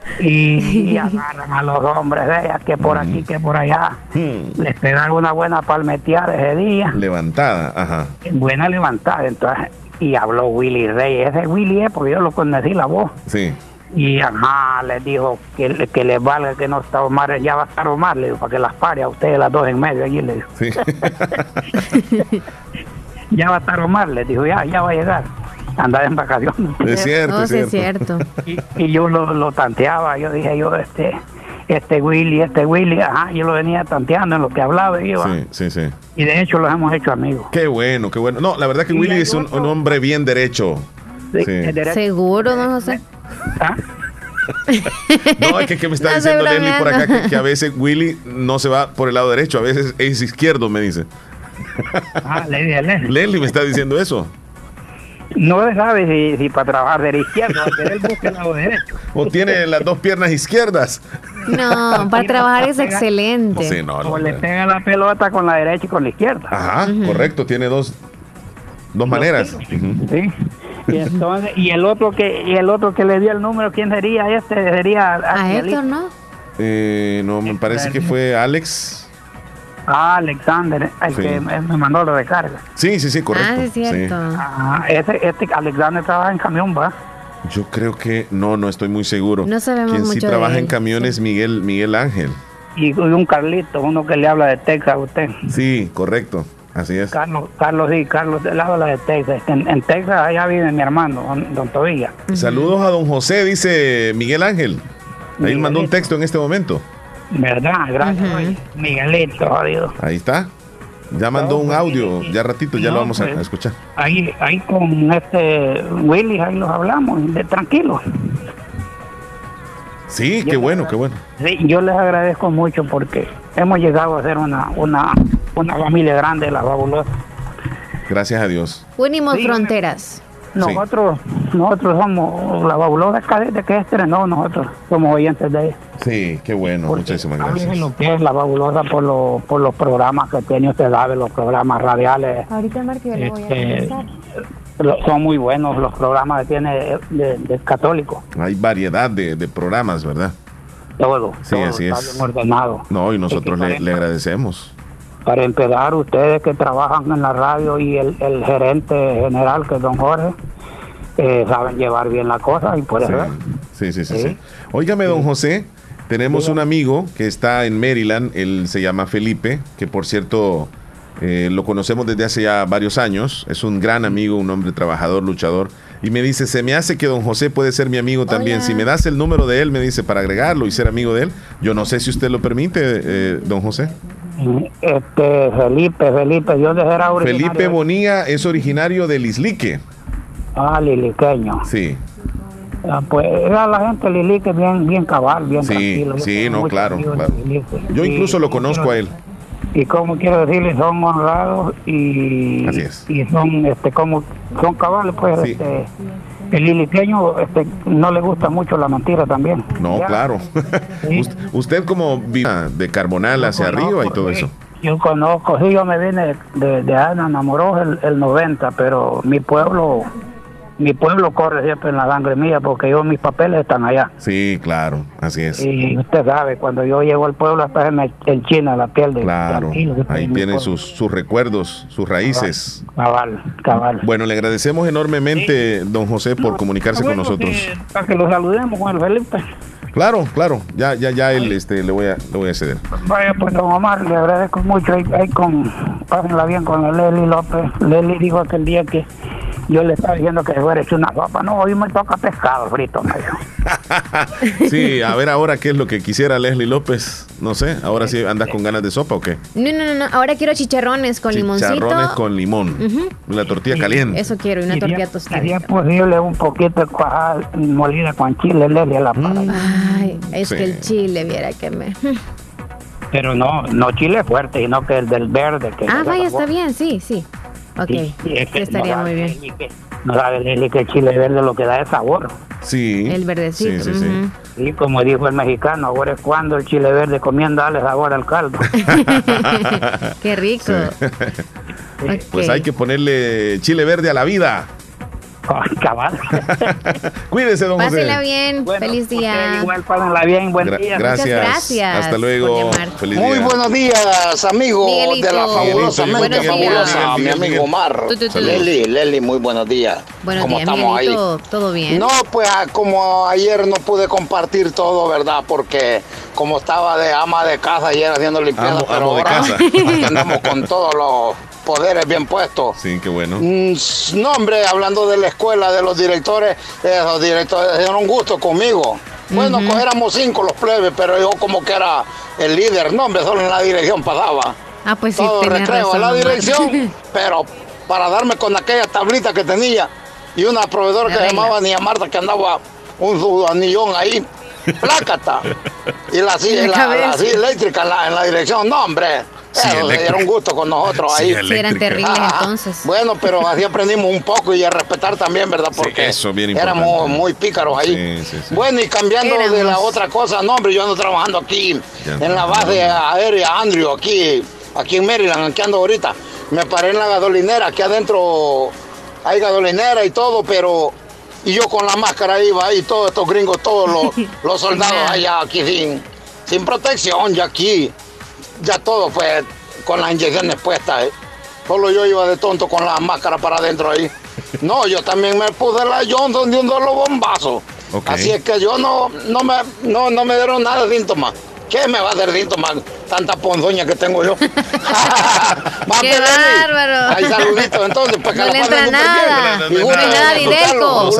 [SPEAKER 26] y, agarran a los hombres de ellas que por aquí, que por allá. Hmm. Les pegan una buena palmeteada ese día.
[SPEAKER 2] Levantada, ajá.
[SPEAKER 26] Buena levantada, entonces. Y habló Willy Rey. Ese Willy es porque yo lo conocí la voz.
[SPEAKER 2] Sí.
[SPEAKER 26] Y ajá, les dijo que, que les valga que no está Omar, ya va a estar Omar, le dijo, para que las pare a ustedes las dos en medio allí, le dijo. Sí. ya va a estar Omar, les dijo, ya, ya va a llegar andaba en vacaciones.
[SPEAKER 2] Es cierto, es cierto.
[SPEAKER 26] Y, yo lo, tanteaba, yo dije, yo, este, este Willy, este Willy, ajá, yo lo venía tanteando en lo que hablaba y
[SPEAKER 2] Sí, sí, sí.
[SPEAKER 26] Y de hecho los hemos hecho amigos.
[SPEAKER 2] Qué bueno, qué bueno. No, la verdad que Willy es un, hombre bien derecho.
[SPEAKER 3] Sí, Seguro, no José. ¿Ah?
[SPEAKER 2] no, es que, que me está diciendo Leslie por acá que, que, a veces Willy no se va por el lado derecho, a veces es izquierdo, me dice.
[SPEAKER 26] Ah, Leslie, Leslie.
[SPEAKER 2] Leslie me está diciendo eso.
[SPEAKER 26] No sabe si, si para trabajar de la izquierda o lado derecho.
[SPEAKER 2] O tiene las dos piernas izquierdas.
[SPEAKER 3] No, para trabajar es excelente.
[SPEAKER 26] o le pega la pelota con la derecha y con la izquierda.
[SPEAKER 2] Ajá, correcto, tiene dos, dos maneras.
[SPEAKER 26] Sí. Y, entonces, y el otro que y el otro que le dio el número, ¿quién sería? Este sería
[SPEAKER 3] a Héctor, ¿no?
[SPEAKER 2] Eh, no, me parece que fue Alex.
[SPEAKER 26] Ah, Alexander, el que me, mandó la recarga.
[SPEAKER 2] Sí, sí, sí, correcto.
[SPEAKER 3] Ah, es cierto.
[SPEAKER 26] Ah, ese, este Alexander trabaja en camión, ¿va?
[SPEAKER 2] Yo creo que no, no estoy muy seguro.
[SPEAKER 3] No sabemos Quien
[SPEAKER 2] sí trabaja en camiones, Miguel, Miguel Ángel.
[SPEAKER 26] Y un Carlito, uno que le habla de Texas a usted.
[SPEAKER 2] Sí, correcto. Así es.
[SPEAKER 26] Carlos, Carlos sí, Carlos le habla de Texas. En, Texas allá vive mi hermano, don, Tobilla.
[SPEAKER 2] Saludos a don José, dice Miguel Ángel. Ahí mandó un texto en este momento.
[SPEAKER 26] ¿Verdad? Gracias, Miguelito, jodido.
[SPEAKER 2] Ahí está. Ya mandó un audio, ya ratito, ya lo vamos a, pues, escuchar.
[SPEAKER 26] Ahí, ahí con este Willy, ahí los hablamos, de tranquilo.
[SPEAKER 2] Sí, qué bueno, qué bueno.
[SPEAKER 26] Sí, yo les agradezco mucho porque hemos llegado a ser una, una, una familia grande, la fabulosa.
[SPEAKER 2] Gracias a Dios.
[SPEAKER 3] Unimos fronteras.
[SPEAKER 26] Nosotros, nosotros somos la fabulosa de que estrenó, nosotros somos oyentes de ella.
[SPEAKER 2] Sí, qué bueno, muchísimas gracias.
[SPEAKER 26] lo que es la fabulosa por, los por los programas que tiene usted, sabe, los programas radiales.
[SPEAKER 3] Ahorita Marco, le voy a
[SPEAKER 26] este, son muy buenos los programas que tiene de, católico.
[SPEAKER 2] Hay variedad de, de programas, ¿verdad?
[SPEAKER 26] Todo.
[SPEAKER 2] Sí, así es. ordenado. No, y nosotros le, le agradecemos
[SPEAKER 26] para empezar, ustedes que trabajan en la radio y el, gerente general, que es don Jorge, eh, saben llevar bien la cosa y por eso.
[SPEAKER 2] Sí, sí, sí. sí, Óigame, don José, tenemos un amigo que está en Maryland, él se llama Felipe, que por cierto eh, lo conocemos desde hace ya varios años, es un gran amigo, un hombre trabajador, luchador. Y me dice, se me hace que don José puede ser mi amigo también. Si me das el número de él, me dice, para agregarlo y ser amigo de él. Yo no sé si usted lo permite, eh, don José.
[SPEAKER 26] Este, Felipe, Felipe, yo de era
[SPEAKER 2] Felipe Bonilla es originario de Lislique.
[SPEAKER 26] Ah, liliqueño.
[SPEAKER 2] Sí.
[SPEAKER 26] Ah, pues era la gente lilique bien, bien cabal, bien
[SPEAKER 2] sí,
[SPEAKER 26] tranquilo.
[SPEAKER 2] Sí, no, claro, claro. Yo incluso lo conozco a él.
[SPEAKER 26] Y como quiero decirle, son honrados y,
[SPEAKER 2] Así es.
[SPEAKER 26] y son, este, como, son cabales, pues, este, el liliqueño este, no le gusta mucho la mentira también.
[SPEAKER 2] No, claro. usted como vive de Carbonal hacia arriba y todo eso.
[SPEAKER 26] Yo conozco, sí, yo me vine de, de Ana, enamoró el, el 90, pero mi pueblo mi pueblo corre siempre en la sangre mía porque yo mis papeles están allá.
[SPEAKER 2] Sí, claro, así es.
[SPEAKER 26] Y usted sabe, cuando yo llego al pueblo hasta en, el China la piel de
[SPEAKER 2] Claro, ahí tienen sus, sus recuerdos, sus raíces.
[SPEAKER 26] Cabal, cabal.
[SPEAKER 2] Bueno, le agradecemos enormemente, don José, por comunicarse con nosotros.
[SPEAKER 26] para que lo saludemos con el Felipe.
[SPEAKER 2] Claro, claro, ya, ya, ya él, este, le voy a, le voy a ceder.
[SPEAKER 26] Vaya, pues don Omar, le agradezco mucho. Ahí, con, pásenla bien con la Leli López. Leli dijo aquel día que yo le estaba diciendo que fuera hecho una sopa. No, hoy me toca pescado frito,
[SPEAKER 2] sí, a ver ahora qué es lo que quisiera Leslie López. No sé, ahora sí andas con ganas de sopa o qué.
[SPEAKER 3] No, no, no, ahora quiero chicharrones con limoncito.
[SPEAKER 2] Chicharrones con limón. La tortilla caliente.
[SPEAKER 3] Eso quiero, y una tortilla tostada.
[SPEAKER 26] Sería posible un poquito de cuajada molida con chile, Leslie, a la
[SPEAKER 3] mm. Ay, es que el chile, viera que me...
[SPEAKER 26] Pero no, no chile fuerte, sino que el del verde. Que
[SPEAKER 3] ah, vaya, está bien, sí, sí. Ok, estaría muy bien.
[SPEAKER 26] no sabe que el chile verde lo que da es sabor.
[SPEAKER 2] Sí.
[SPEAKER 3] El verdecito.
[SPEAKER 2] Sí, sí,
[SPEAKER 26] sí. como dijo el mexicano, ahora es cuando el chile verde comiendo dale sabor al caldo.
[SPEAKER 3] Qué rico.
[SPEAKER 2] Pues hay que ponerle chile verde a la vida.
[SPEAKER 26] Cabal.
[SPEAKER 2] Cuídese, don
[SPEAKER 3] Pásela bien. Feliz día.
[SPEAKER 26] Igual, pásenla bien. Buen día.
[SPEAKER 2] Gracias.
[SPEAKER 3] gracias.
[SPEAKER 2] Hasta luego.
[SPEAKER 27] Feliz Muy buenos días, amigos de la fabulosamente fabulosa, mi amigo Omar. Leli, Leli, muy buenos días.
[SPEAKER 3] Buenos ¿Cómo estamos ahí? ¿Todo bien?
[SPEAKER 27] No, pues ah, como ayer no pude compartir todo, ¿verdad? Porque como estaba de ama de casa ayer haciendo limpieza, pero ahora andamos con todos los poderes bien puestos.
[SPEAKER 2] Sí, qué bueno.
[SPEAKER 27] Mm, no, hombre, hablando de la escuela, de los directores, eh, los directores dieron un gusto conmigo. Bueno, pues éramos cinco los plebes, pero yo como que era el líder, no, hombre, solo en la dirección pasaba.
[SPEAKER 3] Ah, pues sí,
[SPEAKER 27] Todo recreo en la dirección, pero para darme con aquella tablita que tenía y una proveedora que se llamaba Nia Marta que andaba un anillón ahí, plácata. y la silla, eléctrica en la, en la dirección, no, hombre era un gusto con nosotros ahí.
[SPEAKER 3] Sí, eran terribles entonces.
[SPEAKER 27] Bueno, pero así aprendimos un poco y a respetar también, ¿verdad? Porque éramos muy pícaros ahí. bueno, y cambiando de la otra cosa, no, hombre, yo ando trabajando aquí en la base aérea Andrew, aquí, aquí en Maryland, aquí ando ahorita. Me paré en la gasolinera, aquí adentro hay gasolinera y todo, pero y yo con la máscara iba ahí, todos estos gringos, todos los, los soldados allá aquí sin, sin protección, ya aquí ya todo fue con las inyecciones puestas. ¿eh? Solo yo iba de tonto con la máscara para adentro ahí. No, yo también me puse la Johnson de un los bombazos. Así es que yo no, no, me, no, no me dieron nada de síntomas. ¿Qué me va a dar síntomas? Tanta ponzoña que tengo yo. ¡Qué
[SPEAKER 3] bárbaro!
[SPEAKER 27] Hay saluditos entonces, para que
[SPEAKER 3] no
[SPEAKER 27] la
[SPEAKER 3] le entra nada. No, nada, Didelco.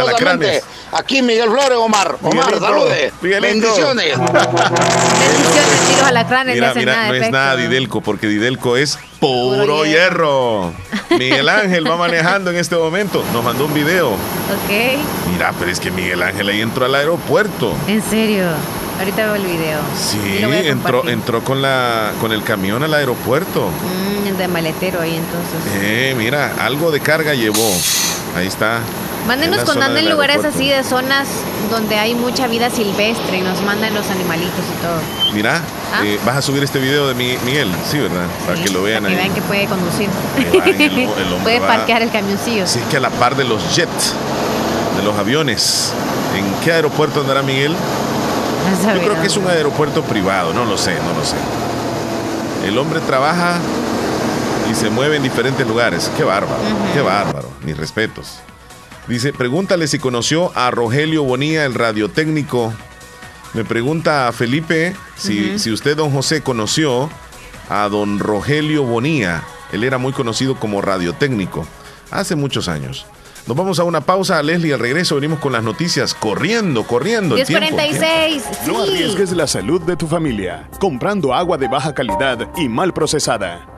[SPEAKER 27] Aquí Miguel Flores, Omar. Omar, salude. Bendiciones.
[SPEAKER 3] Bendiciones, tiros alacranes.
[SPEAKER 2] Mira, mira, no es nada Didelco, porque Didelco es puro, hierro. Miguel Ángel va manejando en este momento. Nos mandó un video.
[SPEAKER 3] Ok.
[SPEAKER 2] Mira, pero es que Miguel Ángel ahí entró al aeropuerto.
[SPEAKER 3] ¿En serio? Ahorita veo el video.
[SPEAKER 2] Sí, entró, entró con la con el camión al aeropuerto.
[SPEAKER 3] Mm, el de maletero ahí entonces.
[SPEAKER 2] Eh, mira, algo de carga llevó. Ahí está.
[SPEAKER 3] Mándenos cuando anden en lugares así de zonas donde hay mucha vida silvestre y nos mandan los animalitos y todo.
[SPEAKER 2] Mira, ¿Ah? eh, vas a subir este video de Miguel, sí, ¿verdad? Para que lo vean
[SPEAKER 3] para que vean que puede conducir. puede parquear el camioncillo.
[SPEAKER 2] Sí, que a la par de los jets, de los aviones. ¿En qué aeropuerto andará Miguel? Yo creo que es un aeropuerto privado, no lo sé, no lo sé. El hombre trabaja y se mueve en diferentes lugares. Qué bárbaro, qué bárbaro. Mis respetos. Dice, pregúntale si conoció a Rogelio Bonía, el radiotécnico. Me pregunta a Felipe si, si usted, don José, conoció a don Rogelio Bonía. Él era muy conocido como radiotécnico hace muchos años. Nos vamos a una pausa, Leslie. Al regreso venimos con las noticias corriendo, corriendo.
[SPEAKER 3] 1046.
[SPEAKER 7] No arriesgues la salud de tu familia comprando agua de baja calidad y mal procesada.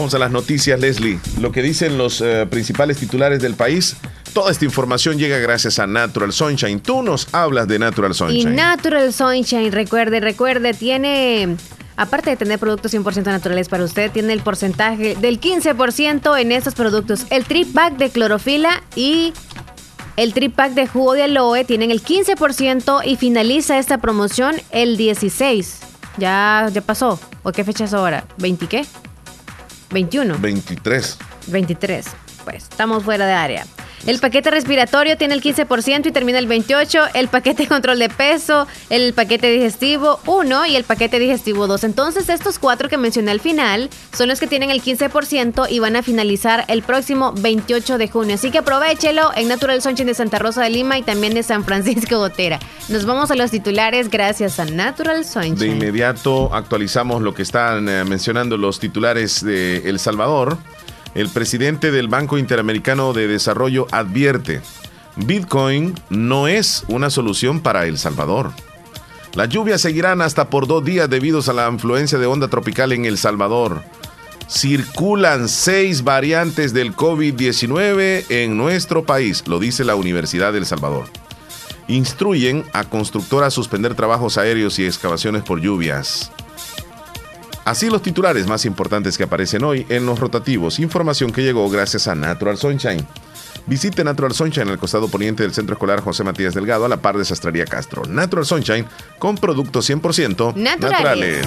[SPEAKER 2] Vamos a las noticias, Leslie. Lo que dicen los eh, principales titulares del país. Toda esta información llega gracias a Natural Sunshine. Tú nos hablas de Natural Sunshine.
[SPEAKER 3] Y Natural Sunshine, recuerde, recuerde, tiene aparte de tener productos 100% naturales para usted, tiene el porcentaje del 15% en estos productos. El trip pack de clorofila y el trip pack de jugo de aloe tienen el 15% y finaliza esta promoción el 16. Ya, ya pasó. ¿O qué fecha es ahora? ¿20 qué? 21.
[SPEAKER 2] 23.
[SPEAKER 3] 23. Pues estamos fuera de área. El paquete respiratorio tiene el 15% y termina el 28%. El paquete control de peso, el paquete digestivo 1 y el paquete digestivo 2. Entonces, estos cuatro que mencioné al final son los que tienen el 15% y van a finalizar el próximo 28 de junio. Así que aprovechelo en Natural Sunshine de Santa Rosa de Lima y también de San Francisco Gotera. Nos vamos a los titulares gracias a Natural Sunshine.
[SPEAKER 2] De inmediato actualizamos lo que están eh, mencionando los titulares de El Salvador.
[SPEAKER 28] El presidente del Banco Interamericano de Desarrollo advierte, Bitcoin no es una solución para El Salvador. Las lluvias seguirán hasta por dos días debido a la influencia de onda tropical en El Salvador. Circulan seis variantes del COVID-19 en nuestro país, lo dice la Universidad del Salvador. Instruyen a constructoras a suspender trabajos aéreos y excavaciones por lluvias. Así los titulares más importantes que aparecen hoy en los rotativos. Información que llegó gracias a Natural Sunshine. Visite Natural Sunshine en el costado poniente del Centro Escolar José Matías Delgado a la par de Sastrería Castro. Natural Sunshine con productos 100% naturales.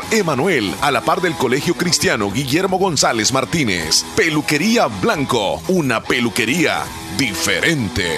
[SPEAKER 2] Emanuel, a la par del Colegio Cristiano Guillermo González Martínez. Peluquería Blanco, una peluquería diferente.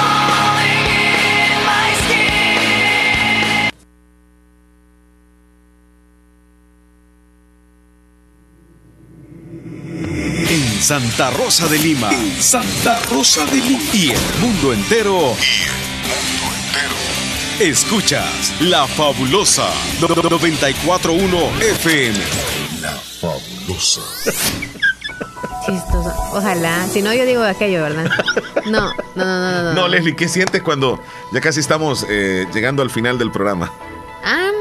[SPEAKER 2] Santa Rosa de Lima. Santa Rosa de Lima. Y el mundo entero. Y el mundo entero. Escuchas La Fabulosa 941 FM. La Fabulosa.
[SPEAKER 3] Chistoso. Ojalá. Si no, yo digo aquello, ¿verdad? No, no, no, no. No,
[SPEAKER 28] no Leslie, ¿qué sientes cuando ya casi estamos eh, llegando al final del programa?
[SPEAKER 3] Ah,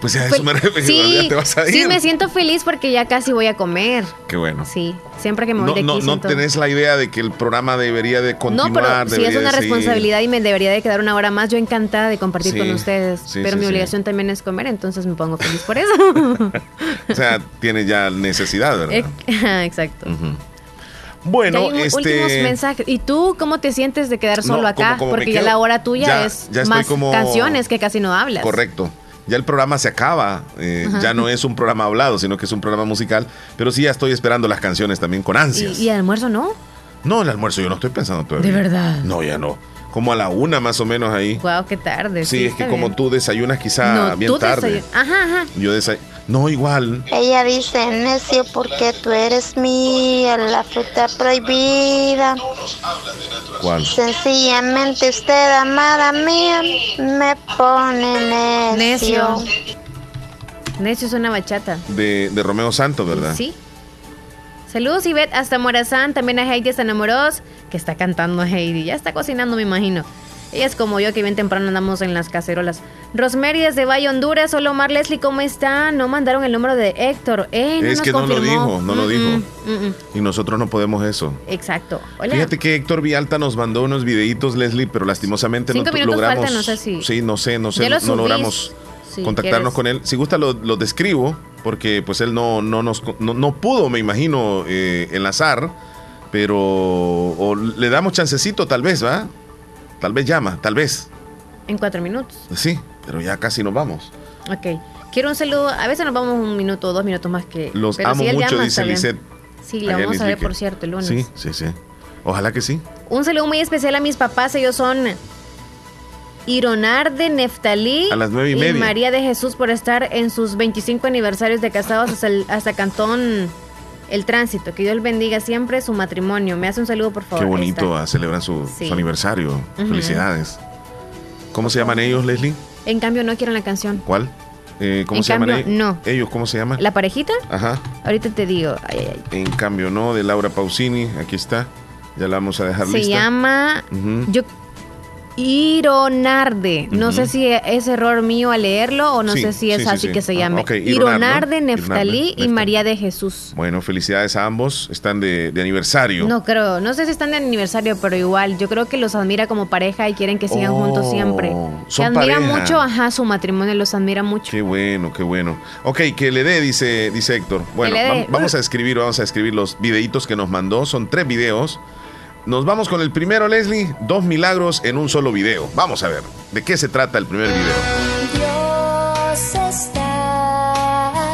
[SPEAKER 28] pues ya eso me refiero, sí, ya te vas a ir.
[SPEAKER 3] Sí, me siento feliz porque ya casi voy a comer.
[SPEAKER 28] Qué bueno.
[SPEAKER 3] Sí, siempre que me voy
[SPEAKER 28] no,
[SPEAKER 3] de aquí.
[SPEAKER 28] No, no tenés la idea de que el programa debería de continuar.
[SPEAKER 3] No, pero sí es una responsabilidad y me debería de quedar una hora más. Yo encantada de compartir con ustedes. pero mi obligación también es comer, entonces me pongo feliz por eso.
[SPEAKER 28] o sea, tiene ya necesidad, ¿verdad?
[SPEAKER 3] Exacto.
[SPEAKER 28] Bueno,
[SPEAKER 3] este... últimos mensajes. ¿Y tú cómo te sientes de quedar solo acá? Porque ya la hora tuya es más canciones que casi no hablas.
[SPEAKER 28] Correcto ya el programa se acaba, eh, ya no es un programa hablado, sino que es un programa musical, pero sí ya estoy esperando las canciones también con ansias.
[SPEAKER 3] ¿Y, el almuerzo no?
[SPEAKER 28] No, el almuerzo yo no estoy pensando todavía.
[SPEAKER 3] ¿De verdad?
[SPEAKER 28] No, ya no. Como a la una más o menos ahí.
[SPEAKER 3] Wow, qué tarde.
[SPEAKER 28] Sí, es que como tú desayunas quizá bien tarde.
[SPEAKER 3] Ajá, ajá.
[SPEAKER 28] Yo desayuno no, igual.
[SPEAKER 8] Ella dice, necio, porque tú eres mía, la fruta prohibida.
[SPEAKER 28] ¿Cuál?
[SPEAKER 8] Sencillamente usted, amada mía, me pone necio.
[SPEAKER 3] Necio, es una bachata.
[SPEAKER 28] De, de Romeo Santos, ¿verdad?
[SPEAKER 3] Sí. Saludos, Ivette, hasta Morazán. También a Heidi San que está cantando Heidi. Ya está cocinando, me imagino. Ella es como yo que bien temprano andamos en las cacerolas. Rosemary desde Valle, Honduras. Hola Omar Leslie, ¿cómo está? No mandaron el número de Héctor. Eh,
[SPEAKER 2] es que no lo dijo, no lo dijo. y nosotros no podemos eso.
[SPEAKER 3] Exacto.
[SPEAKER 2] Fíjate que Héctor Vialta nos mandó unos videitos, Leslie, pero lastimosamente no logramos. no sé si... Sí, no sé, no sé, no logramos contactarnos con él. Si gusta lo, describo, porque pues él no, no, nos, no, pudo, me imagino, eh, enlazar, pero le damos chancecito tal vez, ¿va? Tal vez llama, tal vez.
[SPEAKER 3] En cuatro minutos.
[SPEAKER 2] Sí, pero ya casi nos vamos.
[SPEAKER 3] Ok. Quiero un saludo. A veces nos vamos un minuto o dos minutos más que.
[SPEAKER 2] Los amo mucho, dice Lisette.
[SPEAKER 3] Sí, la vamos a ver, por cierto, el lunes.
[SPEAKER 2] Sí, sí, sí. Ojalá que sí.
[SPEAKER 3] Un saludo muy especial a mis papás. Ellos son Ironar de Neftalí
[SPEAKER 2] a las nueve y,
[SPEAKER 3] María de Jesús por estar en sus 25 aniversarios de casados hasta, hasta Cantón El Tránsito. Que Dios bendiga siempre su matrimonio. Me hace un saludo, por favor.
[SPEAKER 2] Qué bonito, celebran su, aniversario. Felicidades. ¿Cómo se llaman ellos, Leslie?
[SPEAKER 3] En cambio, no quieren la canción.
[SPEAKER 2] ¿Cuál? Eh, ¿Cómo se llaman ellos? No. ¿Ellos cómo se llaman?
[SPEAKER 3] ¿La parejita?
[SPEAKER 2] Ajá.
[SPEAKER 3] Ahorita te digo.
[SPEAKER 2] En cambio, no, de Laura Pausini. Aquí está. Ya la vamos a dejar
[SPEAKER 3] lista. Se llama. Yo Ironarde. No sé si es error mío al leerlo o no sé si es así que se ah, llame. Ironarde, Neftalí y María de Jesús.
[SPEAKER 2] Bueno, felicidades a ambos. Están de, aniversario.
[SPEAKER 3] No creo, no sé si están de aniversario, pero igual, yo creo que los admira como pareja y quieren que sigan juntos oh, siempre. Se admira mucho, ajá, su matrimonio los admira mucho.
[SPEAKER 2] Qué bueno, qué bueno. Ok, que le dé, dice, dice Héctor. Bueno, vamos a escribir, vamos a escribir los videitos que nos mandó. Son tres videos. Nos vamos con el primero, Leslie. Dos milagros en un solo video. Vamos a ver, ¿de qué se trata el primer video?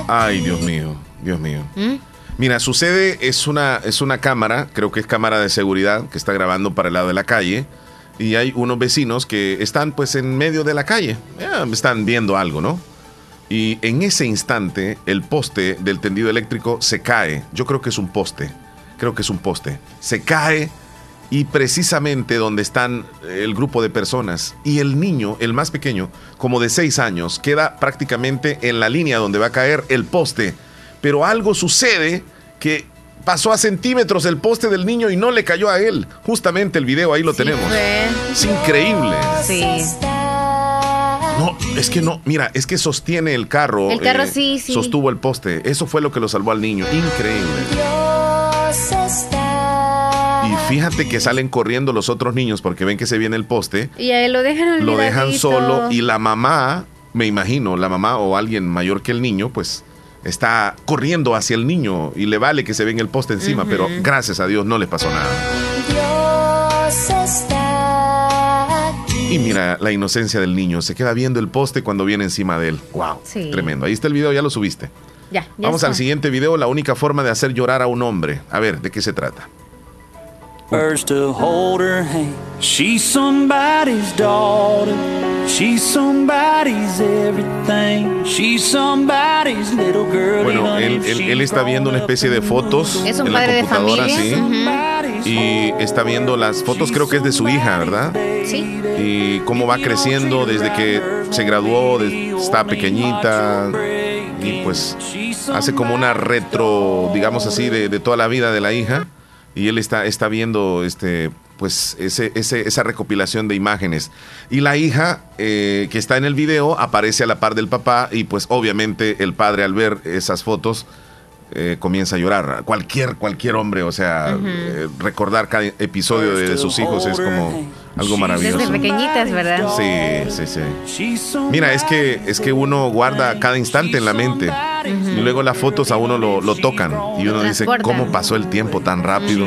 [SPEAKER 2] Ay, Dios mío, Dios mío. ¿Mm? Mira, sucede, es una, es una cámara, creo que es cámara de seguridad, que está grabando para el lado de la calle. Y hay unos vecinos que están pues en medio de la calle. están viendo algo, ¿no? Y en ese instante el poste del tendido eléctrico se cae. Yo creo que es un poste. Creo que es un poste. Se cae y precisamente donde están el grupo de personas. Y el niño, el más pequeño, como de seis años, queda prácticamente en la línea donde va a caer el poste. Pero algo sucede que pasó a centímetros el poste del niño y no le cayó a él. Justamente el video ahí lo tenemos. Es increíble.
[SPEAKER 3] Sí.
[SPEAKER 2] No, es que no, mira, es que sostiene el carro.
[SPEAKER 3] El carro eh, sí, sí.
[SPEAKER 2] Sostuvo el poste. Eso fue lo que lo salvó al niño. Increíble. Y fíjate que salen corriendo los otros niños porque ven que se viene el poste.
[SPEAKER 3] Y ahí lo dejan
[SPEAKER 2] Lo dejan solo y la mamá, me imagino, la mamá o alguien mayor que el niño, pues está corriendo hacia el niño y le vale que se venga el poste encima, pero gracias a Dios no le pasó nada. Y mira la inocencia del niño, se queda viendo el poste cuando viene encima de él. Wow, tremendo. Ahí está el video, ya lo subiste.
[SPEAKER 3] Ya,
[SPEAKER 2] Vamos al siguiente video, la única forma de hacer llorar a un hombre. A ver, ¿de qué se trata? First to hold her hand. She's somebody's daughter. She's somebody's everything. She's somebody's little girl. Bueno, él, él, él está viendo una especie de fotos
[SPEAKER 3] es un
[SPEAKER 2] en
[SPEAKER 3] padre
[SPEAKER 2] la computadora,
[SPEAKER 3] de
[SPEAKER 2] familia. sí. Y está viendo las fotos, creo que es de su hija, ¿verdad?
[SPEAKER 3] Sí.
[SPEAKER 2] Y cómo va creciendo desde que se graduó, está pequeñita. Y pues hace como una retro, digamos así, de, de toda la vida de la hija y él está, está viendo este, pues ese, ese, esa recopilación de imágenes. Y la hija eh, que está en el video aparece a la par del papá y pues obviamente el padre al ver esas fotos eh, comienza a llorar. Cualquier, cualquier hombre, o sea, eh, recordar cada episodio de, sus hijos es como algo maravilloso.
[SPEAKER 3] Desde pequeñitas, ¿verdad?
[SPEAKER 2] Sí, sí, sí. Mira, es que, es que uno guarda cada instante en la mente. Y luego las fotos a uno lo, lo tocan. Y uno dice, ¿cómo pasó el tiempo tan rápido?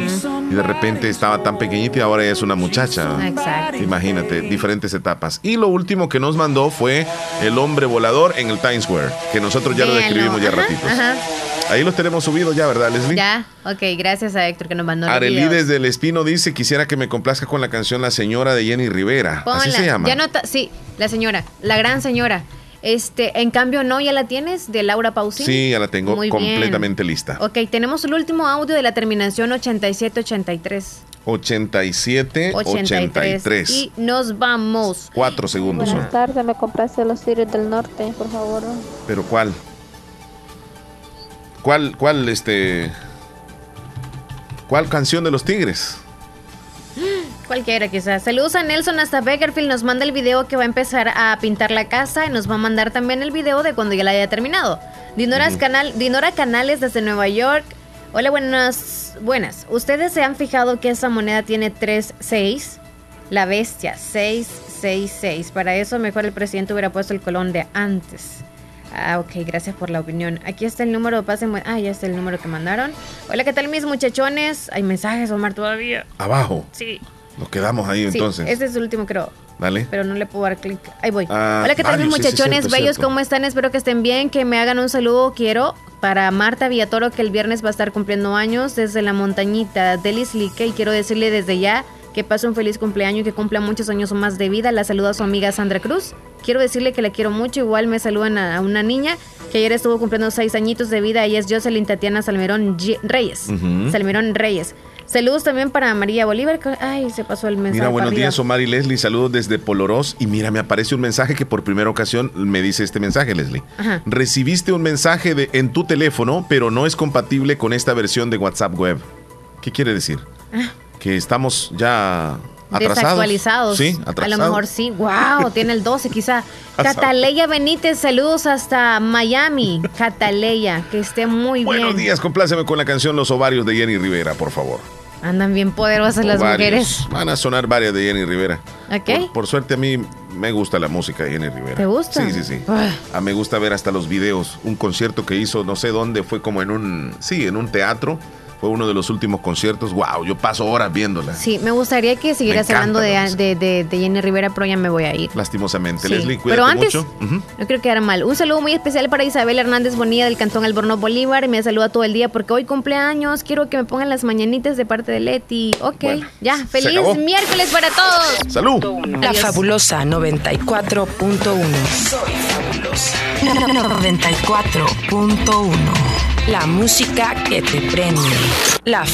[SPEAKER 2] Y de repente estaba tan pequeñita y ahora ya es una muchacha.
[SPEAKER 3] Exacto.
[SPEAKER 2] Imagínate, diferentes etapas. Y lo último que nos mandó fue el hombre volador en el Times Square, que nosotros ya lo describimos ya ratitos. Ahí los tenemos subidos ya, ¿verdad, Leslie?
[SPEAKER 3] Ya, ok, gracias a Héctor que nos mandó.
[SPEAKER 2] Arely desde el Espino dice, quisiera que me complazca con la canción La Señora de Jenny Rivera. Así se llama.
[SPEAKER 3] Ya nota, sí, la señora, la gran señora. Este, en cambio, no, ya la tienes de Laura Pausini.
[SPEAKER 2] Sí, ya la tengo completamente lista.
[SPEAKER 3] Ok, tenemos el último audio de la terminación 8783.
[SPEAKER 2] 87 83.
[SPEAKER 3] Y nos vamos.
[SPEAKER 2] Cuatro segundos.
[SPEAKER 24] Buenas tardes, me compraste los Sirius del Norte, por favor.
[SPEAKER 2] ¿Pero cuál? ¿Cuál, cuál, este? ¿Cuál canción de los Tigres?
[SPEAKER 3] Cualquiera quizás. Saludos a Nelson hasta Beckerfield. Nos manda el video que va a empezar a pintar la casa y nos va a mandar también el video de cuando ya la haya terminado. Dinora, Canal, Dinora Canales desde Nueva York. Hola, buenas. Buenas. ¿Ustedes se han fijado que esa moneda tiene 3-6? La bestia, 666. Para eso mejor el presidente hubiera puesto el colón de antes. Ah, ok, gracias por la opinión. Aquí está el número, pasen. Ah, ya está el número que mandaron. Hola, ¿qué tal mis muchachones? Hay mensajes, Omar, todavía.
[SPEAKER 2] Abajo.
[SPEAKER 3] Sí.
[SPEAKER 2] Nos quedamos ahí sí, entonces.
[SPEAKER 3] Ese es el último, creo.
[SPEAKER 2] Dale.
[SPEAKER 3] Pero no le puedo dar clic. Ahí voy. Ah, Hola, ¿qué tal mis muchachones bellos? ¿Cómo están? Espero que estén bien. Que me hagan un saludo. Quiero para Marta Villatoro, que el viernes va a estar cumpliendo años desde la montañita de Lislique. Y quiero decirle desde ya que pase un feliz cumpleaños y que cumpla muchos años más de vida. La saluda a su amiga Sandra Cruz. Quiero decirle que la quiero mucho. Igual me saludan a, una niña que ayer estuvo cumpliendo seis añitos de vida. Ella es Jocelyn Tatiana Salmerón Reyes. Salmerón Reyes. Saludos también para María Bolívar. Ay, se pasó el mensaje.
[SPEAKER 2] Mira, buenos días, Omar y Leslie. Saludos desde Polorós. Y mira, me aparece un mensaje que por primera ocasión me dice este mensaje, Leslie. Recibiste un mensaje de, en tu teléfono, pero no es compatible con esta versión de WhatsApp web. ¿Qué quiere decir? Ah que estamos ya atrasados.
[SPEAKER 3] Desactualizados.
[SPEAKER 2] Sí, atrasados.
[SPEAKER 3] A lo mejor sí. Wow, tiene el 12 quizá. Cataleya Benítez, saludos hasta Miami. Cataleya, que esté muy bien.
[SPEAKER 2] Buenos días, compláceme con la canción Los ovarios de Jenny Rivera, por favor.
[SPEAKER 3] Andan bien poderosas las mujeres.
[SPEAKER 2] Van a sonar varias de Jenny Rivera.
[SPEAKER 3] ¿Ok?
[SPEAKER 2] Por, suerte a mí me gusta la música de Jenny Rivera.
[SPEAKER 3] ¿Te gusta?
[SPEAKER 2] Sí, sí, sí. A ah, me gusta ver hasta los videos. Un concierto que hizo, no sé dónde, fue como en un, sí, en un teatro fue uno de los últimos conciertos. Wow, yo paso horas viéndola.
[SPEAKER 3] Sí, me gustaría que siguieras hablando de, de, Jenny Rivera, pero ya me voy a ir.
[SPEAKER 2] Lastimosamente. Leslie, cuídate
[SPEAKER 3] Pero antes,
[SPEAKER 2] mucho.
[SPEAKER 3] no creo que era mal. Un saludo muy especial para Isabel Hernández Bonilla del Cantón Albornoz Bolívar. Y me saluda todo el día porque hoy cumpleaños. Quiero que me pongan las mañanitas de parte de Leti. Ok, ya. Feliz miércoles para todos.
[SPEAKER 2] Salud.
[SPEAKER 29] La fabulosa 94.1. Soy fabulosa. 94.1. La música que te prende. La